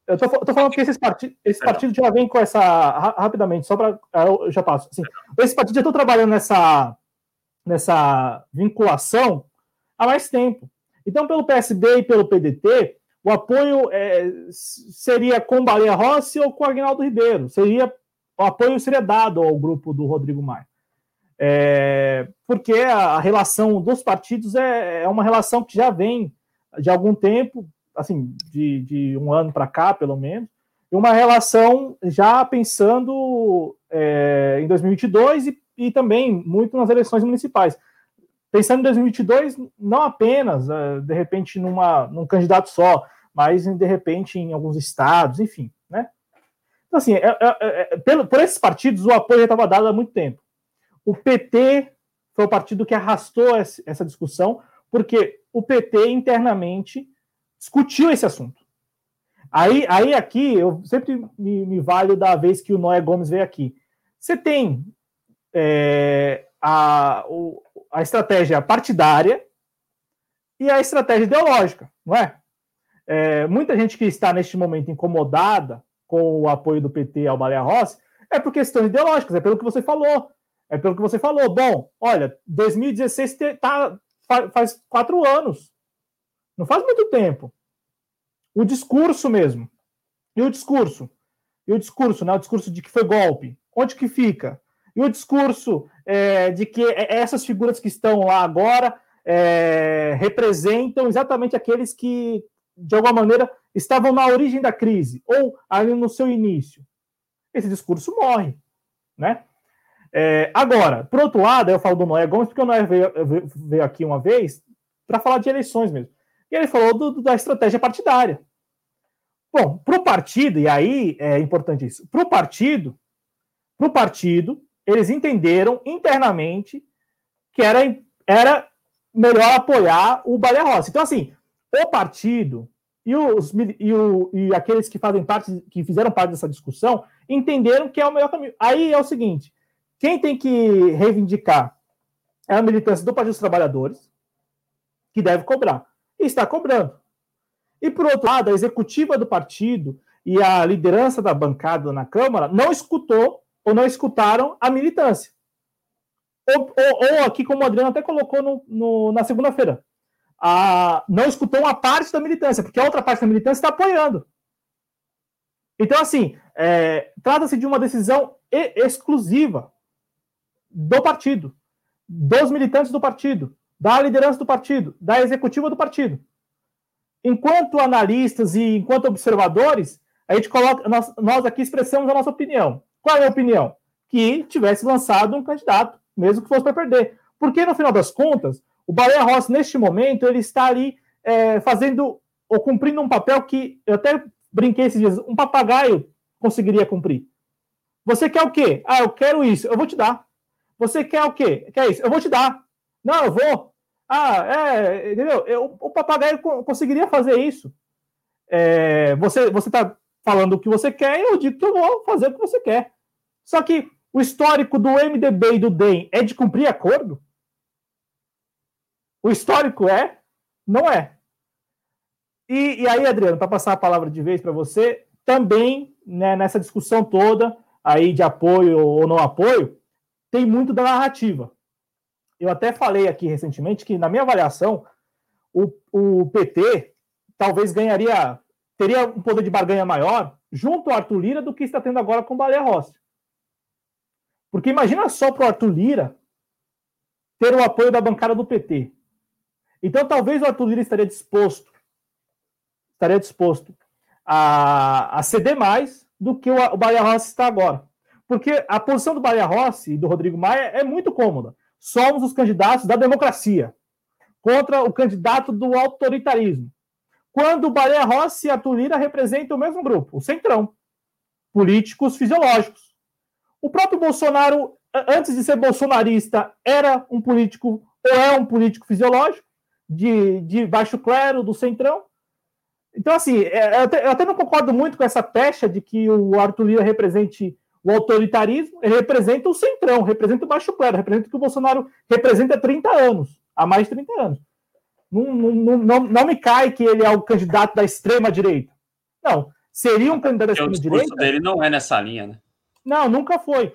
Eu tô, tô falando que esses, partidos, esses partidos já vêm com essa. Rapidamente, só para. Eu já passo. Assim, esses partidos já estão trabalhando nessa, nessa vinculação há mais tempo. Então, pelo PSB e pelo PDT, o apoio é, seria com Baleia Rossi ou com Agnaldo Ribeiro. Seria, o apoio seria dado ao grupo do Rodrigo Maia. É, porque a, a, relação dos partidos é, é, uma relação que já vem de algum tempo, assim, de, de um ano para cá, pelo menos, e uma relação já pensando é, em 2022 e, e também muito nas eleições municipais. Pensando em 2022, não apenas, é, de repente, numa, num candidato só, mas de repente em alguns estados, enfim, né? Então, assim, é, é, é, pelo, por esses partidos, o apoio já estava dado há muito tempo. O PT foi o partido que arrastou essa discussão, porque o PT internamente discutiu esse assunto. Aí, aí aqui, eu sempre me, me valho da vez que o Noé Gomes veio aqui. Você tem é, a, o, a estratégia partidária e a estratégia ideológica, não é? é? Muita gente que está neste momento incomodada com o apoio do PT ao Baleia Rossi é por questões ideológicas, é pelo que você falou. É pelo que você falou. Bom, olha, 2016 tá, faz quatro anos. Não faz muito tempo. O discurso mesmo. E o discurso? E o discurso, né? O discurso de que foi golpe. Onde que fica? E o discurso é, de que essas figuras que estão lá agora é, representam exatamente aqueles que, de alguma maneira, estavam na origem da crise, ou ali no seu início. Esse discurso morre, né? É, agora, por outro lado, eu falo do Noé Gomes, porque o Noé veio, veio aqui uma vez para falar de eleições mesmo. E ele falou do, da estratégia partidária. Bom, para o partido, e aí é importante isso, para o partido, para o partido, eles entenderam internamente que era, era melhor apoiar o Baleia Rossi. Então, assim, o partido e, os, e, o, e aqueles que fazem parte, que fizeram parte dessa discussão, entenderam que é o melhor caminho. Aí é o seguinte: quem tem que reivindicar é a militância do Partido dos Trabalhadores, que deve cobrar e está cobrando. E, por outro lado, a executiva do partido e a liderança da bancada na Câmara não escutou ou não escutaram a militância. Ou, ou, ou aqui, como o Adriano até colocou no, no, na segunda-feira, não escutou uma parte da militância, porque a outra parte da militância está apoiando. Então, assim, é, trata-se de uma decisão exclusiva do partido, dos militantes do partido, da liderança do partido, da executiva do partido. Enquanto analistas e enquanto observadores, a gente coloca, nós, nós aqui expressamos a nossa opinião. Qual é a opinião? Que tivesse lançado um candidato, mesmo que fosse para perder. Porque, no final das contas, o Baleia Rossi, neste momento, ele está ali é, fazendo ou cumprindo um papel que eu até brinquei esses dias, um papagaio conseguiria cumprir. Você quer o quê? Ah, eu quero isso, eu vou te dar. Você quer o quê? Quer isso? Eu vou te dar. Não, eu vou. Ah, é, entendeu? Eu, o papagaio conseguiria fazer isso. É, você está falando o que você quer eu digo que eu vou fazer o que você quer. Só que o histórico do MDB e do DEM é de cumprir acordo? O histórico é? Não é. E, e aí, Adriano, para passar a palavra de vez para você, também né, nessa discussão toda aí de apoio ou não apoio, tem muito da narrativa. Eu até falei aqui recentemente que, na minha avaliação, o, o PT talvez ganharia, teria um poder de barganha maior junto ao Arthur Lira do que está tendo agora com o Baleia Rossi. Porque imagina só para o Arthur Lira ter o apoio da bancada do PT. Então talvez o Arthur Lira estaria disposto, estaria disposto a, a ceder mais do que o, o Baleia Rossi está agora. Porque a posição do Baleia Rossi e do Rodrigo Maia é muito cômoda. Somos os candidatos da democracia contra o candidato do autoritarismo. Quando o Baleia Rossi e a Tulira representam o mesmo grupo, o Centrão. Políticos fisiológicos. O próprio Bolsonaro, antes de ser bolsonarista, era um político, ou é um político fisiológico, de, de baixo clero, do Centrão. Então, assim, é, eu até, eu até não concordo muito com essa pecha de que o Arthur Lira represente o autoritarismo, ele representa o centrão, representa o baixo clero, representa o que o Bolsonaro representa há 30 anos, há mais de 30 anos. Não, não, não, não me cai que ele é o candidato da extrema-direita. Não, seria um candidato da extrema-direita... O dele não é nessa linha, né? Não, nunca foi.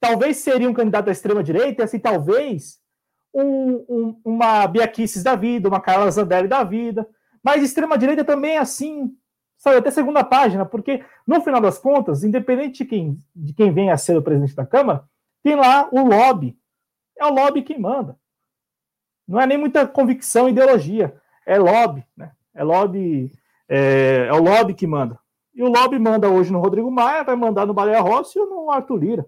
Talvez seria um candidato da extrema-direita, assim, talvez um, um, uma Biaquices da vida, uma Carla Zambelli da vida, mas extrema-direita também, assim, sabe, até segunda página, porque no final das contas, independente de quem, de quem venha a ser o presidente da Câmara, tem lá o lobby. É o lobby quem manda. Não é nem muita convicção, ideologia. É lobby, né? É lobby, é, é o lobby que manda. E o lobby manda hoje no Rodrigo Maia, vai mandar no Baleia Rossi ou no Arthur Lira.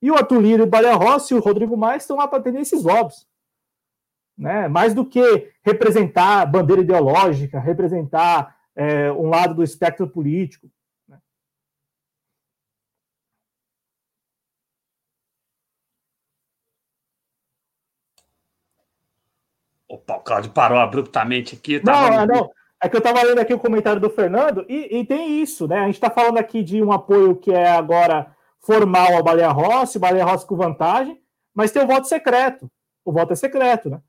E o Arthur Lira, o Baleia Rossi e o Rodrigo Maia estão lá para atender esses lobbies. Né? Mais do que representar bandeira ideológica, representar é, um lado do espectro político. Né? Opa, o Claudio parou abruptamente aqui. Não, não. É que eu estava lendo aqui o comentário do Fernando, e, e tem isso, né? A gente está falando aqui de um apoio que é agora formal ao Baleia Rossi, Baleia Rossi com vantagem, mas tem o voto secreto. O voto é secreto, né?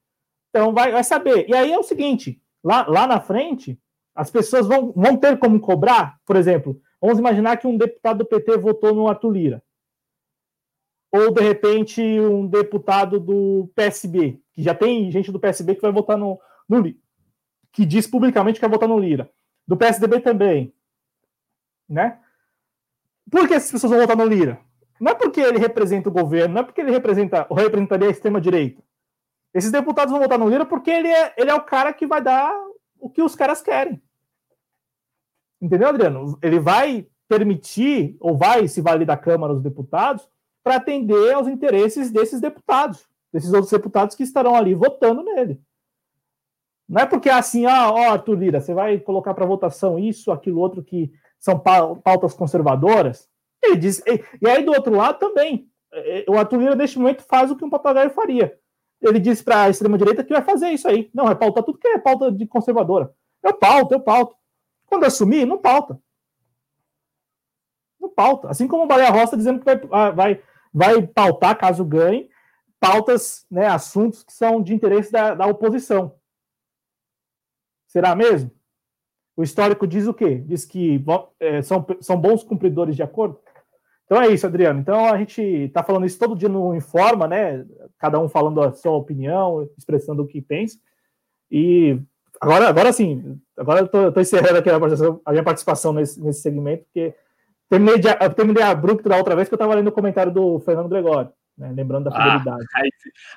Então vai, vai saber. E aí é o seguinte: lá, lá na frente, as pessoas vão, vão ter como cobrar, por exemplo, vamos imaginar que um deputado do PT votou no Arthur Lira. Ou, de repente, um deputado do PSB, que já tem gente do PSB que vai votar no, no que diz publicamente que vai votar no Lira. Do PSDB também. Né? Por que essas pessoas vão votar no Lira? Não é porque ele representa o governo, não é porque ele representa ou representaria a extrema-direita. Esses deputados vão votar no Lira porque ele é, ele é o cara que vai dar o que os caras querem. Entendeu, Adriano? Ele vai permitir, ou vai se valer da Câmara dos Deputados, para atender aos interesses desses deputados, desses outros deputados que estarão ali votando nele. Não é porque é assim, ah, ó, Arthur Lira, você vai colocar para votação isso, aquilo, outro que são pautas conservadoras. Ele diz, e aí do outro lado também, é, é, o Arthur Lira neste momento faz o que um papagaio faria. Ele disse para a extrema-direita que vai fazer isso aí. Não, é pautar tudo que é pauta de conservadora. Eu pauto, eu pauto. Quando assumir, não pauta. Não pauta. Assim como o Baleia dizendo que vai, ah, vai, vai pautar, caso ganhe, pautas, né, assuntos que são de interesse da, da oposição. Será mesmo? O histórico diz o quê? Diz que é, são, são bons cumpridores de acordo? Então é isso, Adriano. Então a gente está falando isso todo dia no Informa, né? Cada um falando a sua opinião, expressando o que pensa. E agora, agora sim, agora eu estou encerrando aqui a, minha participação nesse, nesse segmento, porque terminei, de, terminei abrupto da outra vez que eu estava lendo o comentário do Fernando Gregório, né? lembrando da ah, fidelidade. Ah, aí,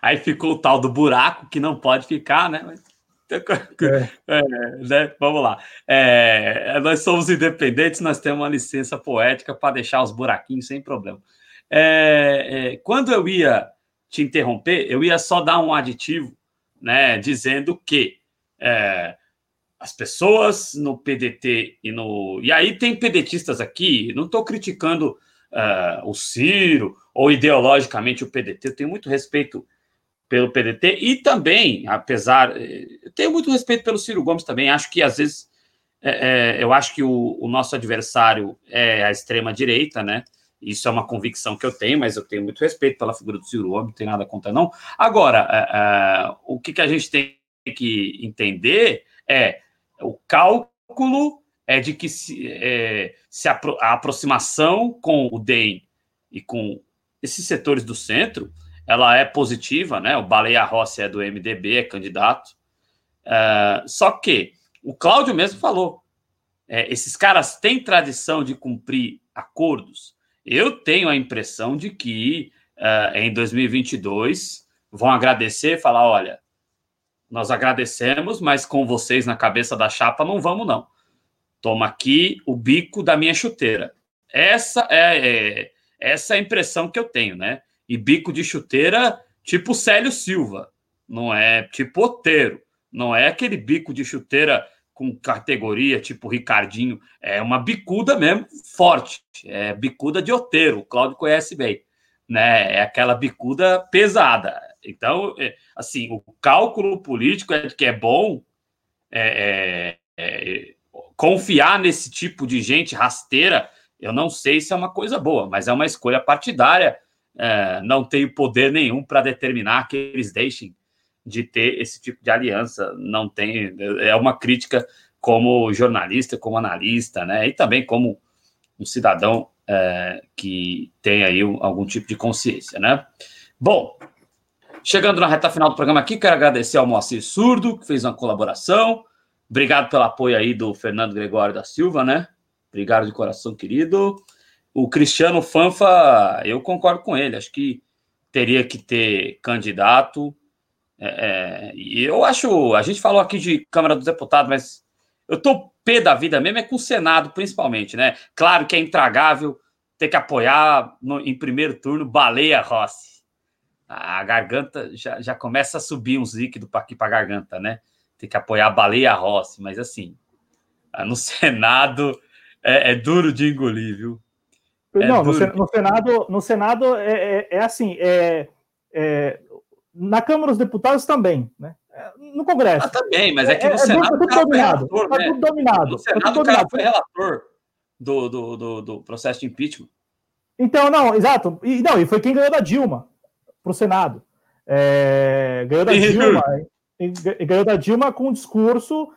aí, ficou o tal do buraco que não pode ficar, né? Mas... É. É, né? Vamos lá. É, nós somos independentes, nós temos uma licença poética para deixar os buraquinhos sem problema. É, é, quando eu ia te interromper, eu ia só dar um aditivo, né, dizendo que é, as pessoas no PDT e no. E aí tem pedetistas aqui, não estou criticando o Ciro ou ideologicamente o PDT, eu tenho muito respeito pelo PDT e também, apesar, eh, tenho muito respeito pelo Ciro Gomes também. Acho que às vezes é, é, eu acho que o, o, nosso adversário é a extrema direita, né? Isso é uma convicção que eu tenho, mas eu tenho muito respeito pela figura do Ciro Gomes, não tem nada contra não. Agora, é, o que, que a gente tem que entender é o cálculo é de que se, é, se a, a, aproximação com o DEM e com esses setores do centro, ela é positiva, né? O Baleia Rossi é do MDB, é candidato. É, só que o Cláudio mesmo falou, é, esses caras têm tradição de cumprir acordos. Eu tenho a impressão de que é, em 2022 vão agradecer e falar, olha, nós agradecemos, mas com vocês na cabeça da chapa não vamos não. Toma aqui o bico da minha chuteira. Essa é, é essa é a impressão que eu tenho, né? E bico de chuteira tipo Célio Silva, não é tipo Oteiro, não é aquele bico de chuteira com categoria tipo Ricardinho, é uma bicuda mesmo forte, é bicuda de Oteiro, o Claudio conhece bem, né? É aquela bicuda pesada. Então, é, assim, o cálculo político é que é bom é, é, é, confiar nesse tipo de gente rasteira. Eu não sei se é uma coisa boa, mas é uma escolha partidária. É, não tenho poder nenhum para determinar que eles deixem de ter esse tipo de aliança. Não tem. É uma crítica como jornalista, como analista, né? E também como um cidadão é, que tem aí algum tipo de consciência, né? Bom, Chegando na reta final do programa aqui, quero agradecer ao Moacir Surdo, que fez uma colaboração. Obrigado pelo apoio aí do Fernando Gregório da Silva, né? Obrigado de coração, querido. O Cristiano Fanfa, eu concordo com ele. Acho que teria que ter candidato. É, é, e eu acho, a gente falou aqui de Câmara dos Deputados, mas eu tô pé da vida mesmo é com o Senado, principalmente, né? Claro que é intragável ter que apoiar no, em primeiro turno Baleia Rossi a garganta já, já começa a subir uns líquidos aqui para garganta, né? Tem que apoiar baleia Rossi, mas assim, ah, no Senado é, é duro de engolir, viu? É Não, no, no, Senado, no Senado é, é, é assim, é, é, na Câmara dos Deputados também, né? É, no Congresso. Ah, também, mas é que no Senado é, tudo dominado, relator, tá né? tudo dominado. No Senado o cara foi relator do, do, do, do, processo de impeachment. Então, não, exato. E, não, e foi quem ganhou da Dilma para o Senado. É, ganhou da Dilma, e, ganhou da Dilma com um discurso.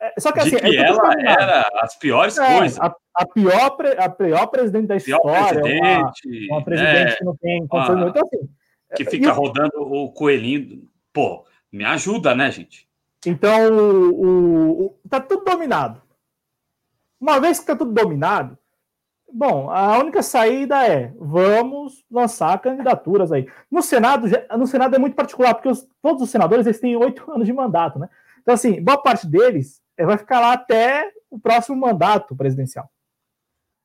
É, é só que assim, que é ela era as piores é, coisas. A, a, pior, a pior presidente da pior história, presidente, uma, uma presidente né? que não tem controle. Então, assim, que fica rodando o coelhinho. Pô, me ajuda, né, gente? Então, o, o, tá tudo dominado. Uma vez que tá tudo dominado, Bom, a única saída é vamos lançar candidaturas aí. No Senado, no Senado é muito particular, porque os, todos os senadores eles têm oito anos de mandato, né? Então, assim, boa parte deles é, vai ficar lá até o próximo mandato presidencial.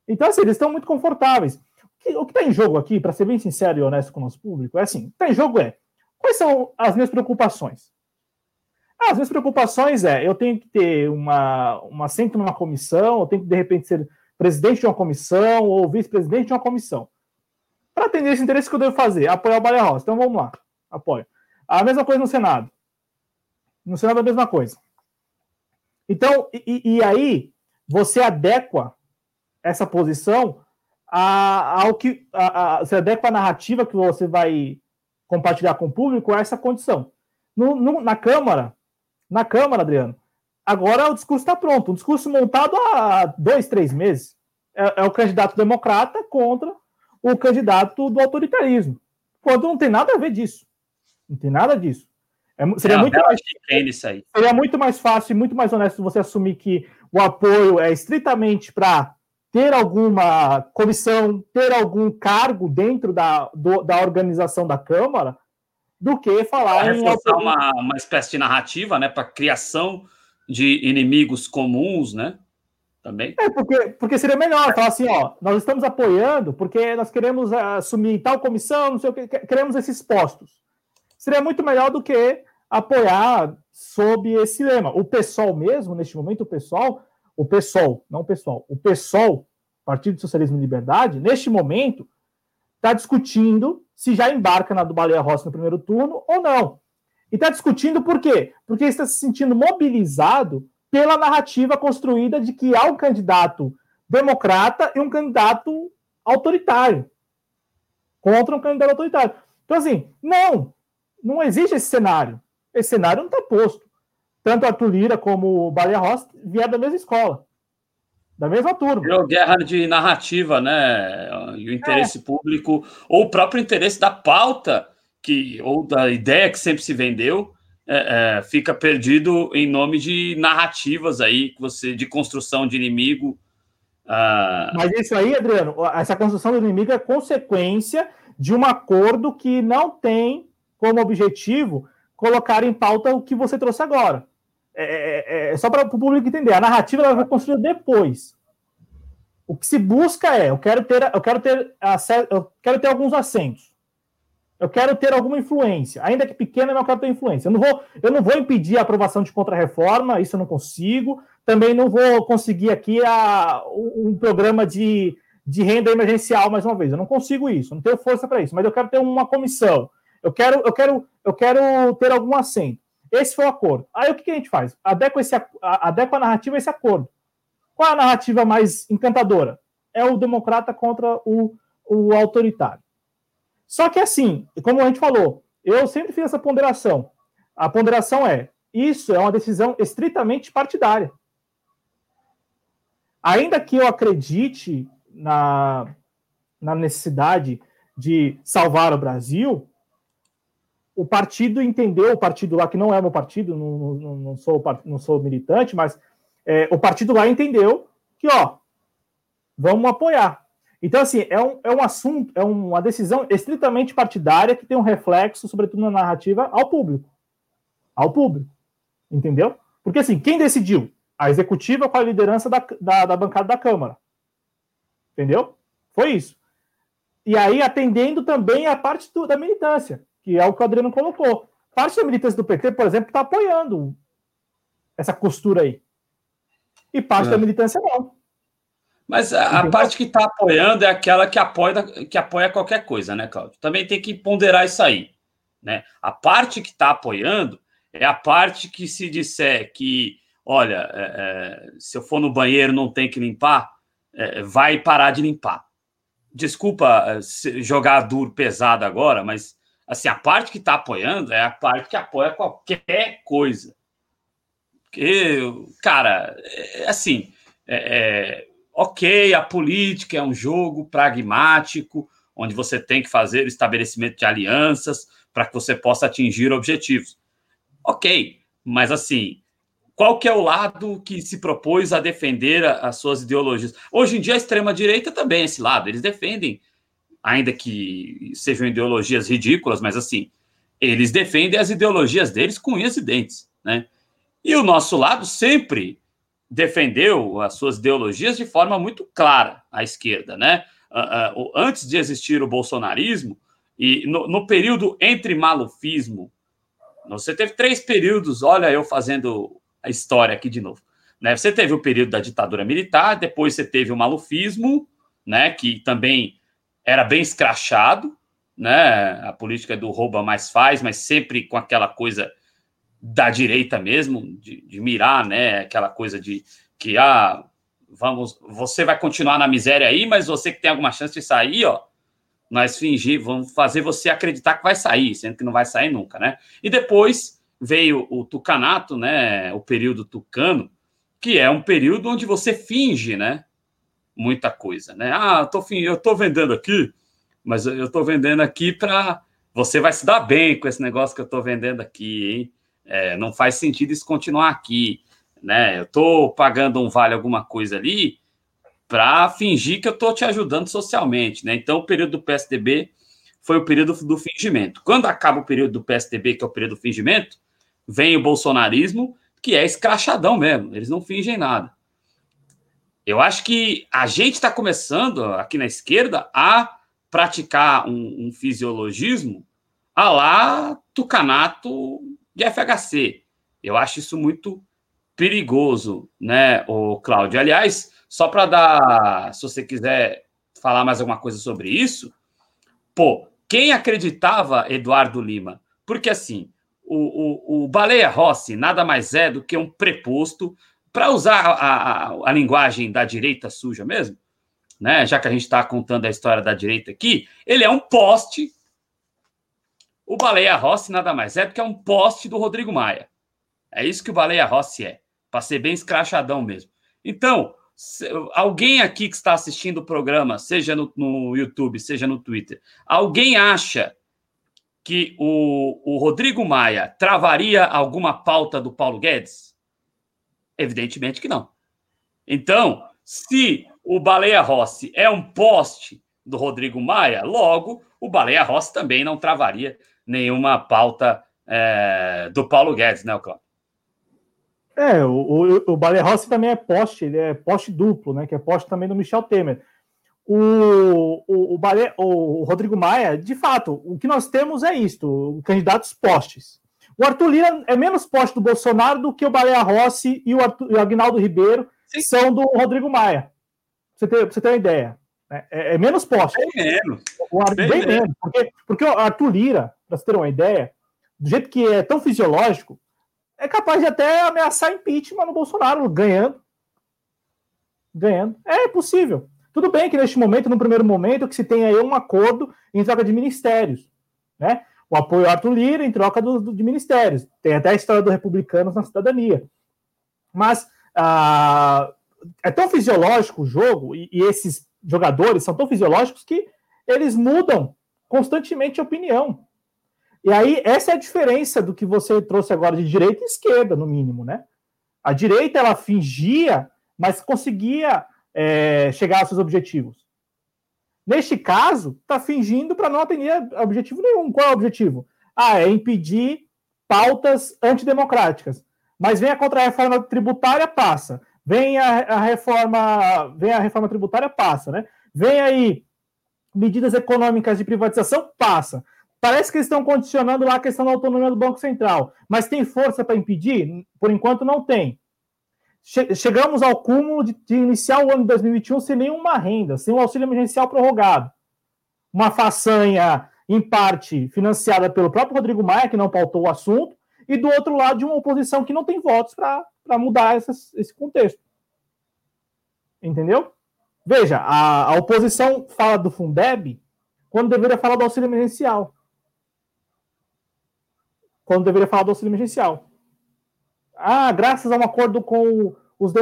Então, assim, eles estão muito confortáveis. O que está em jogo aqui, para ser bem sincero e honesto com o nosso público, é assim: está em jogo é quais são as minhas preocupações? Ah, as minhas preocupações é eu tenho que ter uma, uma assento numa comissão, eu tenho que, de repente, ser presidente de uma comissão ou vice-presidente de uma comissão. Para atender esse interesse, que eu devo fazer? Apoiar o Baleia Rosa. Então vamos lá. Apoio. A mesma coisa no Senado. No Senado é a mesma coisa. Então, e, e aí, você adequa essa posição a, ao que. A, a, você adequa a narrativa que você vai compartilhar com o público a essa condição. No, no, na Câmara, na Câmara, Adriano, Agora o discurso está pronto, um discurso montado há dois, três meses. É, é, o candidato democrata contra o candidato do autoritarismo. Quando não tem nada a ver disso. Não tem nada disso. É, seria, é muito mais, seria muito mais fácil e muito mais honesto você assumir que o apoio é estritamente para ter alguma comissão, ter algum cargo dentro da, do, da organização da Câmara, do que falar em. Uma, uma espécie de narrativa né, para criação de inimigos comuns, né? Também. É, porque, porque seria melhor falar assim, ó, nós estamos apoiando porque nós queremos assumir tal comissão, não sei o que, queremos esses postos. Seria muito melhor do que apoiar sob esse lema. O PSOL mesmo, neste momento, o PSOL, o PSOL, não o PSOL, o PSOL, Partido Socialismo e Liberdade, neste momento, está discutindo se já embarca na do Baleia Rossi no primeiro turno ou não. E está discutindo por quê? Porque está se sentindo mobilizado pela narrativa construída de que há um candidato democrata e um candidato autoritário. Contra um candidato autoritário. Então, assim, não, não existe esse cenário. Esse cenário não está posto. tanto Arthur Lira como o Baleia Rossi vieram da mesma escola, da mesma turma. Virou guerra de narrativa, né? E o interesse é. público, ou o próprio interesse da pauta, que, ou da ideia que sempre se vendeu, é, é, fica perdido em nome de narrativas aí, você de construção de inimigo. Ah... Mas isso aí, Adriano, essa construção do inimigo é consequência de um acordo que não tem como objetivo colocar em pauta o que você trouxe agora. É, é, é, é só para o público entender. A narrativa ela vai construir depois. O que se busca é, eu quero ter, eu quero ter acesso, eu quero ter alguns assentos. Eu quero ter alguma influência, ainda que pequena, mas eu quero ter influência. Eu não vou, eu não vou impedir a aprovação de contra-reforma, isso eu não consigo. Também não vou conseguir aqui a, um programa de, de renda emergencial mais uma vez. Eu não consigo isso, não tenho força para isso, mas eu quero ter uma comissão. Eu quero, eu quero, eu quero ter algum assento. Esse foi o acordo. Aí o que, que a gente faz? Adequa, esse, adequa a narrativa a esse acordo. Qual é a narrativa mais encantadora? É o democrata contra o, o autoritário. Só que assim, como a gente falou, eu sempre fiz essa ponderação. A ponderação é: isso é uma decisão estritamente partidária. Ainda que eu acredite na, na necessidade de salvar o Brasil, o partido entendeu, o partido lá, que não é meu partido, não, não, não sou, não sou militante, mas é, o partido lá entendeu que, ó, vamos apoiar. Então, assim, é um, é um assunto, é uma decisão estritamente partidária que tem um reflexo, sobretudo na narrativa, ao público. Ao público. Entendeu? Porque, assim, quem decidiu? A executiva com a liderança da, da, da bancada da Câmara. Entendeu? Foi isso. E aí, atendendo também a parte do, da militância, que é o que o Adriano colocou. Parte da militância do PT, por exemplo, está apoiando essa costura aí. E parte é. da militância não. Mas a, a parte que está apoiando é aquela que apoia, que apoia qualquer coisa, né, Cláudio? Também tem que ponderar isso aí. Né? A parte que está apoiando é a parte que se disser que, olha, é, é, se eu for no banheiro não tem que limpar, é, vai parar de limpar. Desculpa é, jogar duro pesado agora, mas assim, a parte que está apoiando é a parte que apoia qualquer coisa. Porque, cara, é, assim, é, Ok, a política é um jogo pragmático, onde você tem que fazer o estabelecimento de alianças para que você possa atingir objetivos. Ok, mas assim, qual que é o lado que se propôs a defender as suas ideologias? Hoje em dia, a extrema-direita também é esse lado. Eles defendem, ainda que sejam ideologias ridículas, mas assim, eles defendem as ideologias deles com unhas e dentes, né? E o nosso lado sempre defendeu as suas ideologias de forma muito clara à esquerda, né? Uh, uh, antes de existir o bolsonarismo e no, no, período entre malufismo, você teve três períodos. Olha, eu fazendo a história aqui de novo. Né? Você teve o período da ditadura militar, depois você teve o malufismo, né? Que também era bem escrachado, né? A política do rouba mais faz, mas sempre com aquela coisa da direita mesmo, de, de, mirar, né? Aquela coisa de que, ah, vamos, você vai continuar na miséria aí, mas você que tem alguma chance de sair, ó, nós fingir, vamos fazer você acreditar que vai sair, sendo que não vai sair nunca, né? E depois veio o tucanato, né? O período tucano, que é um período onde você finge, né? Muita coisa, né? Ah, eu tô, eu tô vendendo aqui, mas eu tô vendendo aqui para você vai se dar bem com esse negócio que eu tô vendendo aqui, hein? É, não faz sentido isso continuar aqui, né? Eu estou pagando um vale alguma coisa ali para fingir que eu estou te ajudando socialmente, né? Então, o período do PSDB foi o período do fingimento. Quando acaba o período do PSDB, que é o período do fingimento, vem o bolsonarismo, que é escrachadão mesmo, eles não fingem nada. Eu acho que a gente está começando aqui na esquerda a praticar um, um fisiologismo a lá tucanato de FHC. Eu acho isso muito perigoso, né, o Cláudio? Aliás, só para dar, se você quiser falar mais alguma coisa sobre isso, pô, quem acreditava Eduardo Lima? Porque assim, o, o, o Baleia Rossi nada mais é do que um preposto para usar a, a, a, linguagem da direita suja mesmo, né? Já que a gente está contando a história da direita aqui, ele é um poste o Baleia Rossi nada mais é do que é um poste do Rodrigo Maia. É isso que o Baleia Rossi é, para ser bem escrachadão mesmo. Então, alguém aqui que está assistindo o programa, seja no, no YouTube, seja no Twitter, alguém acha que o, o Rodrigo Maia travaria alguma pauta do Paulo Guedes? Evidentemente que não. Então, se o Baleia Rossi é um poste do Rodrigo Maia, logo o Baleia Rossi também não travaria nenhuma pauta é, do Paulo Guedes, né, Cláudio? É, o, o, o Baleia Rossi também é poste, ele é poste duplo, né? Que é poste também do Michel Temer. O, o, o, Bale, o Rodrigo Maia, de fato, o que nós temos é isto: candidatos postes. O Arthur Lira é menos poste do Bolsonaro do que o Baleia Rossi e o, Arthur, e o Agnaldo Ribeiro Sim. são do Rodrigo Maia. Pra você ter, pra você ter uma ideia. É, é, é menos poste. Bem menos. O Arthur, bem, bem menos. Porque, porque o Arthur Lira, para você ter uma ideia, do jeito que é tão fisiológico, é capaz de até ameaçar impeachment no Bolsonaro, ganhando. Ganhando. É possível. Tudo bem que neste momento, no primeiro momento, que se tem aí um acordo em troca de ministérios, né? O apoio ao Arthur Lira em troca do, do, de ministérios. Tem até a história dos republicanos na cidadania. Mas ah, é tão fisiológico o jogo, e, e esses jogadores são tão fisiológicos que eles mudam constantemente a opinião. E aí, essa é a diferença do que você trouxe agora de direita e esquerda, no mínimo, né? A direita, ela fingia, mas conseguia é, chegar aos seus objetivos. Neste caso, está fingindo para não atender objetivo nenhum. Qual é o objetivo? Ah, é impedir pautas antidemocráticas. Mas vem a contra-reforma tributária, passa. Vem a, a, reforma, vem a reforma tributária, passa, né? Vem aí medidas econômicas de privatização, passa. Parece que eles estão condicionando lá a questão da autonomia do Banco Central, mas tem força para impedir? Por enquanto, não tem. Chegamos ao cúmulo de, de iniciar o ano de 2021 sem nenhuma renda, sem um auxílio emergencial prorrogado. Uma façanha, em parte, financiada pelo próprio Rodrigo Maia, que não pautou o assunto, e do outro lado, de uma oposição que não tem votos para mudar essas, esse contexto. Entendeu? Veja, a, a oposição fala do Fundeb quando deveria falar do auxílio emergencial quando deveria falar do auxílio emergencial. Ah, graças a um acordo com os,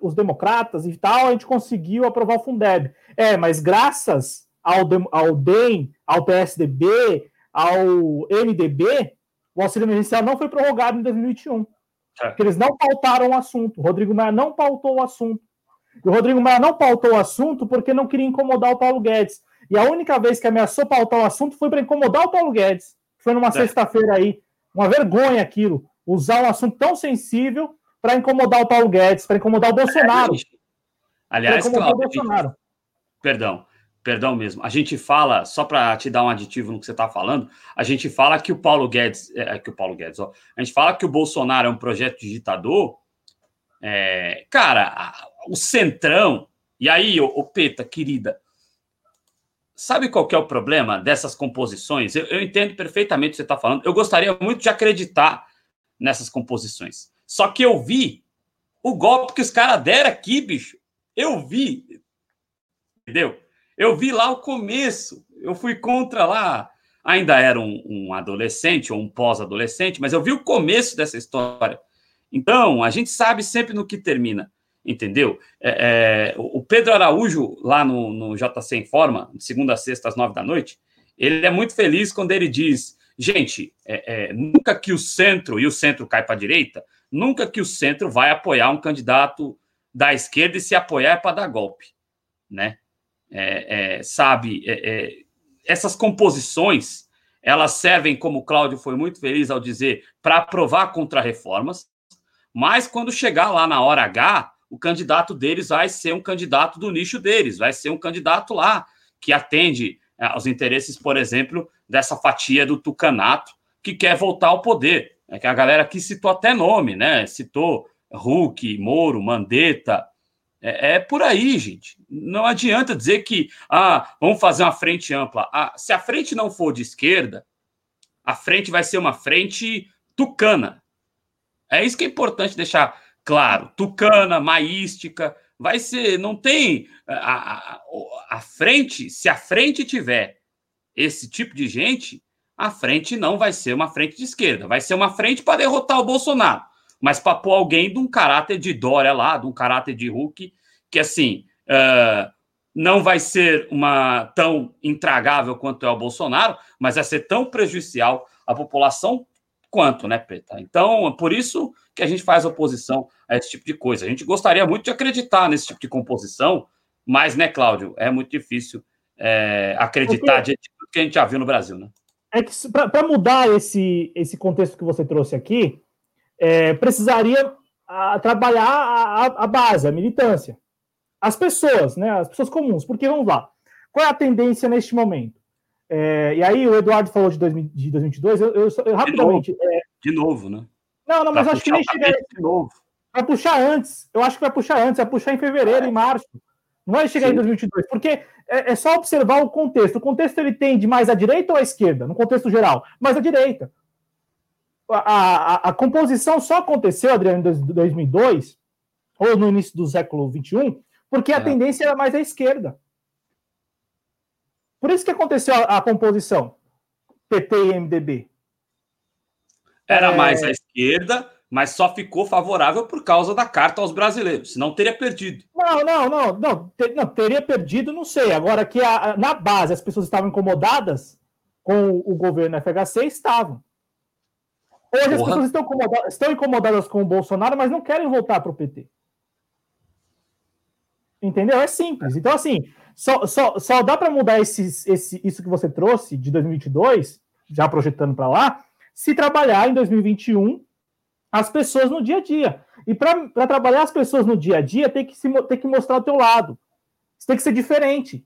os democratas e tal, a gente conseguiu aprovar o Fundeb. É, mas graças ao, ao DEM, ao PSDB, ao MDB, o auxílio emergencial não foi prorrogado em 2021. É. Porque eles não pautaram o assunto. O Rodrigo Maia não pautou o assunto. E o Rodrigo Maia não pautou o assunto porque não queria incomodar o Paulo Guedes. E a única vez que ameaçou pautar o assunto foi para incomodar o Paulo Guedes. Foi numa é. sexta-feira aí. Uma vergonha aquilo. Usar um assunto tão sensível para incomodar o Paulo Guedes, para incomodar o Bolsonaro. Aliás, Cláudio, o Bolsonaro. perdão, perdão mesmo. A gente fala, só para te dar um aditivo no que você está falando, a gente fala que o Paulo Guedes, é, que o Paulo Guedes, ó, a gente fala que o Bolsonaro é um projeto de ditador. É, cara, o Centrão, e aí, o Peta, querida, Sabe qual que é o problema dessas composições? Eu, eu entendo perfeitamente o que você está falando. Eu gostaria muito de acreditar nessas composições. Só que eu vi o golpe que os caras deram aqui, bicho. Eu vi. Entendeu? Eu vi lá o começo. Eu fui contra lá. Ainda era um, um adolescente ou um pós-adolescente, mas eu vi o começo dessa história. Então, a gente sabe sempre no que termina entendeu? É, é, o Pedro Araújo, lá no, no JC Informa, de segunda a sexta, às nove da noite, ele é muito feliz quando ele diz: gente, é, é nunca que o centro, e o centro cai para a direita, nunca que o centro vai apoiar um candidato da esquerda e se apoiar é para dar golpe, né? É, é, sabe, essas composições elas servem, como o Cláudio foi muito feliz ao dizer, para aprovar contra-reformas, mas quando chegar lá na hora H, o candidato deles vai ser um candidato do nicho deles, vai ser um candidato lá que atende é, aos interesses, por exemplo, dessa fatia do tucanato que quer voltar ao poder. É que a galera aqui citou até nome, né? Citou Hulk, Moro, Mandetta. É, é, por aí, gente. Não adianta dizer que ah, vamos fazer uma frente ampla. Ah, se a frente não for de esquerda, a frente vai ser uma frente tucana. É isso que é importante deixar Claro, tucana, maística, vai ser, não tem a, a, a frente, se a frente tiver esse tipo de gente, a frente não vai ser uma frente de esquerda, vai ser uma frente para derrotar o Bolsonaro, mas para pôr alguém de um caráter de Dória lá, de um caráter de Hulk, que assim uh, não vai ser uma tão intragável quanto é o Bolsonaro, mas vai ser tão prejudicial à população quanto, né, Preta? Então, por isso que a gente faz oposição a esse tipo de coisa. A gente gostaria muito de acreditar nesse tipo de composição, mas, né, Cláudio, é muito difícil é, acreditar de que a gente já viu no Brasil, né? É que para mudar esse, esse contexto que você trouxe aqui, é, precisaria a, trabalhar a, a, base, a militância. As pessoas, né? As pessoas comuns. Porque, vamos lá, qual é a tendência neste momento? É, e aí o Eduardo falou de, 2000, de 2022, eu, eu, eu rapidamente... De novo, é... de novo, né? Não, não, mas acho que nem chega... De novo. Vai puxar antes. Eu acho que vai puxar antes, vai puxar em fevereiro, é. em março. Não vai chegar Sim. em 2022, porque é, é, só observar o contexto. O contexto ele tem de mais à direita ou à esquerda, no contexto geral? Mais à direita. A, a, a composição só aconteceu, Adriano, em 2002, ou no início do século XXI, porque a é. tendência era mais à esquerda. Por isso que aconteceu a, a composição PT e MDB. Era é... mais à esquerda, mas só ficou favorável por causa da carta aos brasileiros, senão teria perdido. Não, não, não, não, ter, não teria perdido, não sei. Agora que a, na base as pessoas estavam incomodadas com o governo FHC, estavam. Hoje Porra. as pessoas estão incomodadas, estão incomodadas com o Bolsonaro, mas não querem voltar para o PT. Entendeu? É simples. Então, assim, só, só, só dá para mudar esses, esse, isso que você trouxe de 2022, já projetando para lá, se trabalhar em 2021 as pessoas no dia a dia. E para trabalhar as pessoas no dia a dia, tem que, se, tem que mostrar o teu lado. Você tem que ser diferente.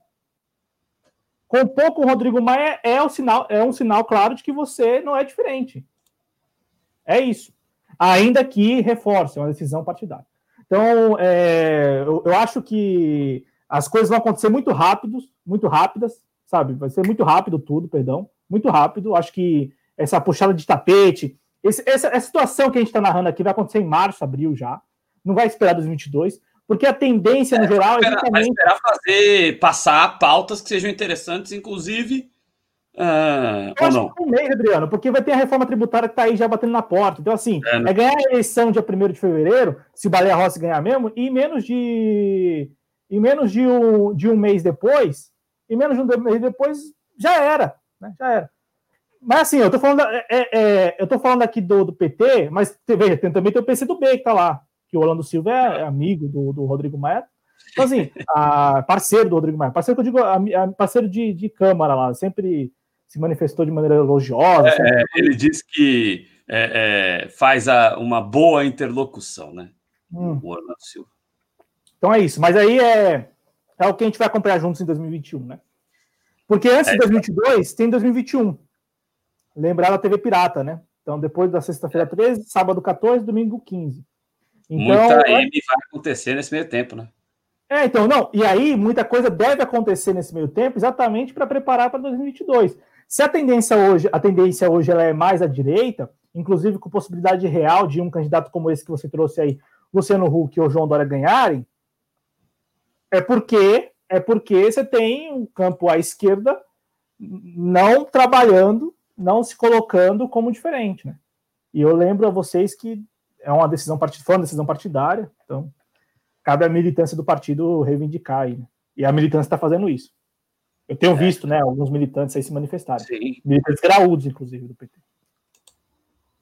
Com pouco, o Rodrigo Maia é, o sinal, é um sinal claro de que você não é diferente. É isso. Ainda que reforce, é uma decisão partidária. Então, é, eu, eu, acho que as coisas vão acontecer muito rápidos, muito rápidas, sabe? Vai ser muito rápido tudo, perdão. Muito rápido. Acho que essa puxada de tapete, esse, essa, essa situação que a gente está narrando aqui vai acontecer em março, abril já. Não vai esperar 2022, porque a tendência, no é, geral, é exatamente... Vai esperar fazer, passar pautas que sejam interessantes, inclusive... Uh, eu acho não? que um mês, Adriano, porque vai ter a reforma tributária que está aí já batendo na porta. Então, assim, é, né? é ganhar a eleição dia 1 de fevereiro, se o Baleia Rossi ganhar mesmo, e menos de. E menos de um, de um mês depois, e menos de um mês depois, já era. Né? Já era. Mas assim, eu tô falando, é, é, é, eu tô falando aqui do, do PT, mas veja, tem, também tem o PCdoB que tá lá, que o Orlando Silva é amigo do, do Rodrigo Maia. Então, assim, a, parceiro do Rodrigo Maia, parceiro que eu digo, a, a, parceiro de, de Câmara lá, sempre se manifestou de maneira elogiosa. É, sempre... Ele disse que é, é, faz a, uma boa interlocução, né? Hum. O Orlando Silva. Então é isso, mas aí é, é o que a gente vai acompanhar juntos em 2021, né? Porque antes de 2022 tem 2021 lembrar da TV Pirata, né? Então, depois da sexta-feira 13, sábado 14, domingo 15. Então, muita M vai acontecer nesse meio tempo, né? É, então, não. E aí, muita coisa deve acontecer nesse meio tempo, exatamente para preparar para 2022. Se a tendência hoje, a tendência hoje ela é mais à direita, inclusive com possibilidade real de um candidato como esse que você trouxe aí, Luciano Huck ou João Dória ganharem, é porque é porque você tem um campo à esquerda não trabalhando não se colocando como diferente, né? E eu lembro a vocês que é uma decisão partidária, foi uma decisão partidária, então cabe à militância do partido reivindicar aí, né? E a militância está fazendo isso. Eu tenho é. visto, né, alguns militantes aí se manifestarem. Sim. Militantes graúdos, inclusive, do PT.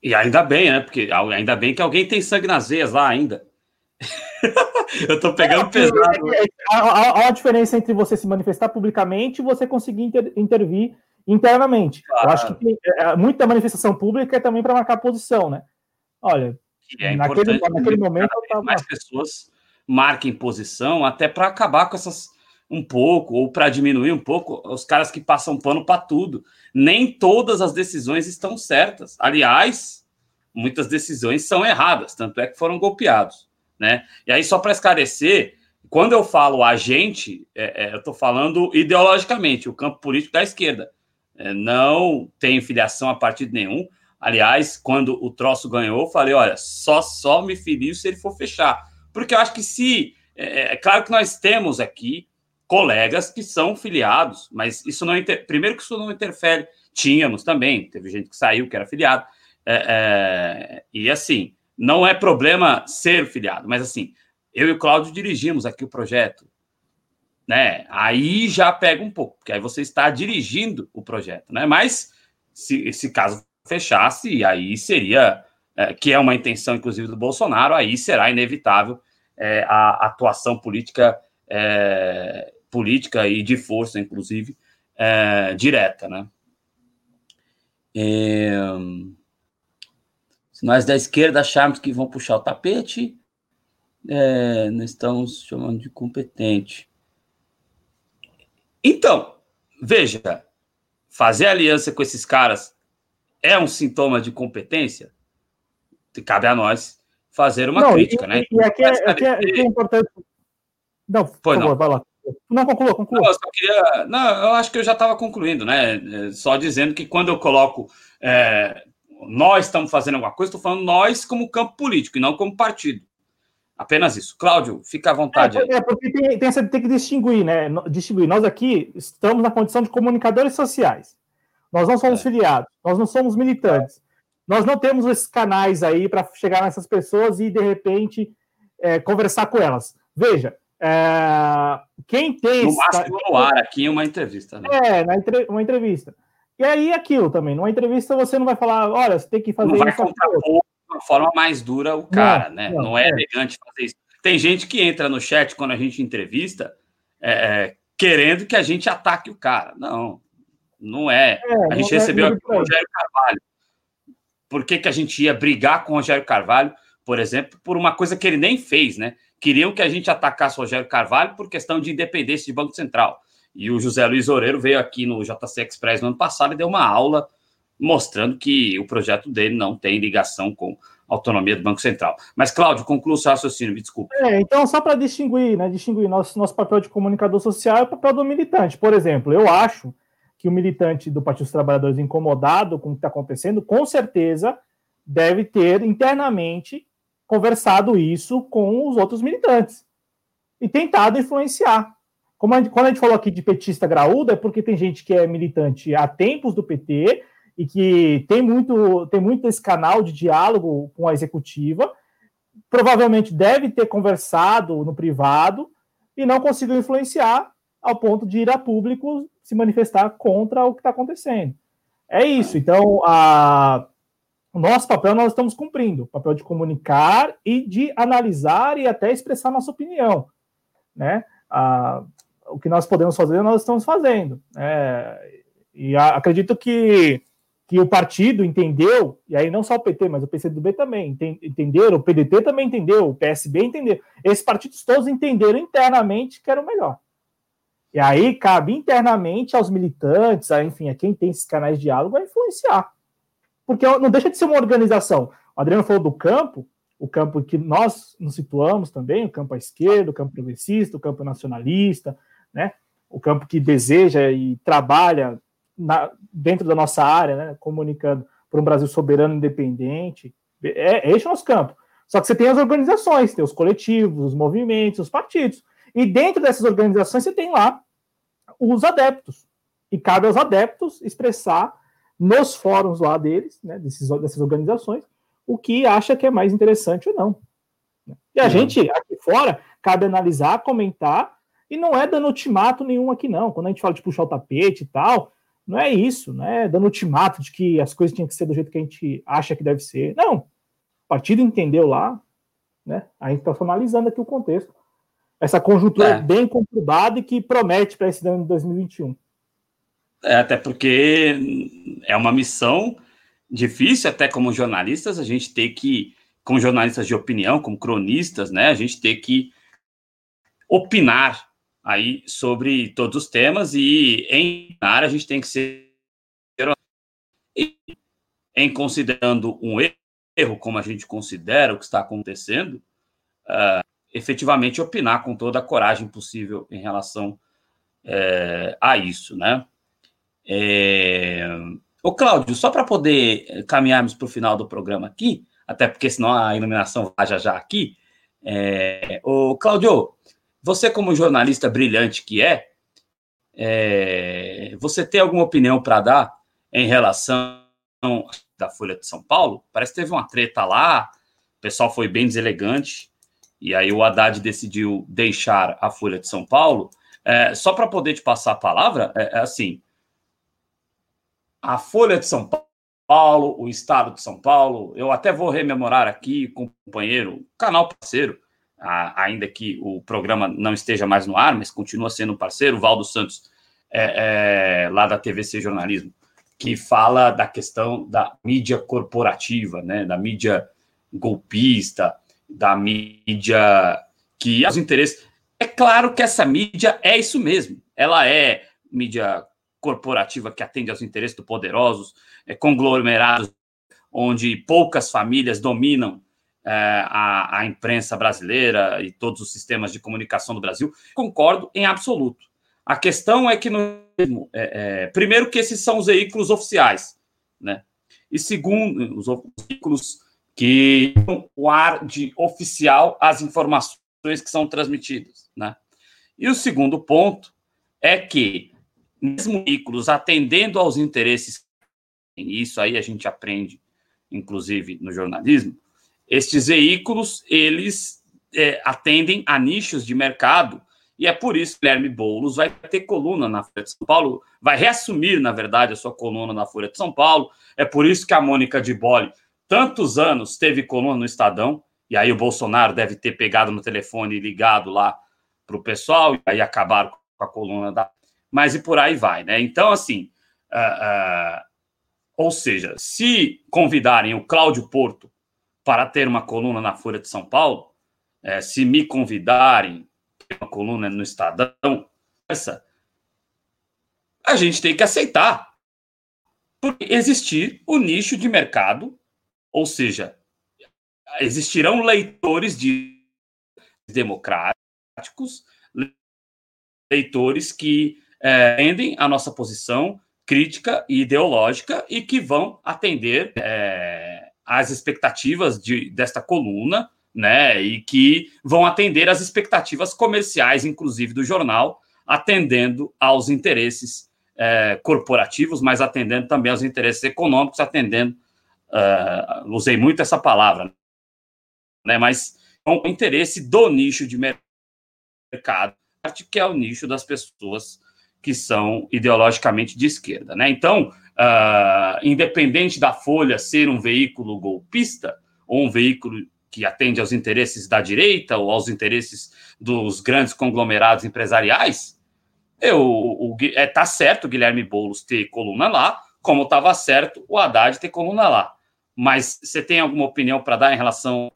E ainda bem, né? Porque ainda bem que alguém tem sangue nas veias lá ainda. eu tô pegando é, pesado. É, é, há, há, uma diferença entre você se manifestar publicamente e você conseguir inter, intervir internamente. Claro. Eu acho que tem, é, é, muita manifestação pública é também para marcar posição, né? Olha, é naquele, naquele momento tava... mais pessoas marquem posição até para acabar com essas um pouco ou para diminuir um pouco os caras que passam pano para tudo. Nem todas as decisões estão certas. Aliás, muitas decisões são erradas, tanto é que foram golpeados, né? E aí só para esclarecer, quando eu falo a gente, é, é, eu estou falando ideologicamente, o campo político da esquerda. É, não tenho filiação a partido nenhum. Aliás, quando o troço ganhou, falei: olha, só só me filio se ele for fechar. Porque eu acho que se. É, é claro que nós temos aqui colegas que são filiados, mas isso não inter... primeiro que isso não interfere tínhamos também, teve gente que saiu, que era filiado, é, é, e assim, não é problema ser filiado, mas assim, eu e o Cláudio dirigimos aqui o projeto, né? Aí já pega um pouco, porque aí você está dirigindo o projeto, né? Mas se esse caso fechasse, aí seria, é, que é uma intenção, inclusive, do Bolsonaro, aí será inevitável é, a atuação política, é, política e de força, inclusive, é, direta, né? É, se nós da esquerda acharmos que vão puxar o tapete, é, nós estamos chamando de competente. Então, veja, fazer aliança com esses caras é um sintoma de competência? Cabe a nós fazer uma não, crítica, e, né? E aqui é, aqui é, é importante. Não, por favor, não. vai lá. Não, conclua, conclua. Não, eu, queria... não, eu acho que eu já estava concluindo, né? É, só dizendo que quando eu coloco é, nós estamos fazendo alguma coisa, estou falando nós como campo político e não como partido. Apenas isso. Cláudio, fica à vontade. É, é porque tem, tem, tem, que distinguir, né? Distinguir. Nós aqui estamos na condição de comunicadores sociais. Nós não somos é. filiados, nós não somos militantes. Nós não temos esses canais aí para chegar nessas pessoas e, de repente, é, conversar com elas. Veja, é, quem tem. No máximo no ar, aqui em uma entrevista. Né? É, na entre... uma entrevista. E aí aquilo também, numa entrevista você não vai falar, olha, você tem que fazer não vai isso. De uma forma mais dura o cara, não, né? Não, não é, é, elegante fazer isso. Tem gente que entra no chat quando a gente entrevista é, é querendo que a gente ataque o cara. Não, não é. é a gente é recebeu aqui o Rogério Carvalho. Por que, que a gente ia brigar com o Rogério Carvalho, por exemplo, por uma coisa que ele nem fez, né? Queriam que a gente atacasse o Rogério Carvalho por questão de independência de Banco Central. E o José Luiz Oreiro veio aqui no JC Express no ano passado e deu uma aula mostrando que o projeto dele não tem ligação com autonomia do Banco Central. Mas, Cláudio, conclua o seu raciocínio, me desculpe. É, então, só para distinguir, né? Distinguir nosso, nosso papel de comunicador social e o papel do militante. Por exemplo, eu acho que o militante do Partido dos Trabalhadores incomodado com o que está acontecendo, com certeza deve ter internamente conversado isso com os outros militantes e tentado influenciar. Como a gente, quando a gente falou aqui de petista graúda, é porque tem gente que é militante há tempos do PT e que tem muito, tem muito esse canal de diálogo com a executiva, provavelmente deve ter conversado no privado e não conseguiu influenciar ao ponto de ir a público se manifestar contra o que está acontecendo. É isso. Então, a, o nosso papel nós estamos cumprindo, o papel de comunicar e de analisar e até expressar nossa opinião, né? A, o que nós podemos fazer, nós estamos fazendo. É, e a, acredito que, que o partido entendeu, e aí não só o PT, mas o PCdoB também entenderam, o PDT também entendeu, o PSB entendeu. Esses partidos todos entenderam internamente que era o melhor. E aí cabe internamente aos militantes, a, enfim, a quem tem esses canais de diálogo, a influenciar. Porque não deixa de ser uma organização. O Adriano falou do campo, o campo que nós nos situamos também, o campo à esquerda, o campo progressista, o campo nacionalista, né? O campo que deseja e trabalha na, dentro da nossa área, né? Comunicando por um Brasil soberano independente. É, é esse é o nosso campo. Só que você tem as organizações, tem os coletivos, os movimentos, os partidos. E dentro dessas organizações você tem lá os adeptos. E cabe aos adeptos expressar nos fóruns lá deles, né, desses, dessas organizações, o que acha que é mais interessante ou não. E a uhum. gente, aqui fora, cabe analisar, comentar e não é dando ultimato nenhum aqui, não. Quando a gente fala de puxar o tapete e tal, não é isso, não é dando ultimato de que as coisas tinham que ser do jeito que a gente acha que deve ser. Não. O partido entendeu lá, né? A gente está analisando aqui o contexto. Essa conjuntura é. bem conturbada e que promete para esse ano de 2021. É, até porque é uma missão difícil, até como jornalistas, a gente tem que, como jornalistas de opinião, como cronistas, né, a gente tem que opinar aí sobre todos os temas e em área a gente tem que ser em considerando um erro como a gente considera o que está acontecendo, uh, efetivamente opinar com toda a coragem possível em relação é, a isso, né? É... Ô, Cláudio, só para poder caminharmos para o final do programa aqui, até porque senão a iluminação vai já já aqui. É... Ô, Cláudio, você, como jornalista brilhante que é, é, você tem alguma opinião para dar em relação da Folha de São Paulo. Parece que teve uma treta lá, o pessoal foi bem deselegante, e aí o Haddad decidiu deixar a Folha de São Paulo. É, só para poder te passar a palavra, é, é assim: a Folha de São Paulo, o Estado de São Paulo, eu até vou rememorar aqui companheiro, canal parceiro, ainda que o programa não esteja mais no ar, mas continua sendo parceiro, Valdo Santos, é, é, lá da TVC Jornalismo, que fala da questão da mídia corporativa, né, da mídia golpista, da mídia que os interesses. É claro que essa mídia é isso mesmo. Ela é mídia corporativa que atende aos interesses dos poderosos, é, conglomerados onde poucas famílias dominam é, a, a, imprensa brasileira e todos os sistemas de comunicação do Brasil. Concordo em absoluto. A questão é que, no, é, é, primeiro, que esses são os veículos oficiais, né? E segundo, os veículos que dão o ar de oficial às informações que são transmitidas, né? E o segundo ponto é que, mesmo veículos atendendo aos interesses, e isso aí a gente aprende, inclusive, no jornalismo, estes veículos, eles é, atendem a nichos de mercado, e é por isso que Guilherme Boulos vai ter coluna na Folha de São Paulo, vai reassumir, na verdade, a sua coluna na Folha de São Paulo. É por isso que a Mônica de Bolle, tantos anos, teve coluna no Estadão, e aí o Bolsonaro deve ter pegado no telefone e ligado lá para o pessoal, e aí acabaram com a coluna da. Mas e por aí vai, né? Então, assim, uh, uh, ou seja, se convidarem o Cláudio Porto para ter uma coluna na Folha de São Paulo, é, se me convidarem uma coluna no Estadão, essa, a gente tem que aceitar. Porque existir o nicho de mercado, ou seja, existirão leitores de democráticos, leitores que é, entendem a nossa posição crítica e ideológica e que vão atender é, as expectativas de, desta coluna, né? E que vão atender às expectativas comerciais, inclusive do jornal, atendendo aos interesses é, corporativos, mas atendendo também aos interesses econômicos, atendendo. Uh, usei muito essa palavra, né? Mas o interesse do nicho de mercado, que é o nicho das pessoas que são ideologicamente de esquerda, né? Então, uh, independente da Folha ser um veículo golpista ou um veículo que atende aos interesses da direita ou aos interesses dos grandes conglomerados empresariais, eu, o, é, tá certo o Guilherme Boulos ter coluna lá, como estava certo o Haddad ter coluna lá. Mas você tem alguma opinião para dar em relação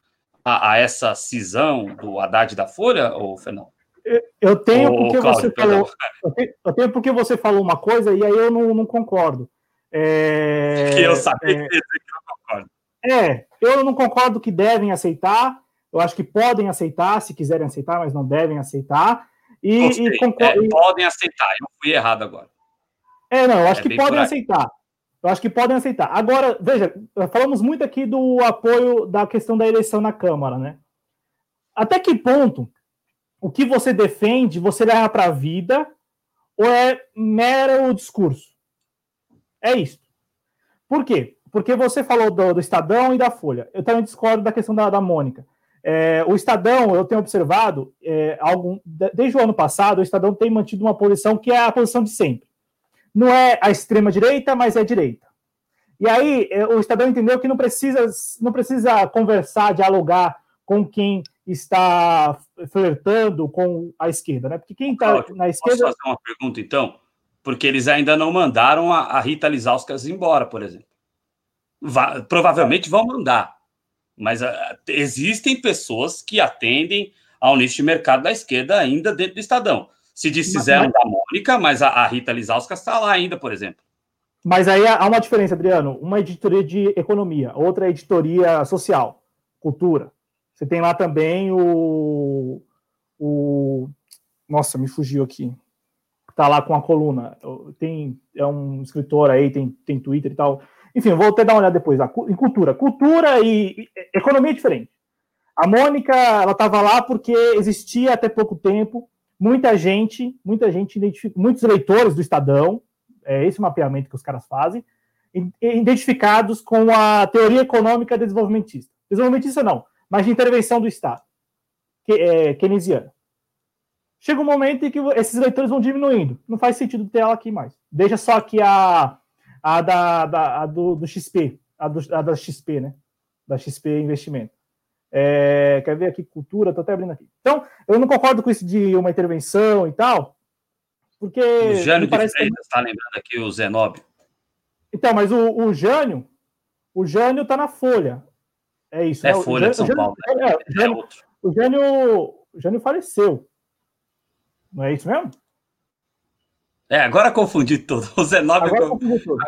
a, a, essa cisão do Haddad da Folha, ou Fernando? Eu tenho porque Cláudio, você falou. Eu tenho, porque você falou uma coisa e aí eu não, não concordo. É, que eu sabia é, que não concordo. É, eu não concordo que devem aceitar. Eu acho que podem aceitar, se quiserem aceitar, mas não devem aceitar. E, e concordo, é, podem aceitar. Eu fui errado agora. É, não, eu acho é que podem aceitar. Eu acho que podem aceitar. Agora, veja, falamos muito aqui do apoio da questão da eleição na Câmara, né? Até que ponto o que você defende você leva para a vida ou é mero discurso? É isso. Por quê? Porque você falou do, do Estadão e da Folha. Eu também discordo da questão da, da Mônica. É, o Estadão, eu tenho observado, é, algum, desde o ano passado, o Estadão tem mantido uma posição que é a posição de sempre. Não é a extrema-direita, mas é a direita. E aí, é, o Estadão entendeu que não precisa, não precisa conversar, dialogar com quem está flertando com a esquerda, né? Porque quem está na esquerda. Posso fazer uma pergunta, então? Porque eles ainda não mandaram a, a Rita Lizauskas embora, por exemplo. Va provavelmente vão mandar. Mas uh, existem pessoas que atendem ao nicho de mercado da esquerda ainda dentro do Estadão. Se desfizeram mas, da Mônica, mas a, a Rita Lizauskas está lá ainda, por exemplo. Mas aí há uma diferença, Adriano. Uma editoria de economia, outra editoria social, cultura. Você tem lá também o, o. Nossa, me fugiu aqui. Tá lá com a coluna. Tem, é um escritor aí, tem, tem Twitter e tal. Enfim, vou até dar uma olhada depois. Em cultura. Cultura e, e economia é diferente. A Mônica, ela estava lá porque existia até pouco tempo muita gente, muita gente muitos leitores do Estadão, é esse mapeamento que os caras fazem, identificados com a teoria econômica desenvolvimentista. Desenvolvimentista não, mas de intervenção do Estado, que, é. Chega um momento em que esses leitores vão diminuindo. Não faz sentido ter ela aqui mais. Deixa só aqui a, a, da, da a do, do, XP, a, do, a da XP, né? Da XP Investimento. É, quer ver aqui cultura? Estou até abrindo aqui. Então, eu não concordo com isso de uma intervenção e tal, porque. O Jânio de Freitas está que... lembrando aqui o Zenóbio. Então, mas o, o Jânio, o Jânio está na Folha. É isso. É né? Folha Jânio, de São Paulo. Né? É, o, Jânio, é o, Jânio, o Jânio faleceu. Não é isso mesmo? É, agora confundi tudo. O Zenóbio. Agora confundi tudo.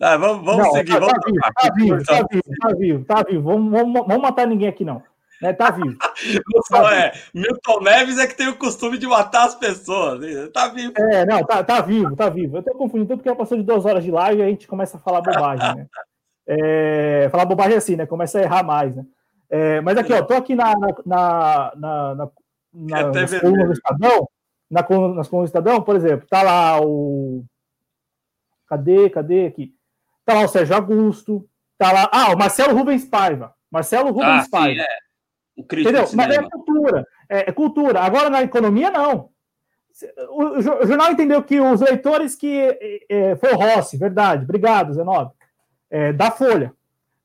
Ah, vamos, vamos não, seguir. Tá, vamos tá, vivo, tá, vivo, tá vivo, tá vivo, tá vivo. Vamos, vamos, vamos matar ninguém aqui, não. É, tá vivo. Tá é, Milton Neves é que tem o costume de matar as pessoas. Tá vivo. É, não, tá, tá vivo, tá vivo. Eu tô confundindo tudo porque já passou de duas horas de live e a gente começa a falar bobagem, né? É, falar bobagem assim, né? Começa a errar mais, né? É, mas aqui, ó, tô aqui na, na, na, na, na, na nas colunas do Estadão, na, nas colunas do Estadão, por exemplo, tá lá o. Cadê, cadê aqui? Tá lá o Sérgio Augusto, tá lá. Ah, o Marcelo Rubens Paiva. Marcelo Rubens ah, Paiva. Sim, é. O Entendeu? Mas é cultura. É, é, cultura. Agora, na economia, não. O, o, jornal entendeu que os leitores que. É, é foi o Rossi, verdade. Obrigado, Zenob. É, da Folha.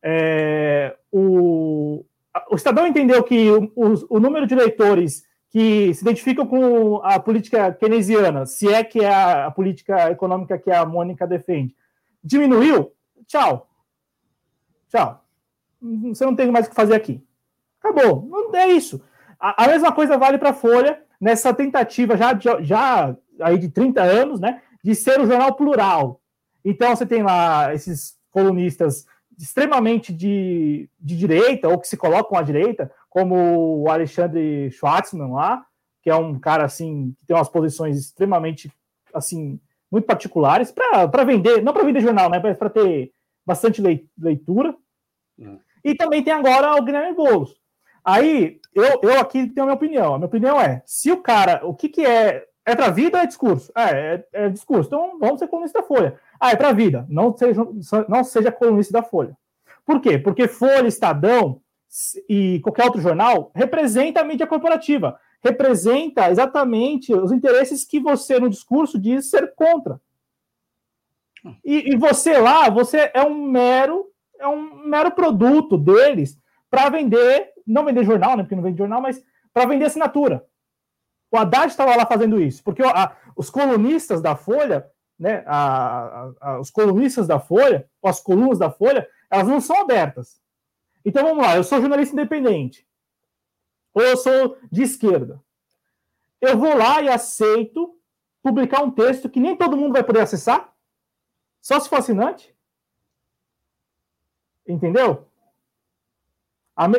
É, o, o Estadão entendeu que o, o, número de leitores que se identificam com a política keynesiana, se é que é a, a política econômica que a Mônica defende, Diminuiu? Tchau. Tchau. Você não tem mais o que fazer aqui. Acabou. Não é isso. A, a mesma coisa vale para a Folha, nessa tentativa já, já aí de 30 anos, né, de ser um jornal plural. Então você tem lá esses colunistas extremamente de, de direita, ou que se colocam à direita, como o Alexandre Schwartzman lá, que é um cara assim, que tem umas posições extremamente assim muito particulares para vender, não para vender jornal, né? Para ter bastante leitura. Hum. E também tem agora o Guilherme Boulos. Aí, eu, eu aqui tenho a minha opinião. A minha opinião é: se o cara, o que, que é? É para vida ou é discurso? É, é, é, discurso. Então vamos ser colunista da Folha. Ah, é para vida. Não seja, não seja colunista da Folha. Por quê? Porque Folha, Estadão e qualquer outro jornal representa a mídia corporativa representa exatamente os interesses que você, no discurso, diz ser contra. E, e você lá, você é um mero, é um mero produto deles para vender, não vender jornal, né? Porque não vende jornal, mas para vender assinatura. O Haddad estava lá fazendo isso, porque a, os colunistas da Folha, né? A, a, os colunistas da Folha, as colunas da Folha, elas não são abertas. Então vamos lá, eu sou jornalista independente ou eu sou de esquerda. Eu vou lá e aceito publicar um texto que nem todo mundo vai poder acessar, só se for assinante. Entendeu?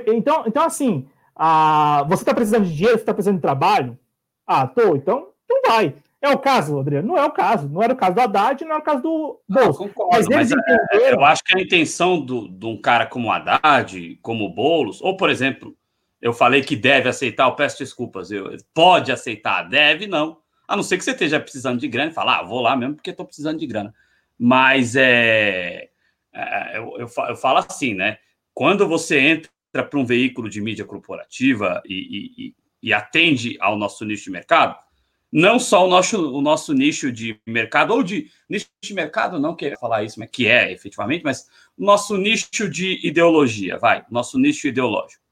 Então, então assim, a, você está precisando de dinheiro, você está precisando de trabalho? Ah, tô, então, então vai. É o caso, Adriano? Não é o caso. Não era o caso do Haddad, não é o caso do Bolsonaro. Concordo, mas, mas é, entenderam... eu acho que a intenção do, de um cara como o Haddad, como o Boulos, ou, por exemplo, eu falei que deve aceitar, eu peço desculpas. Eu, pode aceitar, deve não. A não ser que você esteja precisando de grana e falar, ah, vou lá mesmo porque estou precisando de grana. Mas é, é eu, eu, eu, falo assim, né? Quando você entra para um veículo de mídia corporativa e, e, e, atende ao nosso nicho de mercado, não só o nosso, o nosso nicho de mercado, ou de nicho de mercado, não queria falar isso, mas que é efetivamente, mas o nosso nicho de ideologia, vai, nosso nicho ideológico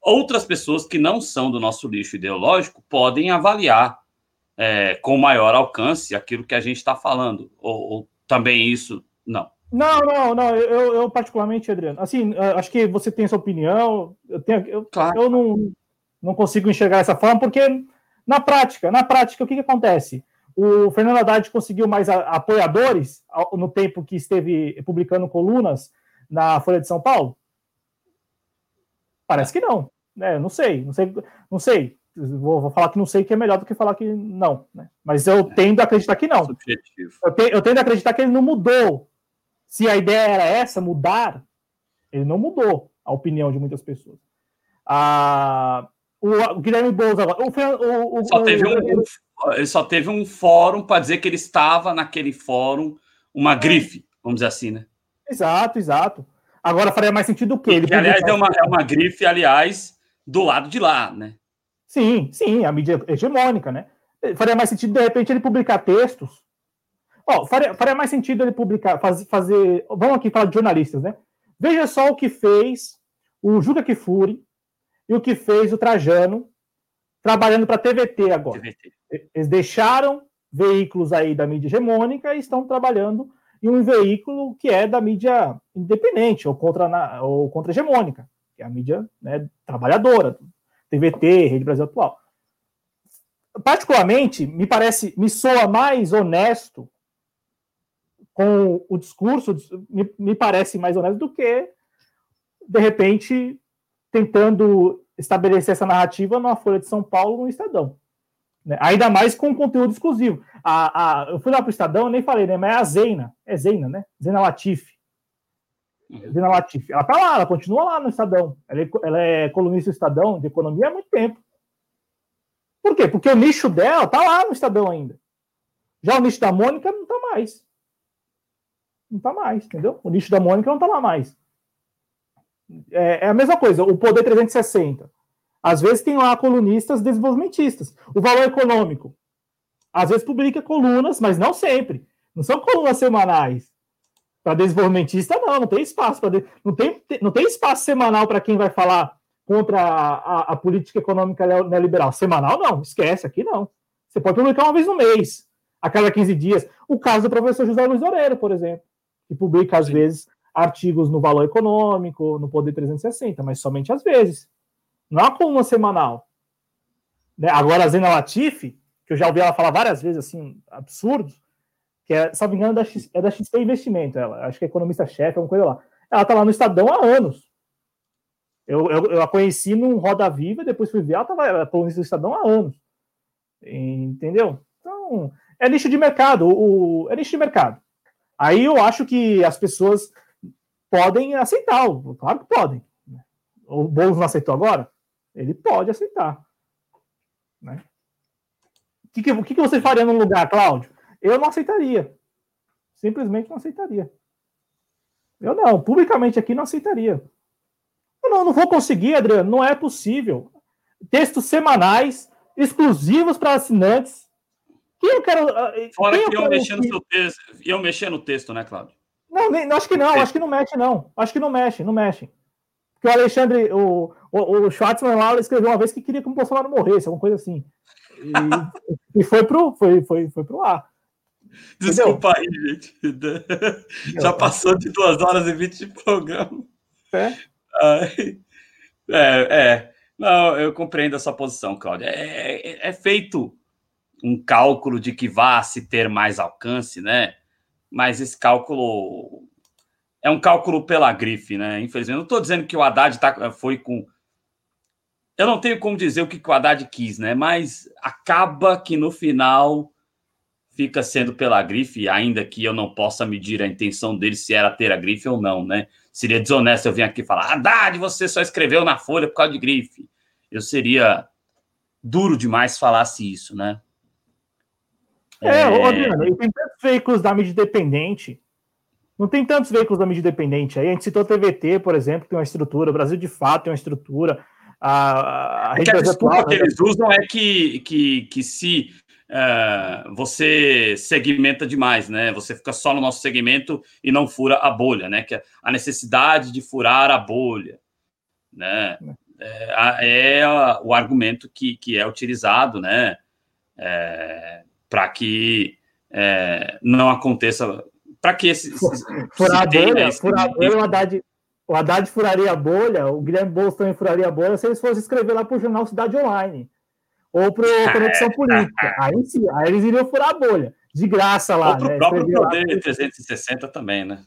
outras pessoas que não são do nosso lixo ideológico podem avaliar é, com maior alcance aquilo que a gente está falando. Ou, ou, também isso, não. Não, não, não. Eu, eu particularmente, Adriano, assim, acho que você tem sua opinião. Eu, tenho, eu, claro. eu não, não consigo enxergar essa forma, porque na prática, na prática, o que, que acontece? O Fernando Haddad conseguiu mais apoiadores no tempo que esteve publicando colunas na Folha de São Paulo? Parece que não. É, não sei, não sei, não sei. Vou, vou, falar que não sei que é melhor do que falar que não. Né? Mas eu tendo a acreditar que não. Eu, te, eu tendo a acreditar que ele não mudou. Se a ideia era essa, mudar, ele não mudou a opinião de muitas pessoas. Ah, o, o Guilherme Boulos agora. O, o, só teve um, ele só teve um fórum para dizer que ele estava naquele fórum, uma grife. vamos dizer assim, né? Exato, exato. Agora faria mais sentido o quê? Ele aliás, é uma, é uma grife, aliás, do lado de lá, né? Sim, sim, a mídia hegemônica, né? Faria mais sentido, de repente, ele publicar textos. Ó, faria, faria mais sentido ele publicar, faz, fazer. Vamos aqui falar de jornalistas, né? Veja só o que fez o Juca Kifuri e o que fez o Trajano trabalhando para a TVT agora. TVT. Eles deixaram veículos aí da mídia hegemônica e estão trabalhando em um veículo que é da mídia independente ou contra, ou contra hegemônica, que é a mídia né, trabalhadora, TVT, Rede Brasil Atual. Particularmente, me parece, me soa mais honesto com o discurso, me, me parece mais honesto do que, de repente, tentando estabelecer essa narrativa numa Folha de São Paulo no Estadão. Né? Ainda mais com conteúdo exclusivo. A, a, eu fui lá para o Estadão, eu nem falei, né? Mas é a Zeina. É Zeina, né? Zeina Latif. Uhum. Zeina Latif. Ela tá lá, ela continua lá no Estadão. Ela é, ela é colunista do Estadão de economia há muito tempo. Por quê? Porque o nicho dela tá lá no Estadão ainda. Já o nicho da Mônica não tá mais. Não tá mais, entendeu? O nicho da Mônica não tá lá mais. É, é a mesma coisa, o Poder 360. Às vezes tem lá colunistas desenvolvimentistas. O valor econômico. Às vezes publica colunas, mas não sempre. Não são colunas semanais. Para desenvolvimentista, não, não tem espaço. De... Não, tem, não tem espaço semanal para quem vai falar contra a, a, a, política econômica neoliberal. Semanal, não, esquece, aqui não. Você pode publicar uma vez no mês, a cada 15 dias. O caso do professor José Luiz Oreiro, por exemplo, que publica, às Sim. vezes, artigos no Valor Econômico, no Poder 360, mas somente às vezes. Não é uma coluna semanal. Né? Agora, a Zena Latifi, que eu já ouvi ela falar várias vezes, assim, absurdos, que é, se não me engano, é da, é da XP Investimento, ela, acho que é economista-chefe, alguma coisa lá. Ela tá lá no Estadão há anos. Eu, eu, eu a conheci num Roda Viva, depois fui ver, ela estava colunista do Estadão há anos. Entendeu? Então, é nicho de mercado. O, é nicho de mercado. Aí eu acho que as pessoas podem aceitar, claro que podem. O Boulos não aceitou agora? Ele pode aceitar. Né? O que, que, que você faria no lugar, Cláudio? Eu não aceitaria. Simplesmente não aceitaria. Eu não, publicamente aqui não aceitaria. Eu não, não vou conseguir, Adriano, não é possível. Textos semanais, exclusivos para assinantes. Que eu quero. Ah, Fora que eu, mexer no seu texto, eu mexer no texto, né, Cláudio? Não, nem, acho que não, acho que não mexe, não. Acho que não mexe, não mexe. Porque o Alexandre, o, o, o Schwartzman lá escreveu uma vez que queria que o Bolsonaro morresse, alguma coisa assim. E, e foi pro, foi, foi, foi pro ar. Desculpa aí, gente. Já passou de duas horas e vinte de programa. É? É, é. Não, eu compreendo essa posição, Cláudia. É, é, é, feito um cálculo de que vá se ter mais alcance, né? Mas esse cálculo é um cálculo pela grife, né? Infelizmente, não estou dizendo que o Haddad tá, foi com. Eu não tenho como dizer o que, que o Haddad quis, né? Mas acaba que no final fica sendo pela grife, ainda que eu não possa medir a intenção dele se era ter a grife ou não, né? Seria desonesto eu vir aqui falar, Haddad, você só escreveu na folha por causa de grife. Eu seria duro demais falasse isso, né? É, é... Adriano, tem tantos veículos da mídia independente não tem tantos veículos da mídia independente aí. A gente citou a TVT, por exemplo, que tem uma estrutura. O Brasil, de fato, tem uma estrutura. A, a, é que a desculpa que eles usam é que, que, que se uh, você segmenta demais, né? Você fica só no nosso segmento e não fura a bolha, né? Que é a necessidade de furar a bolha, né? É, é o argumento que, que é utilizado, né? É, Para que é, não aconteça para que esse. Furar a bolha, furar a bolha, o Haddad, o Haddad furaria a bolha, o Guilherme Bolsonaro furaria a bolha se eles fossem escrever lá para o jornal Cidade Online ou para o Conexão Política. Aí sim, aí eles iriam furar a bolha, de graça lá. Ou para o né? próprio Poder lá, 360 também, né?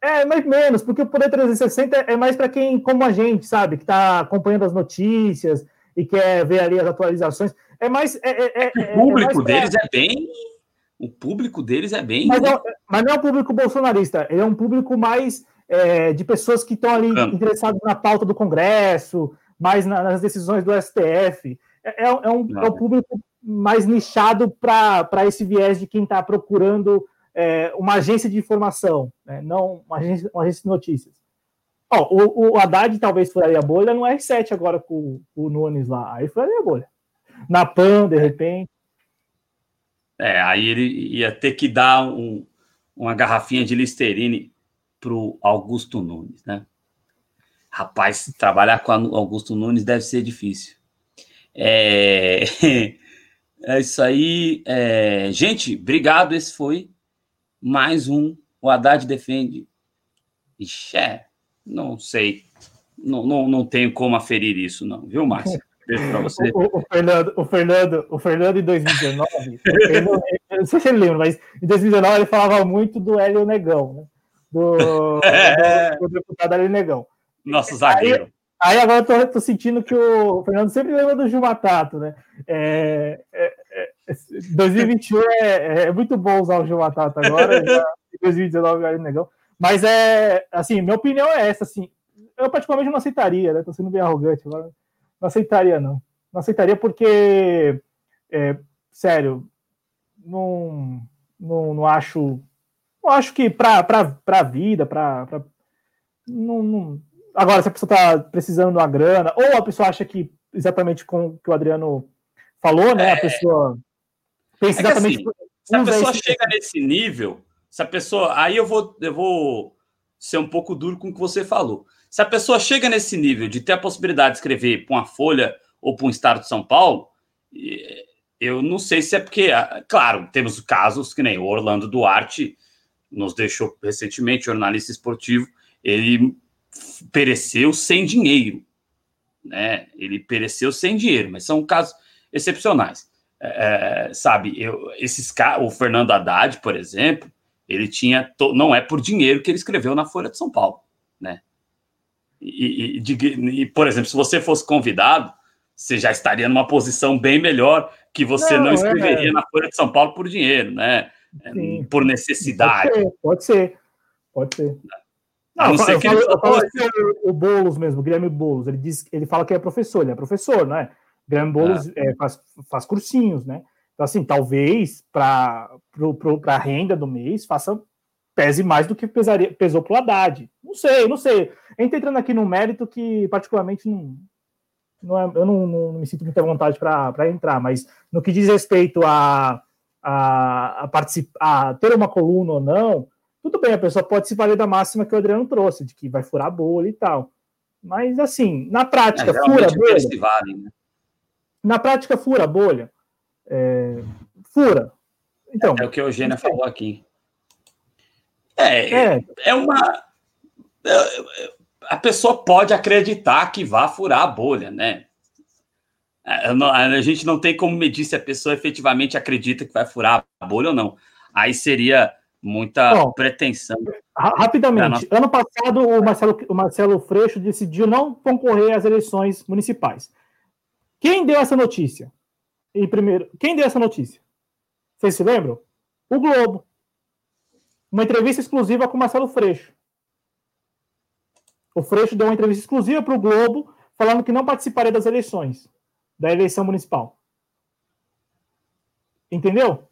É, mais menos, porque o Poder 360 é mais para quem, como a gente, sabe, que está acompanhando as notícias e quer ver ali as atualizações. É mais. É, é, é, o público é deles é bem o público deles é bem. Mas, é, mas não é um público bolsonarista, ele é um público mais de pessoas que estão ali Campo. interessadas na pauta do Congresso, mais na, nas decisões do STF. É, um, é um público mais nichado para esse viés de quem está procurando é, uma agência de informação, né? não uma agência, uma agência de notícias. Ó, o, o Haddad talvez furaria a bolha no R7 agora com, com o Nunes lá. Aí furaria a bolha. Na PAN, de repente. É, aí ele ia ter que dar um, uma garrafinha de Listerine pro Augusto Nunes, né? Rapaz, trabalhar com Augusto Nunes deve ser difícil. É, é isso aí. É... Gente, obrigado. Esse foi mais um. O Haddad defende. Ixi, é, não sei. Não, não, não tenho como aferir isso, não, viu, Márcio? Beijo pra você. O, o, Fernando, o, Fernando, o Fernando, em 2019, não, não sei se ele lembra, mas em 2019 ele falava muito do Hélio Negão, né? Do, do, do deputado Hélio Negão. Nosso zagueiro. Aí, aí agora eu tô, tô, sentindo que o Fernando sempre lembra do Gil Matato, né? É, é, é, 2021 é, é, muito bom usar o Gil Matato agora, já, 2019 o Hélio Negão. Mas é assim, minha opinião é essa, assim. Eu particularmente não aceitaria, né? Tô sendo bem arrogante agora. Não aceitaria, não. Não aceitaria porque, é, sério, não, não, não acho. Não acho que para a vida, para. Não, não, Agora, se a pessoa está precisando de uma grana, ou a pessoa acha que, exatamente como que o Adriano falou, né? É... A pessoa pensa é exatamente. Assim, se a pessoa esse... chega nesse nível, se a pessoa. Aí eu vou, eu vou ser um pouco duro com o que você falou. Se a pessoa chega nesse nível de ter a possibilidade de escrever para uma Folha ou para um Estado de São Paulo, eu não sei se é porque, ah, claro, temos casos que nem o Orlando Duarte nos deixou recentemente, jornalista esportivo, ele pereceu sem dinheiro, né? Ele pereceu sem dinheiro, mas são casos excepcionais. É, é sabe, eu, esses o Fernando Haddad, por exemplo, ele tinha, não é por dinheiro que ele escreveu na Folha de São Paulo, né? E, e, e, e, por exemplo, se você fosse convidado, você já estaria numa posição bem melhor que você não, não escreveria é... na Folha de São Paulo por dinheiro, né? Sim. Por necessidade. Pode ser, pode ser. Pode ser. Não, não falo, falo assim, o Boulos mesmo, o Guilherme Boulos, ele diz, ele fala que é professor, ele é professor, né? O Guilherme Boulos é. É, faz, faz cursinhos, né? Então, assim, talvez para a renda do mês faça pese mais do que pesaria, pesou para o Haddad. Não sei, não sei. A gente entrando aqui num mérito que, particularmente, não, não é, eu não, não, me sinto muita vontade para entrar, mas no que diz respeito a, a, a, participar, a ter uma coluna ou não, tudo bem, a pessoa pode se valer da máxima que o Adriano trouxe, de que vai furar a bolha e tal. Mas, assim, na prática, é, fura a bolha. Vale, né? Na prática, fura a bolha. É, fura. Então, é, é o que a Eugênia falou aqui. É, é, é uma. É, a pessoa pode acreditar que vá furar a bolha, né? É, a gente não tem como medir se a pessoa efetivamente acredita que vai furar a bolha ou não. Aí seria muita Bom, pretensão. Rapidamente, nossa... ano passado o Marcelo, o Marcelo Freixo decidiu não concorrer às eleições municipais. Quem deu essa notícia? Em primeiro, quem deu essa notícia? Vocês se lembram? O Globo. Uma entrevista exclusiva com o Marcelo Freixo. O Freixo deu uma entrevista exclusiva para o Globo, falando que não participaria das eleições, da eleição municipal. Entendeu?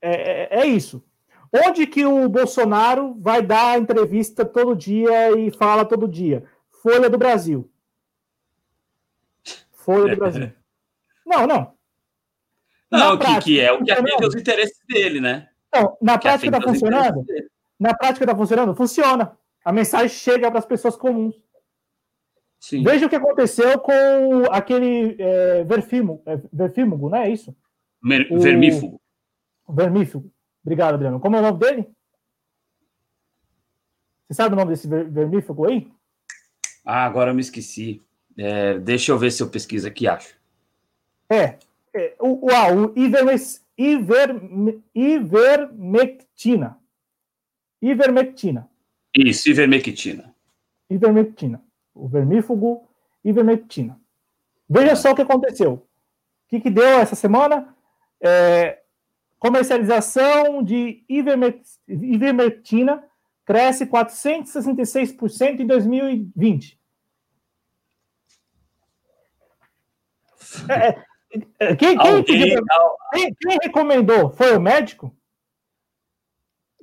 É, é, é, isso. Onde que o Bolsonaro vai dar entrevista todo dia e fala todo dia? Folha do Brasil. Folha do Brasil. Não, não. Não, que, prática, que, é o que atende os interesses dele, né? Não, na que prática está funcionando? Na prática está funcionando? Funciona. A mensagem chega para as pessoas comuns. Sim. Veja o que aconteceu com aquele é, verfímugo, é, verfímugo, não é isso? Mer, o... Vermífugo. Vermífugo. Obrigado, Adriano. Como é o nome dele? Você sabe o nome desse vermífugo aí? Ah, agora eu me esqueci. É, deixa eu ver se eu pesquiso aqui, acho. É. é o, o, o ivermes, iver, ivermectina. Ivermectina. Isso, ivermectina. Ivermectina. O vermífugo ivermectina. Veja só o que aconteceu. O que, que deu essa semana? É, Comercialização de ivermectina cresce 466% em 2020. É, quem, quem, quem, quem, recomendou? Foi o médico?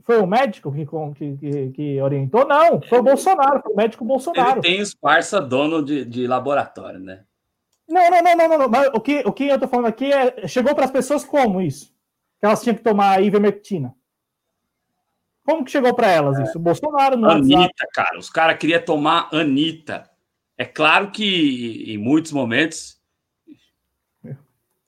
Foi o médico que, que, que, orientou? Não, foi o Bolsonaro, foi o médico Bolsonaro. Ele tem os parça dono de, de laboratório, né? Não, não, não, não, não, Mas o que, o que eu tô falando aqui é. Chegou para as pessoas como isso? Que elas tinham que tomar ivermectina. Como que chegou para elas é. isso? O Bolsonaro não. Anitta, WhatsApp. cara. Os caras queriam tomar Anitta. É claro que em muitos momentos.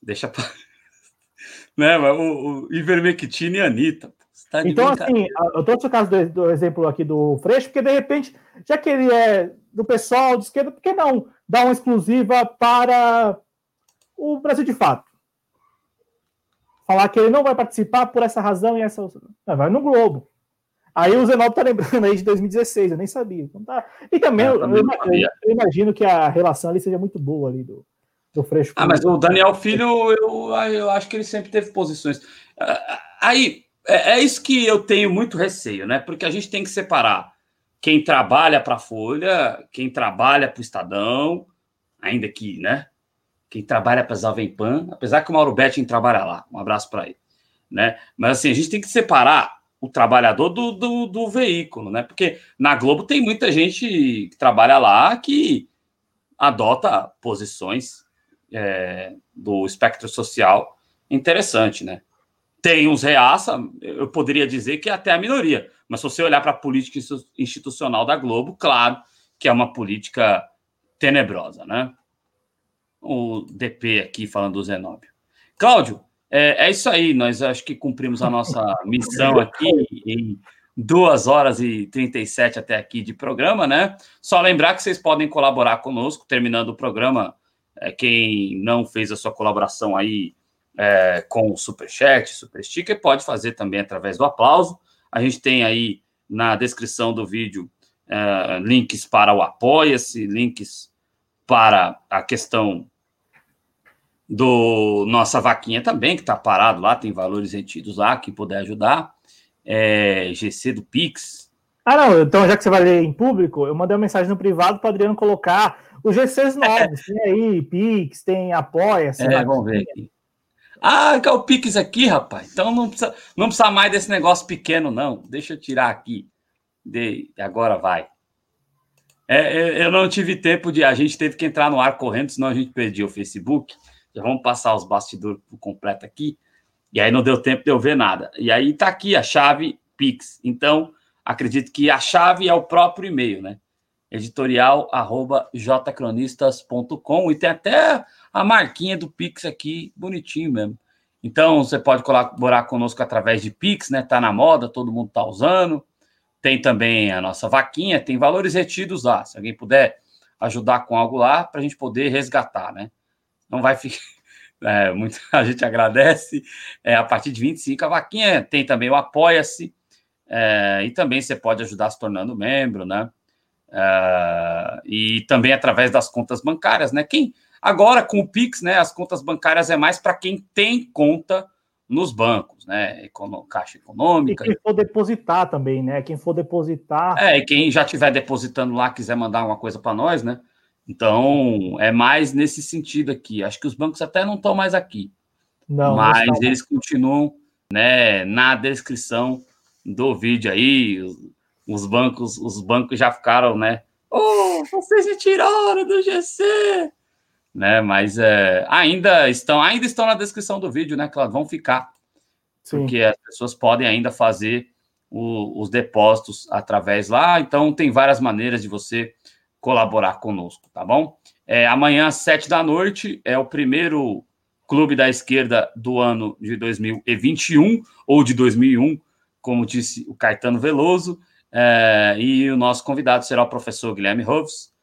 Deixa pra. né, o, o ivermectina e Anitta. Tá então, assim, eu trouxe o caso do, do, exemplo aqui do Freixo, porque de repente, já que ele é do pessoal de esquerda, por que não dar uma exclusiva para o Brasil de fato? Falar que ele não vai participar por essa razão e essa. Não, vai no Globo. Aí o Zenaldo tá lembrando aí de 2016, eu nem sabia. Então tá... E também, é, eu, eu, eu, imagino que a relação ali seja muito boa ali do, do. Ah, mas o Daniel Filho, eu, eu acho que ele sempre teve posições. Ah, aí, é, é isso que eu tenho muito receio, né? Porque a gente tem que separar quem trabalha para a Folha, quem trabalha para o Estadão, ainda que, né? Quem trabalha para a Jovem Pan, apesar que o Mauro Betting trabalha lá. Um abraço para ele. Né? Mas assim, a gente tem que separar o trabalhador do, do, do, veículo, né? Porque na Globo tem muita gente que trabalha lá que adota posições é, do espectro social interessante, né? Tem uns reaça, eu poderia dizer que é até a minoria, mas se você olhar para a política institucional da Globo, claro que é uma política tenebrosa, né? O DP aqui falando do Zenóbio. Cláudio, é, é isso aí, nós acho que cumprimos a nossa missão aqui em duas horas e 37 até aqui de programa, né? Só lembrar que vocês podem colaborar conosco, terminando o programa. É, quem não fez a sua colaboração aí é, com o Superchat, Super Sticker, pode fazer também através do aplauso. A gente tem aí na descrição do vídeo é, links para o Apoia-se, links para a questão do nossa vaquinha também, que está parado lá, tem valores retidos lá, quem puder ajudar. É, GC do Pix. Ah, não, então já que você vai ler em público, eu mandei uma mensagem no privado para Adriano colocar os GCs novos. É. Tem aí Pix, tem Apoia-se. É, vamos ver aqui. Ah, que é o Pix aqui, rapaz. Então não precisa, não precisa mais desse negócio pequeno, não. Deixa eu tirar aqui. De, agora vai. É, eu não tive tempo de. A gente teve que entrar no ar correndo, senão a gente perdia o Facebook. Já vamos passar os bastidores completo aqui. E aí não deu tempo de eu ver nada. E aí tá aqui a chave Pix. Então, acredito que a chave é o próprio e-mail, né? Editorial arroba jcronistas.com e tem até a marquinha do Pix aqui, bonitinho mesmo. Então, você pode colaborar conosco através de Pix, né? Tá na moda, todo mundo tá usando. Tem também a nossa vaquinha, tem valores retidos lá. Se alguém puder ajudar com algo lá, para a gente poder resgatar, né? Não vai ficar. É, a gente agradece. É, a partir de 25, a vaquinha tem também o Apoia-se. É, e também você pode ajudar se tornando membro, né? É, e também através das contas bancárias, né? Quem Agora, com o Pix, né, as contas bancárias é mais para quem tem conta nos bancos, né? Econo, Caixa Econômica. E quem for depositar também, né? Quem for depositar. É, e quem já estiver depositando lá, quiser mandar uma coisa para nós, né? Então, é mais nesse sentido aqui. Acho que os bancos até não estão mais aqui. Não, mas não eles continuam né, na descrição do vídeo aí. Os bancos, os bancos já ficaram, né? Oh, vocês me tiraram do GC! né? Mas é, ainda estão, ainda estão na descrição do vídeo, né, Claudio? Vão ficar, Sim. porque as pessoas podem ainda fazer o, os depósitos através lá. Então tem várias maneiras de você colaborar conosco, tá bom? É, amanhã às sete da noite é o primeiro clube da esquerda do ano de 2021 ou de 2001, como disse o Caetano Veloso. É, e o nosso convidado será o professor Guilherme Rovs,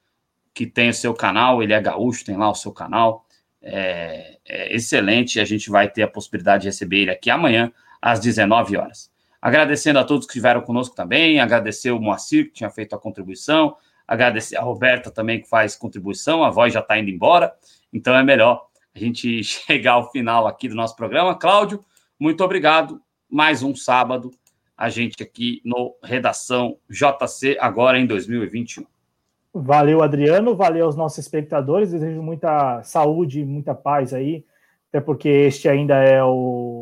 que tem o seu canal, ele é gaúcho, tem lá o seu canal, é, é excelente. A gente vai ter a possibilidade de receber ele aqui amanhã, às 19 horas. Agradecendo a todos que estiveram conosco também, agradecer o Moacir, que tinha feito a contribuição, agradecer a Roberta também, que faz contribuição, a voz já está indo embora, então é melhor a gente chegar ao final aqui do nosso programa. Cláudio, muito obrigado. Mais um sábado, a gente aqui no Redação JC, agora em 2021. Valeu, Adriano. Valeu aos nossos espectadores. Desejo muita saúde, muita paz aí, até porque este ainda é o,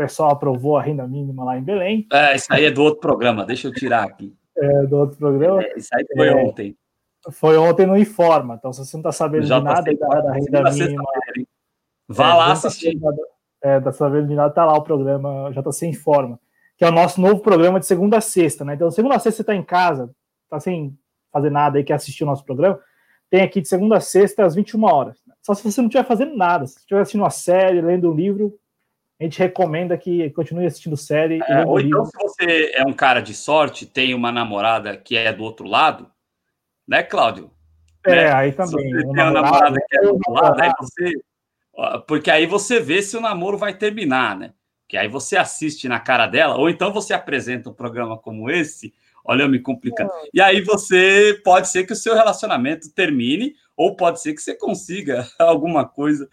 pessoal aprovou a renda mínima lá em Belém. É, isso aí é do outro programa, deixa eu tirar aqui. É, do outro programa. É, isso aí foi é, ontem. Foi ontem no Informa, então se você não está sabendo de nada da, da renda mínima. Vá é, lá assistir. É, da sabendo de nada, tá lá o programa JC Informa, que é o nosso novo programa de segunda a sexta, né? Então, segunda a sexta você está em casa, tá sem fazer nada aí, quer assistir o nosso programa, tem aqui de segunda a sexta às 21 horas. Só se você não estiver fazendo nada, se estiver assistindo uma série, lendo um livro, a gente recomenda que continue assistindo série. É, ou então, se você é um cara de sorte, tem uma namorada que é do outro lado, né, Cláudio? É, né? aí também. Se você tem uma namorada que é do outro lado, aí você. Porque aí você vê se o namoro vai terminar, né? Que aí você assiste na cara dela, ou então você apresenta um programa como esse, olha eu me complicando. E aí você pode ser que o seu relacionamento termine, ou pode ser que você consiga alguma coisa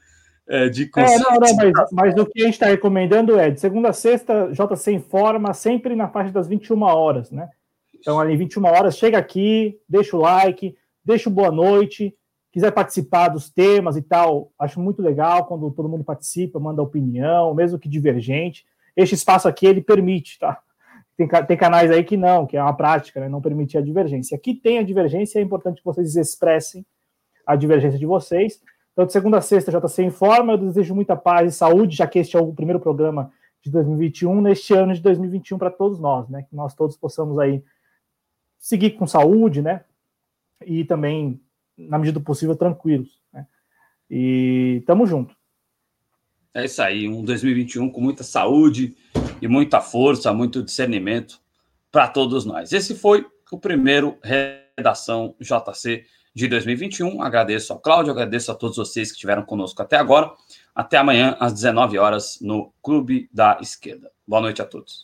é, de É, não, não, mas, mas o que a gente está recomendando é de segunda a sexta, JC informa sempre na faixa das 21 horas, né? Então, ali 21 horas, chega aqui, deixa o like, deixa o boa noite, quiser participar dos temas e tal, acho muito legal quando todo mundo participa, manda opinião, mesmo que divergente. Este espaço aqui, ele permite, tá? Tem, tem canais aí que não, que é uma prática, né? Não permitir a divergência. Aqui tem a divergência, é importante que vocês expressem a divergência de vocês. Então, de segunda a sexta, JC Informa. Eu desejo muita paz e saúde, já que este é o primeiro programa de 2021, neste ano de 2021 para todos nós, né? Que nós todos possamos aí seguir com saúde, né? E também, na medida do possível, tranquilos. Né? E tamo junto. É isso aí, um 2021 com muita saúde e muita força, muito discernimento para todos nós. Esse foi o primeiro Redação JC de 2021. Agradeço ao Cláudio, agradeço a todos vocês que estiveram conosco até agora. Até amanhã, às 19 horas, no Clube da Esquerda. Boa noite a todos.